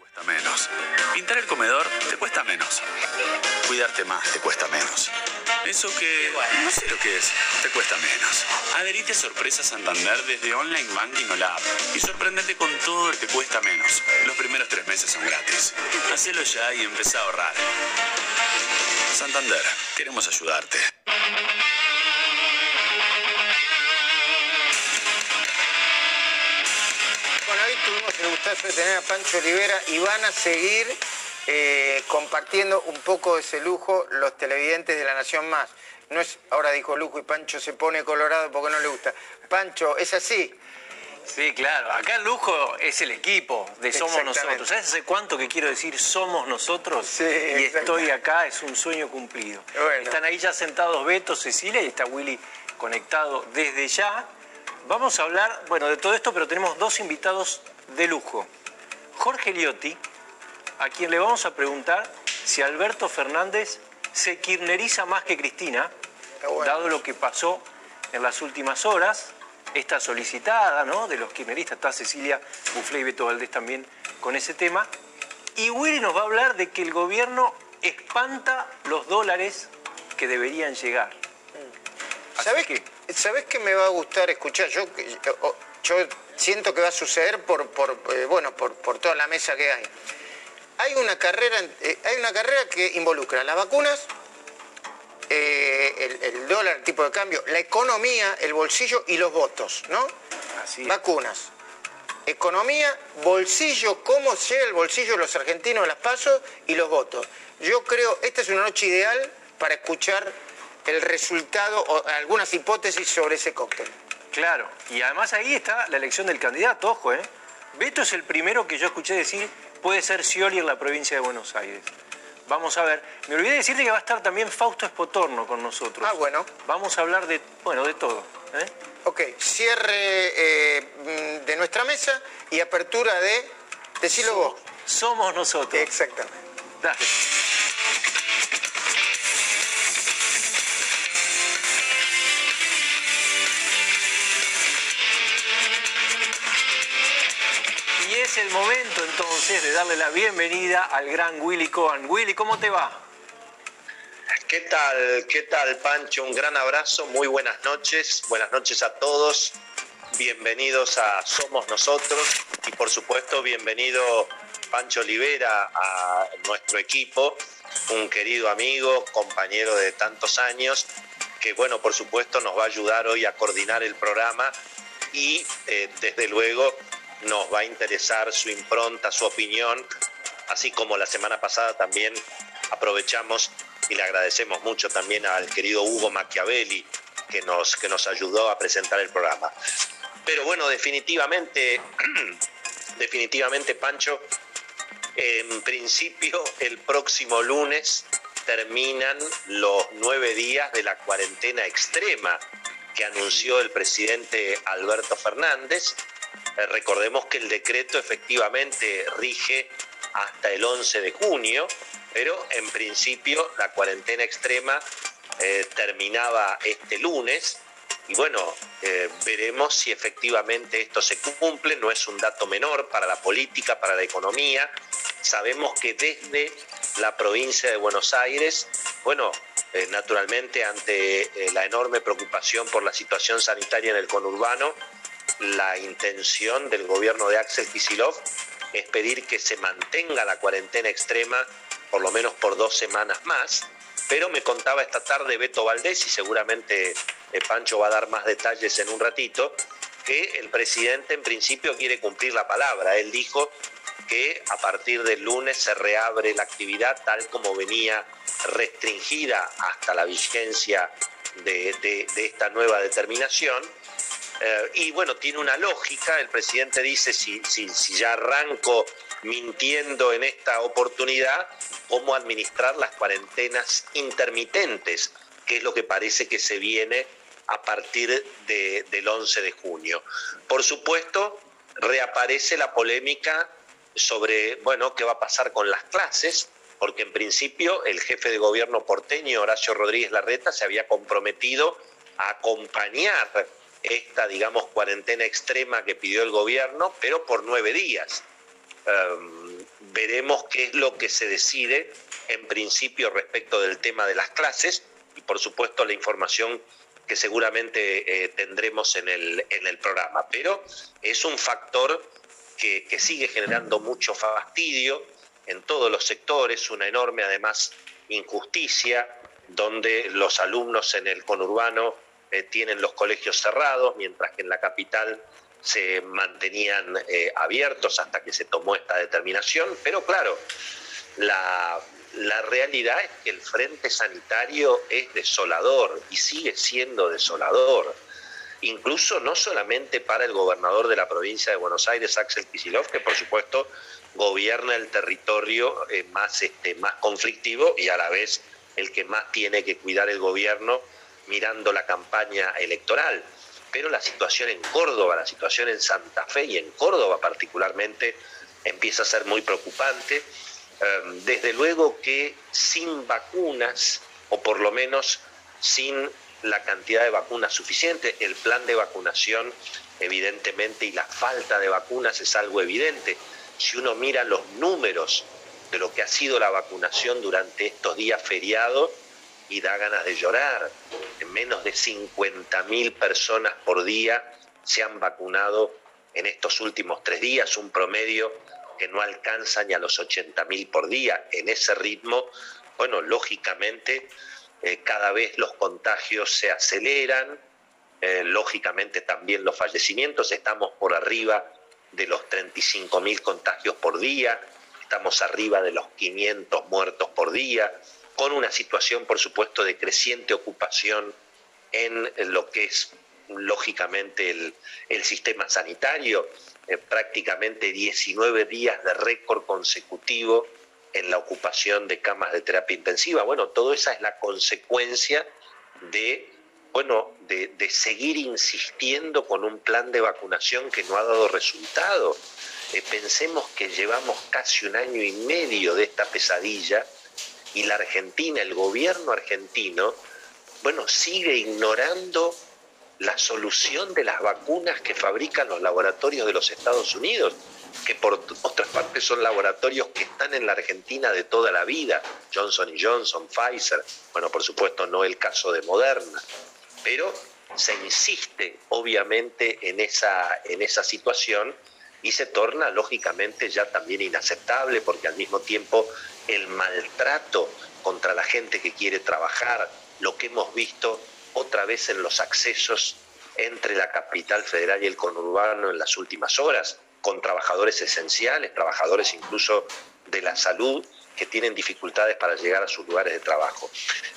cuesta menos. Pintar el comedor te cuesta menos. Cuidarte más te cuesta menos. Eso que no sé lo que es, te cuesta menos. Adherite a Sorpresa Santander desde Online Banking o la y sorprendete con todo el que cuesta menos. Los primeros tres meses son gratis. Hacelo ya y empezá a ahorrar. Santander, queremos ayudarte. Tuvimos el gustazo de tener a Pancho Olivera y van a seguir eh, compartiendo un poco de ese lujo los televidentes de La Nación Más. No es, ahora dijo lujo y Pancho se pone colorado porque no le gusta. Pancho, ¿es así? Sí, claro. Acá el lujo es el equipo de Somos. Nosotros. ¿Sabes hace cuánto que quiero decir Somos Nosotros? Sí, y estoy acá, es un sueño cumplido. Bueno. Están ahí ya sentados Beto, Cecilia y está Willy conectado desde ya. Vamos a hablar, bueno, de todo esto, pero tenemos dos invitados de lujo. Jorge Liotti, a quien le vamos a preguntar si Alberto Fernández se kirneriza más que Cristina, dado lo que pasó en las últimas horas, esta solicitada ¿no? de los kirchneristas, está Cecilia Buflé y Beto Valdés también con ese tema. Y Willy nos va a hablar de que el gobierno espanta los dólares que deberían llegar. ¿Sabés qué? ¿Sabés qué me va a gustar escuchar? Yo, yo, yo siento que va a suceder por, por, eh, bueno, por, por toda la mesa que hay. Hay una carrera, eh, hay una carrera que involucra las vacunas, eh, el, el dólar, el tipo de cambio, la economía, el bolsillo y los votos, ¿no? Vacunas. Economía, bolsillo, cómo llega el bolsillo de los argentinos a las pasos y los votos. Yo creo, esta es una noche ideal para escuchar el resultado o algunas hipótesis sobre ese cóctel. Claro, y además ahí está la elección del candidato, ojo, ¿eh? Beto es el primero que yo escuché decir puede ser Scioli en la provincia de Buenos Aires. Vamos a ver. Me olvidé decirte que va a estar también Fausto Espotorno con nosotros. Ah, bueno. Vamos a hablar de, bueno, de todo. ¿eh? Ok, cierre eh, de nuestra mesa y apertura de, decilo vos. Somos nosotros. Exactamente. Dale. Es el momento entonces de darle la bienvenida al gran Willy Cohen. Willy, ¿cómo te va? ¿Qué tal? ¿Qué tal, Pancho? Un gran abrazo, muy buenas noches. Buenas noches a todos. Bienvenidos a Somos Nosotros y por supuesto bienvenido Pancho Olivera a nuestro equipo, un querido amigo, compañero de tantos años, que bueno, por supuesto nos va a ayudar hoy a coordinar el programa y eh, desde luego nos va a interesar su impronta, su opinión, así como la semana pasada también aprovechamos y le agradecemos mucho también al querido Hugo Machiavelli que nos, que nos ayudó a presentar el programa. Pero bueno, definitivamente, definitivamente, Pancho, en principio el próximo lunes terminan los nueve días de la cuarentena extrema que anunció el presidente Alberto Fernández. Eh, recordemos que el decreto efectivamente rige hasta el 11 de junio, pero en principio la cuarentena extrema eh, terminaba este lunes y bueno, eh, veremos si efectivamente esto se cumple, no es un dato menor para la política, para la economía. Sabemos que desde la provincia de Buenos Aires, bueno, naturalmente ante la enorme preocupación por la situación sanitaria en el conurbano, la intención del gobierno de Axel Kicillof es pedir que se mantenga la cuarentena extrema por lo menos por dos semanas más. Pero me contaba esta tarde Beto Valdés, y seguramente eh, Pancho va a dar más detalles en un ratito, que el presidente en principio quiere cumplir la palabra. Él dijo que a partir del lunes se reabre la actividad tal como venía restringida hasta la vigencia de- de esta nueva determinación. Eh, y bueno, tiene una lógica, el presidente dice, si, ya arranco mintiendo en esta oportunidad, cómo administrar las cuarentenas intermitentes, que es lo que parece que se viene a partir de- del 11 de junio. Por supuesto, reaparece la polémica sobre, bueno, qué va a pasar con las clases, porque en principio el jefe de gobierno porteño, Horacio Rodríguez Larreta, se había comprometido a acompañar esta, digamos, cuarentena extrema que pidió el gobierno, pero por nueve días. Um, veremos qué es lo que se decide en principio respecto del tema de las clases y por supuesto la información que seguramente eh, tendremos en el, en el programa. Pero es un factor que, que sigue generando mucho fastidio en todos los sectores, una enorme además injusticia, donde los alumnos en el conurbano eh, tienen los colegios cerrados, mientras que en la capital se mantenían eh, abiertos hasta que se tomó esta determinación. Pero claro, la, la realidad es que el frente sanitario es desolador y sigue siendo desolador. Incluso no solamente para el gobernador de la provincia de Buenos Aires, Axel Kicillof, que por supuesto gobierna el territorio eh, más, este, más conflictivo y a la vez el que más tiene que cuidar el gobierno mirando la campaña electoral. Pero la situación en Córdoba, la situación en Santa Fe y en Córdoba particularmente empieza a ser muy preocupante. Eh, desde luego que sin vacunas, o por lo menos sin la cantidad de vacunas suficiente, el plan de vacunación evidentemente y la falta de vacunas es algo evidente. Si uno mira los números de lo que ha sido la vacunación durante estos días feriados, y da ganas de llorar. Menos de 50.000 personas por día se han vacunado en estos últimos tres días, un promedio que no alcanza ni a los 80.000 por día. En ese ritmo, bueno, lógicamente eh, cada vez los contagios se aceleran, eh, lógicamente también los fallecimientos, estamos por arriba de los 35.000 contagios por día, estamos arriba de los 500 muertos por día, con una situación, por supuesto, de creciente ocupación en lo que es lógicamente el, sistema sanitario, eh, prácticamente 19 días de récord consecutivo en la ocupación de camas de terapia intensiva. Bueno, todo esa es la consecuencia de, bueno, de seguir insistiendo con un plan de vacunación que no ha dado resultado. Eh, pensemos que llevamos casi un año y medio de esta pesadilla y la Argentina, el gobierno argentino, bueno, sigue ignorando la solución de las vacunas que fabrican los laboratorios de los Estados Unidos, que por otra parte son laboratorios que están en la Argentina de toda la vida, Johnson Johnson, Pfizer, bueno, por supuesto no el caso de Moderna, pero se insiste obviamente en esa, en esa situación y se torna lógicamente ya también inaceptable porque al mismo tiempo el maltrato contra la gente que quiere trabajar, lo que hemos visto otra vez en los accesos entre la capital federal y el conurbano en las últimas horas, con trabajadores esenciales, trabajadores incluso de la salud que tienen dificultades para llegar a sus lugares de trabajo.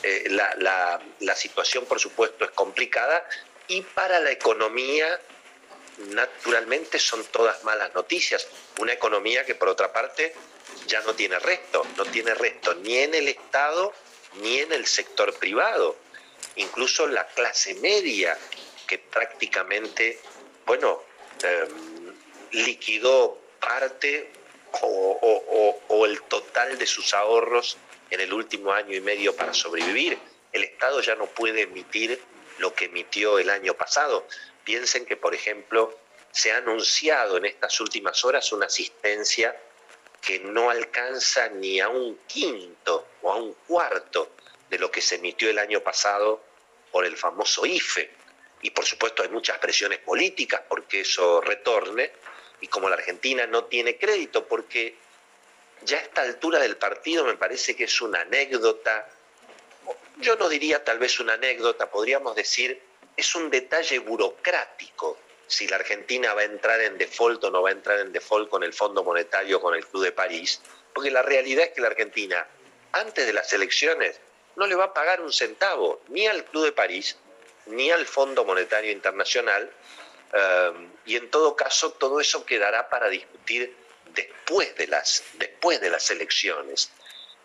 Eh, la, situación, por supuesto, es complicada y para la economía, naturalmente, son todas malas noticias. Una economía que, por otra parte, ya no tiene resto, no tiene resto ni en el Estado ni en el sector privado incluso la clase media, que prácticamente, bueno, eh, liquidó parte o, el total de sus ahorros en el último año y medio para sobrevivir. El Estado ya no puede emitir lo que emitió el año pasado. Piensen que, por ejemplo, se ha anunciado en estas últimas horas una asistencia que no alcanza ni a un quinto o a un cuarto de lo que se emitió el año pasado por el famoso IFE. Y por supuesto hay muchas presiones políticas porque eso retorne. Y como la Argentina no tiene crédito, porque ya a esta altura del partido me parece que es una anécdota, yo no diría tal vez una anécdota, podríamos decir, es un detalle burocrático si la Argentina va a entrar en default o no va a entrar en default con el Fondo Monetario, con el Club de París, porque la realidad es que la Argentina, antes de las elecciones, no le va a pagar un centavo ni al Club de París ni al Fondo Monetario Internacional um, y en todo caso todo eso quedará para discutir después de las, después de las elecciones.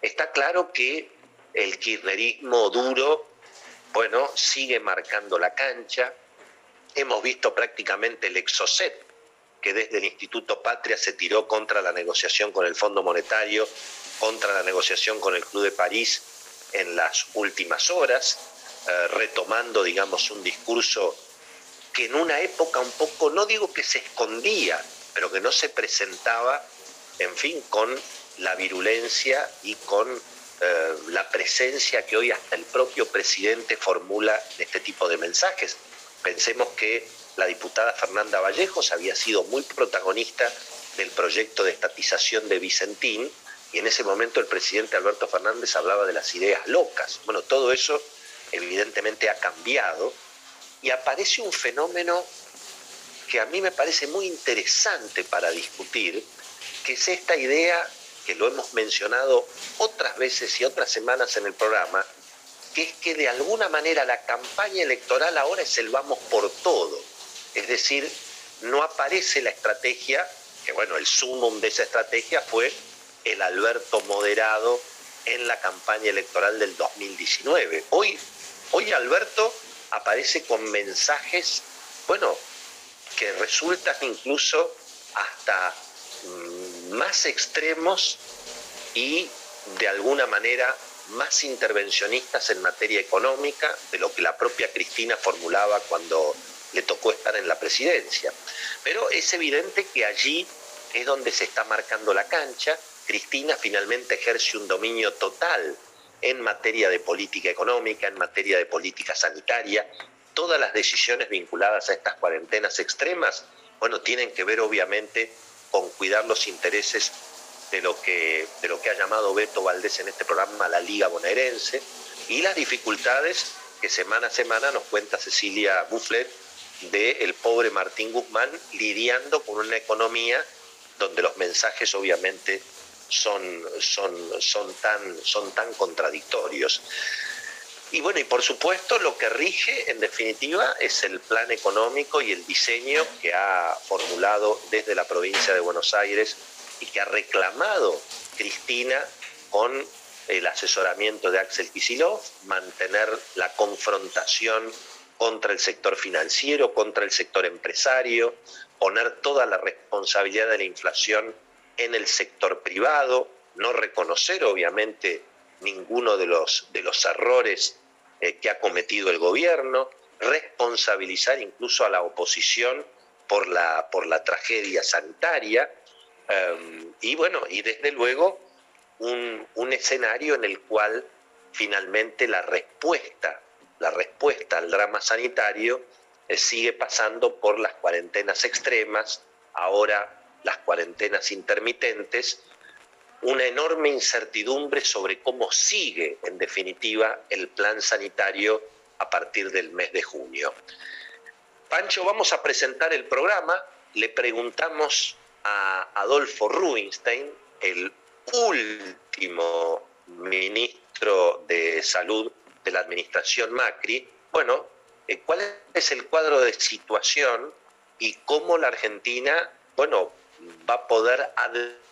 Está claro que el kirchnerismo duro, bueno, sigue marcando la cancha. Hemos visto prácticamente el exocet que desde el Instituto Patria se tiró contra la negociación con el Fondo Monetario, contra la negociación con el Club de París en las últimas horas, eh, retomando, digamos, un discurso que en una época un poco, no digo que se escondía, pero que no se presentaba, en fin, con la virulencia y con eh, la presencia que hoy hasta el propio presidente formula de este tipo de mensajes. Pensemos que la diputada Fernanda Vallejos había sido muy protagonista del proyecto de estatización de Vicentín, y en ese momento el presidente Alberto Fernández hablaba de las ideas locas. Bueno, todo eso evidentemente ha cambiado y aparece un fenómeno que a mí me parece muy interesante para discutir, que es esta idea que lo hemos mencionado otras veces y otras semanas en el programa, que es que de alguna manera la campaña electoral ahora es el vamos por todo. Es decir, no aparece la estrategia, que bueno, el sumum de esa estrategia fue el Alberto moderado en la campaña electoral del 2019. Hoy, hoy Alberto aparece con mensajes, bueno, que resultan incluso hasta mm, más extremos y de alguna manera más intervencionistas en materia económica de lo que la propia Cristina formulaba cuando le tocó estar en la presidencia. Pero es evidente que allí es donde se está marcando la cancha Cristina finalmente ejerce un dominio total en materia de política económica, en materia de política sanitaria. Todas las decisiones vinculadas a estas cuarentenas extremas, bueno, tienen que ver obviamente con cuidar los intereses de lo que, de lo que ha llamado Beto Valdés en este programa la Liga Bonaerense y las dificultades que semana a semana nos cuenta Cecilia Bufflet de el pobre Martín Guzmán lidiando con una economía donde los mensajes obviamente son, son, son, tan, son tan contradictorios. Y bueno, y por supuesto lo que rige en definitiva es el plan económico y el diseño que ha formulado desde la provincia de Buenos Aires y que ha reclamado Cristina con el asesoramiento de Axel Kicillof, mantener la confrontación contra el sector financiero, contra el sector empresario, poner toda la responsabilidad de la inflación en el sector privado, no reconocer obviamente ninguno de los, de los errores eh, que ha cometido el gobierno, responsabilizar incluso a la oposición por la, por la tragedia sanitaria. Em, y bueno, y desde luego un, un escenario en el cual finalmente la respuesta, la respuesta al drama sanitario eh, sigue pasando por las cuarentenas extremas, ahora las cuarentenas intermitentes, una enorme incertidumbre sobre cómo sigue, en definitiva, el plan sanitario a partir del mes de junio. Pancho, vamos a presentar el programa. Le preguntamos a Adolfo Rubinstein, el último ministro de Salud de la administración Macri, bueno, eh, cuál es el cuadro de situación y cómo la Argentina, bueno, va a poder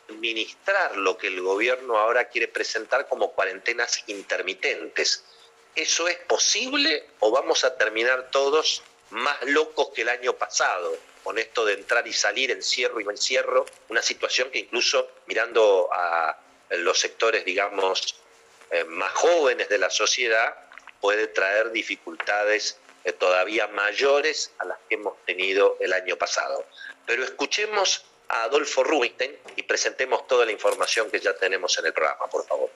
administrar lo que el gobierno ahora quiere presentar como cuarentenas intermitentes. ¿Eso es posible o vamos a terminar todos más locos que el año pasado con esto de entrar y salir, encierro y encierro, una situación que incluso mirando a los sectores, digamos, eh, más jóvenes de la sociedad, puede traer dificultades eh, todavía mayores a las que hemos tenido el año pasado. Pero escuchemos a Adolfo Rubinstein y presentemos toda la información que ya tenemos en el programa, por favor.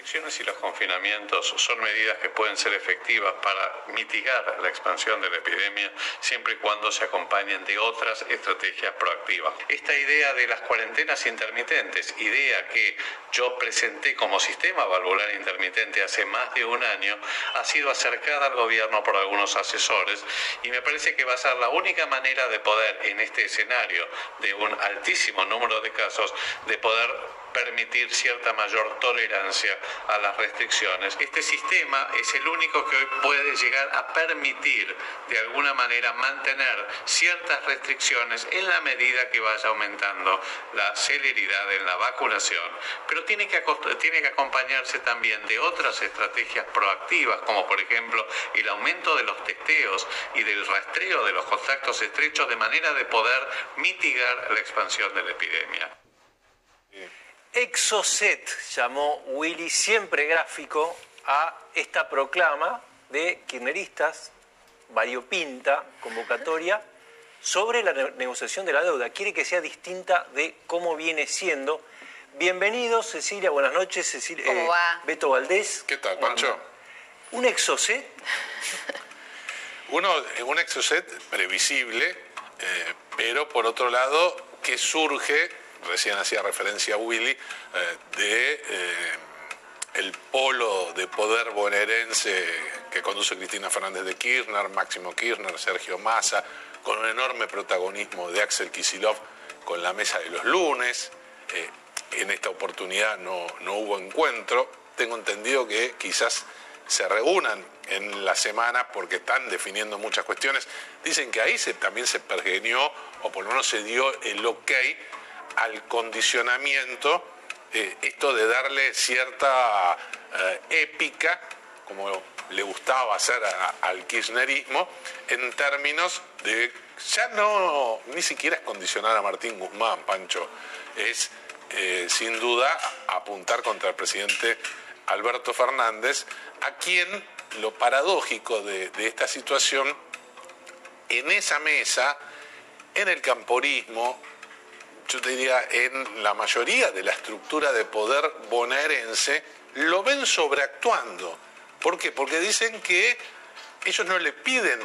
Restricciones y los confinamientos son medidas que pueden ser efectivas para mitigar la expansión de la epidemia siempre y cuando se acompañen de otras estrategias proactivas. Esta idea de las cuarentenas intermitentes, idea que yo presenté como sistema valvular intermitente hace más de un año, ha sido acercada al gobierno por algunos asesores y me parece que va a ser la única manera de poder, en este escenario de un altísimo número de casos, de poder permitir cierta mayor tolerancia a las restricciones. Este sistema es el único que hoy puede llegar a permitir de alguna manera mantener ciertas restricciones en la medida que vaya aumentando la celeridad en la vacunación, pero tiene que, tiene que acompañarse también de otras estrategias proactivas, como por ejemplo el aumento de los testeos y del rastreo de los contactos estrechos de manera de poder mitigar la expansión de la epidemia. Exocet llamó Willy, siempre gráfico, a esta proclama de kirchneristas, variopinta, convocatoria, sobre la negociación de la deuda. Quiere que sea distinta de cómo viene siendo. Bienvenidos, Cecilia, buenas noches. Cecilia, ¿Cómo va? Beto Valdés. ¿Qué tal, Pancho? ¿Un exocet? Uno, un exocet previsible, eh, pero por otro lado, que surge recién hacía referencia a Willy, eh, de eh, el polo de poder bonaerense que conduce Cristina Fernández de Kirchner, Máximo Kirchner, Sergio Massa, con un enorme protagonismo de Axel Kisilov con la mesa de los lunes. Eh, en esta oportunidad no, no hubo encuentro. Tengo entendido que quizás se reúnan en la semana porque están definiendo muchas cuestiones. Dicen que ahí también se pergenió, o por lo menos se dio el ok al condicionamiento, eh, esto de darle cierta eh, épica, como le gustaba hacer al kirchnerismo, en términos de, ya no, ni siquiera es condicionar a Martín Guzmán, Pancho, es eh, sin duda apuntar contra el presidente Alberto Fernández, a quien lo paradójico de, de esta situación, en esa mesa, en el camporismo, yo te diría, en la mayoría de la estructura de poder bonaerense, lo ven sobreactuando. ¿Por qué? Porque dicen que ellos no le piden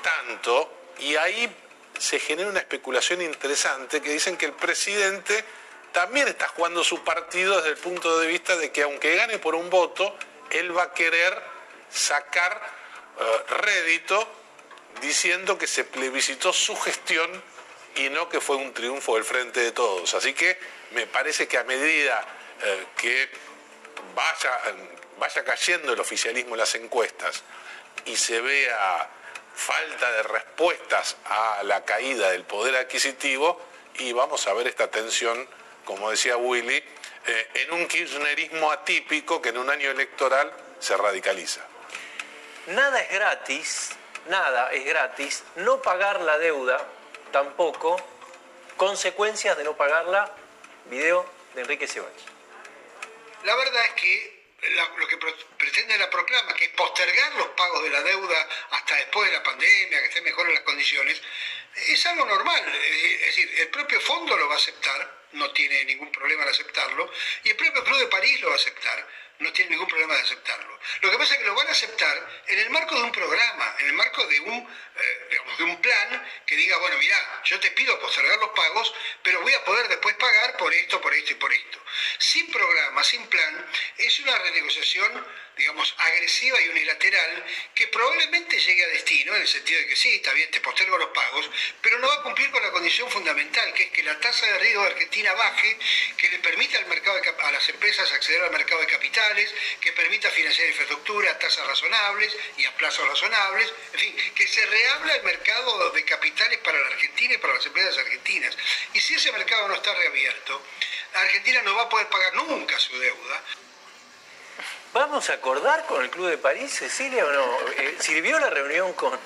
tanto y ahí se genera una especulación interesante que dicen que el presidente también está jugando su partido desde el punto de vista de que aunque gane por un voto, él va a querer sacar eh, rédito diciendo que se plebiscitó su gestión y no que fue un triunfo del frente de todos. Así que me parece que a medida eh, que vaya, vaya cayendo el oficialismo en las encuestas y se vea falta de respuestas a la caída del poder adquisitivo, y vamos a ver esta tensión, como decía Willy, eh, en un kirchnerismo atípico que en un año electoral se radicaliza. Nada es gratis, nada es gratis. No pagar la deuda tampoco. Consecuencias de no pagarla. Video de Enrique Ceballos. La verdad es que lo que pretende la proclama, que es postergar los pagos de la deuda hasta después de la pandemia, que estén mejores las condiciones, es algo normal. Es decir, el propio fondo lo va a aceptar, no tiene ningún problema en aceptarlo, y el propio Club de París lo va a aceptar, no tiene ningún problema de aceptarlo. Lo que pasa es que lo van a aceptar en el marco de un programa, en el marco de un, eh, digamos, de un plan que diga, bueno, mira, yo te pido postergar los pagos, pero voy a poder después pagar por esto, por esto y por esto. Sin programa, sin plan, es una renegociación, digamos, agresiva y unilateral que probablemente llegue a destino, en el sentido de que sí, está bien, te postergo los pagos, pero no va a cumplir con la condición fundamental, que es que la tasa de riesgo de Argentina baje, que le permita al mercado a las empresas acceder al mercado de que permita financiar infraestructura a tasas razonables y a plazos razonables, en fin, que se reabra el mercado de capitales para la Argentina y para las empresas argentinas. Y si ese mercado no está reabierto, Argentina no va a poder pagar nunca su deuda. ¿Vamos a acordar con el Club de París, Cecilia, o no? Eh, ¿Sirvió la reunión con,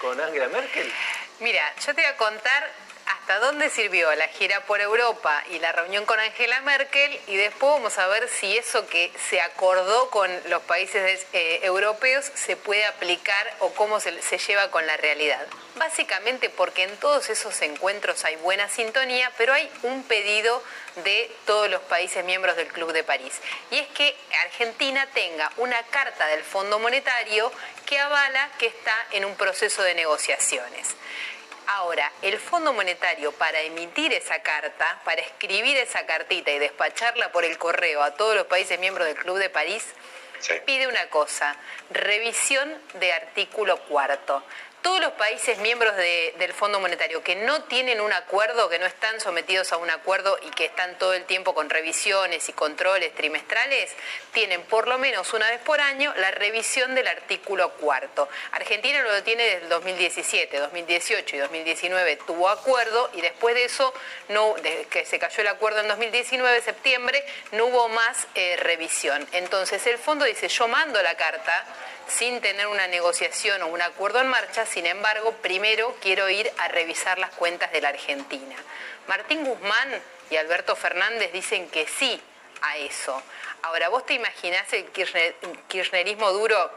con Angela Merkel? Mira, yo te voy a contar hasta dónde sirvió la gira por Europa y la reunión con Angela Merkel y después vamos a ver si eso que se acordó con los países eh, europeos se puede aplicar o cómo se, se lleva con la realidad. Básicamente porque en todos esos encuentros hay buena sintonía, pero hay un pedido de todos los países miembros del Club de París. Y es que Argentina tenga una carta del Fondo Monetario que avala que está en un proceso de negociaciones. Ahora, el Fondo Monetario para emitir esa carta, para escribir esa cartita y despacharla por el correo a todos los países miembros del Club de París, pide una cosa, revisión de artículo cuarto. Todos los países miembros de- del Fondo Monetario que no tienen un acuerdo, que no están sometidos a un acuerdo y que están todo el tiempo con revisiones y controles trimestrales, tienen por lo menos una vez por año la revisión del artículo cuarto. Argentina lo tiene desde el 2017, 2018 y 2019 tuvo acuerdo y después de eso, desde que se cayó el acuerdo en 2019, septiembre, no hubo más eh, revisión. Entonces el fondo dice, yo mando la carta sin tener una negociación o un acuerdo en marcha, sin embargo, primero quiero ir a revisar las cuentas de la Argentina. Martín Guzmán y Alberto Fernández dicen que sí a eso. Ahora, ¿vos te imaginás el kirchner- kirchnerismo duro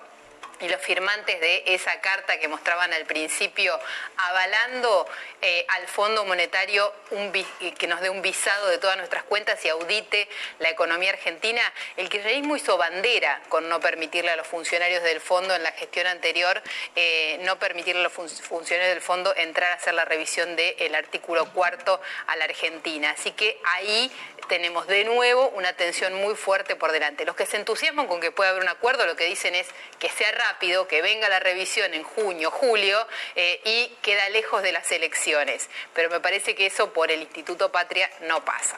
y los firmantes de esa carta que mostraban al principio avalando eh, al Fondo Monetario un vi- que nos dé un visado de todas nuestras cuentas y audite la economía argentina. El kirchnerismo hizo bandera con no permitirle a los funcionarios del fondo en la gestión anterior, eh, no permitirle a los fun- funcionarios del fondo entrar a hacer la revisión del artículo cuarto a la Argentina. Así que ahí tenemos de nuevo una tensión muy fuerte por delante. Los que se entusiasman con que pueda haber un acuerdo lo que dicen es que sea rápido, que venga la revisión en junio, julio eh, y queda lejos de las elecciones. Pero me parece que eso por el Instituto Patria no pasa.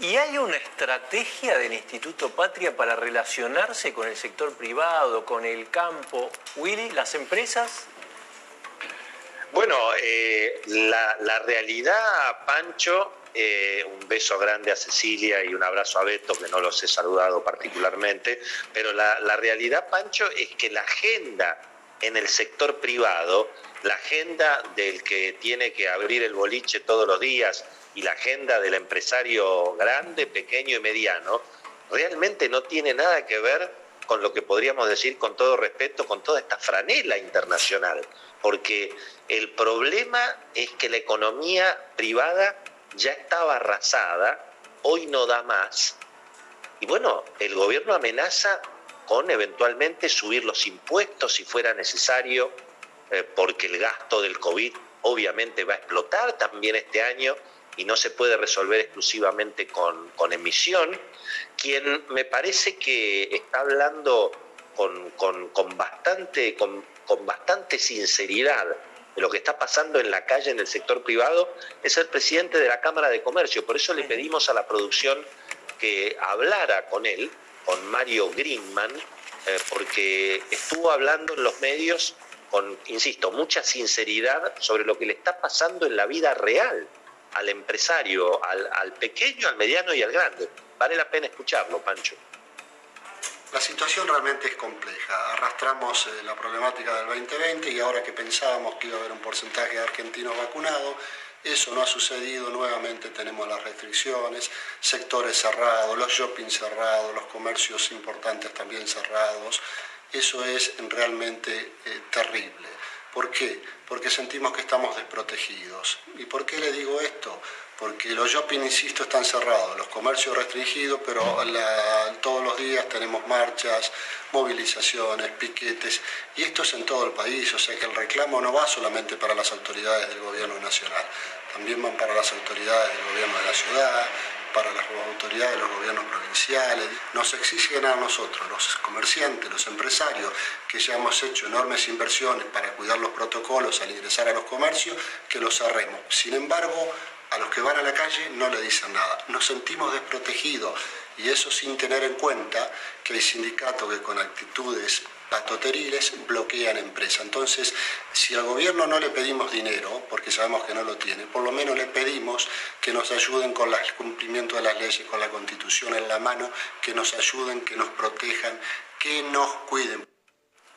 ¿Y hay una estrategia del Instituto Patria para relacionarse con el sector privado, con el campo? Willy, las empresas. Bueno, eh, la, la realidad, Pancho, eh, un beso grande a Cecilia y un abrazo a Beto, que no los he saludado particularmente, pero la, la realidad, Pancho, es que la agenda en el sector privado, la agenda del que tiene que abrir el boliche todos los días y la agenda del empresario grande, pequeño y mediano, realmente no tiene nada que ver con lo que podríamos decir con todo respeto, con toda esta franela internacional, porque el problema es que la economía privada ya estaba arrasada, hoy no da más, y bueno, el gobierno amenaza con eventualmente subir los impuestos si fuera necesario, eh, porque el gasto del COVID obviamente va a explotar también este año y no se puede resolver exclusivamente con, con emisión. Quien me parece que está hablando con, con- con bastante, con, con bastante sinceridad de lo que está pasando en la calle, en el sector privado, es el presidente de la Cámara de Comercio. Por eso le pedimos a la producción que hablara con él, con Mario Greenman, eh, porque estuvo hablando en los medios con, insisto, mucha sinceridad sobre lo que le está pasando en la vida real al empresario, al, al pequeño, al mediano y al grande. Vale la pena escucharlo, Pancho. La situación realmente es compleja. Arrastramos eh, la problemática del 2020 y ahora que pensábamos que iba a haber un porcentaje de argentinos vacunados, eso no ha sucedido, nuevamente tenemos las restricciones, sectores cerrados, los shoppings cerrados, los comercios importantes también cerrados. Eso es realmente eh, terrible. ¿Por qué? Porque sentimos que estamos desprotegidos. ¿Y por qué le digo esto? Porque los shopping, insisto, están cerrados, los comercios restringidos, pero todos los días tenemos marchas, movilizaciones, piquetes, y esto es en todo el país, o sea que el reclamo no va solamente para las autoridades del gobierno nacional, también van para las autoridades del gobierno de la ciudad, para las autoridades de los gobiernos provinciales. Nos exigen a nosotros, los comerciantes, los empresarios, que ya hemos hecho enormes inversiones para cuidar los protocolos al ingresar a los comercios, que los cerremos. Sin embargo, a los que van a la calle no le dicen nada. Nos sentimos desprotegidos y eso sin tener en cuenta que hay sindicatos que con actitudes patoteriles bloquean empresas. Entonces, si al gobierno no le pedimos dinero, porque sabemos que no lo tiene, por lo menos le pedimos que nos ayuden con el cumplimiento de las leyes, con la constitución en la mano, que nos ayuden, que nos protejan, que nos cuiden.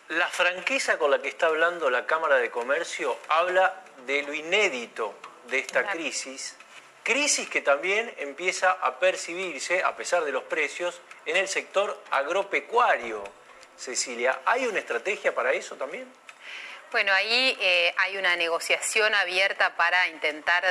La franqueza con la que está hablando la Cámara de Comercio habla de lo inédito de esta crisis, crisis que también empieza a percibirse, a pesar de los precios, en el sector agropecuario Cecilia, ¿hay una estrategia para eso también? Bueno, ahí eh, hay una negociación abierta para intentar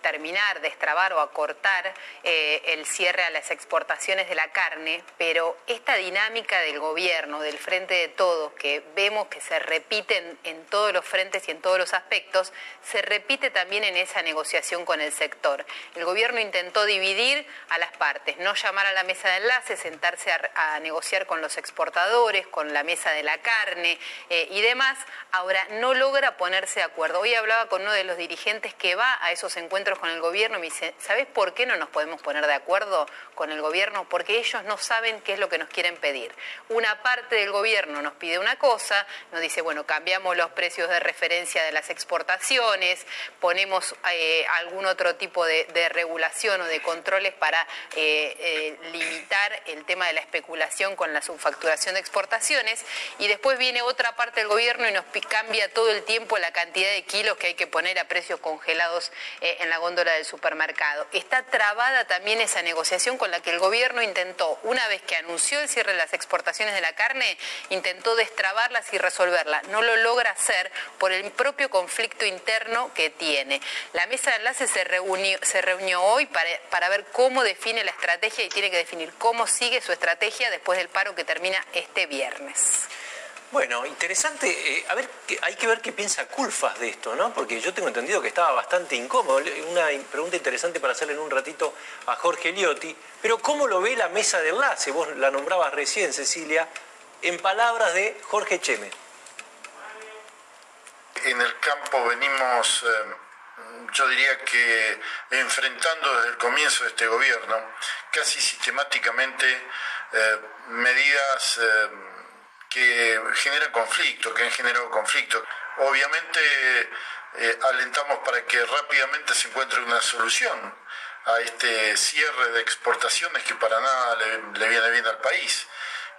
terminar, destrabar o acortar eh, el cierre a las exportaciones de la carne, pero esta dinámica del gobierno, del frente de todos, que vemos que se repite en, todos los frentes y en todos los aspectos, se repite también en esa negociación con el sector. El gobierno intentó dividir a las partes, no llamar a la mesa de enlace, sentarse a, negociar con los exportadores, con la mesa de la carne eh, y demás. Ahora no logra ponerse de acuerdo. Hoy hablaba con uno de los dirigentes que va a esos encuentros con el gobierno me dice, ¿sabes por qué no nos podemos poner de acuerdo con el gobierno? Porque ellos no saben qué es lo que nos quieren pedir. Una parte del gobierno nos pide una cosa, nos dice, bueno, cambiamos los precios de referencia de las exportaciones, ponemos eh, algún otro tipo de, regulación o de controles para eh, eh, limitar el tema de la especulación con la subfacturación de exportaciones, y después viene otra parte del gobierno y nos cambia todo el tiempo la cantidad de kilos que hay que poner a precios congelados en la góndola del supermercado. Está trabada también esa negociación con la que el gobierno intentó, una vez que anunció el cierre de las exportaciones de la carne, intentó destrabarlas y resolverlas. No lo logra hacer por el propio conflicto interno que tiene. La mesa de enlace se reunió, se reunió hoy para, para ver cómo define la estrategia y tiene que definir cómo sigue su estrategia después del paro que termina este viernes. Bueno, interesante. Eh, a ver, hay que ver qué piensa Culfas de esto, ¿no? Porque yo tengo entendido que estaba bastante incómodo. Una pregunta interesante para hacerle en un ratito a Jorge Liotti. Pero ¿cómo lo ve la mesa de enlace? Vos la nombrabas recién, Cecilia, en palabras de Jorge Cheme. En el campo venimos, eh, yo diría que enfrentando desde el comienzo de este gobierno casi sistemáticamente eh, medidas que generan conflicto, que han generado conflicto. Obviamente eh, alentamos para que rápidamente se encuentre una solución a este cierre de exportaciones que para nada le, viene bien al país.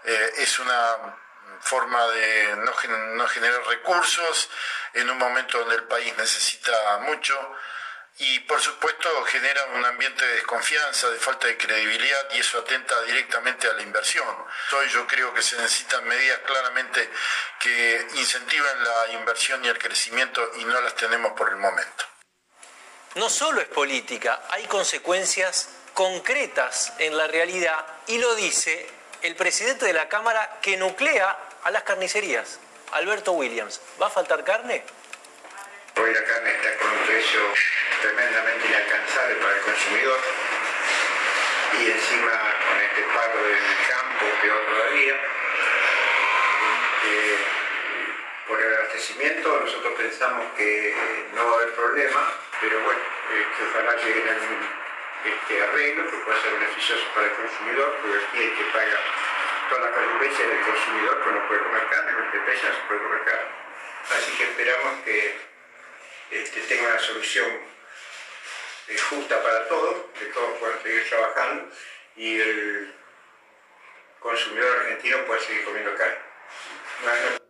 Eh, es una forma de no, no generar recursos en un momento donde el país necesita mucho y por supuesto genera un ambiente de desconfianza, de falta de credibilidad y eso atenta directamente a la inversión. Hoy yo creo que se necesitan medidas claramente que incentiven la inversión y el crecimiento y no las tenemos por el momento. No solo es política, hay consecuencias concretas en la realidad y lo dice el presidente de la Cámara que nuclea a las carnicerías, Alberto Williams. ¿Va a faltar carne? Hoy la carne está con un precio tremendamente inalcanzable para el consumidor y encima con este paro del campo peor todavía, eh, por el abastecimiento, nosotros pensamos que no va a haber problema, pero bueno, eh, que ojalá lleguen algún este, arreglo que pueda ser beneficioso para el consumidor, porque aquí hay que pagar todas las consecuencias del consumidor que no puede comer carne, el precio no se puede comer carne. Así que esperamos que este, tenga una solución eh, justa para todos, que todos puedan seguir trabajando y el consumidor argentino pueda seguir comiendo carne.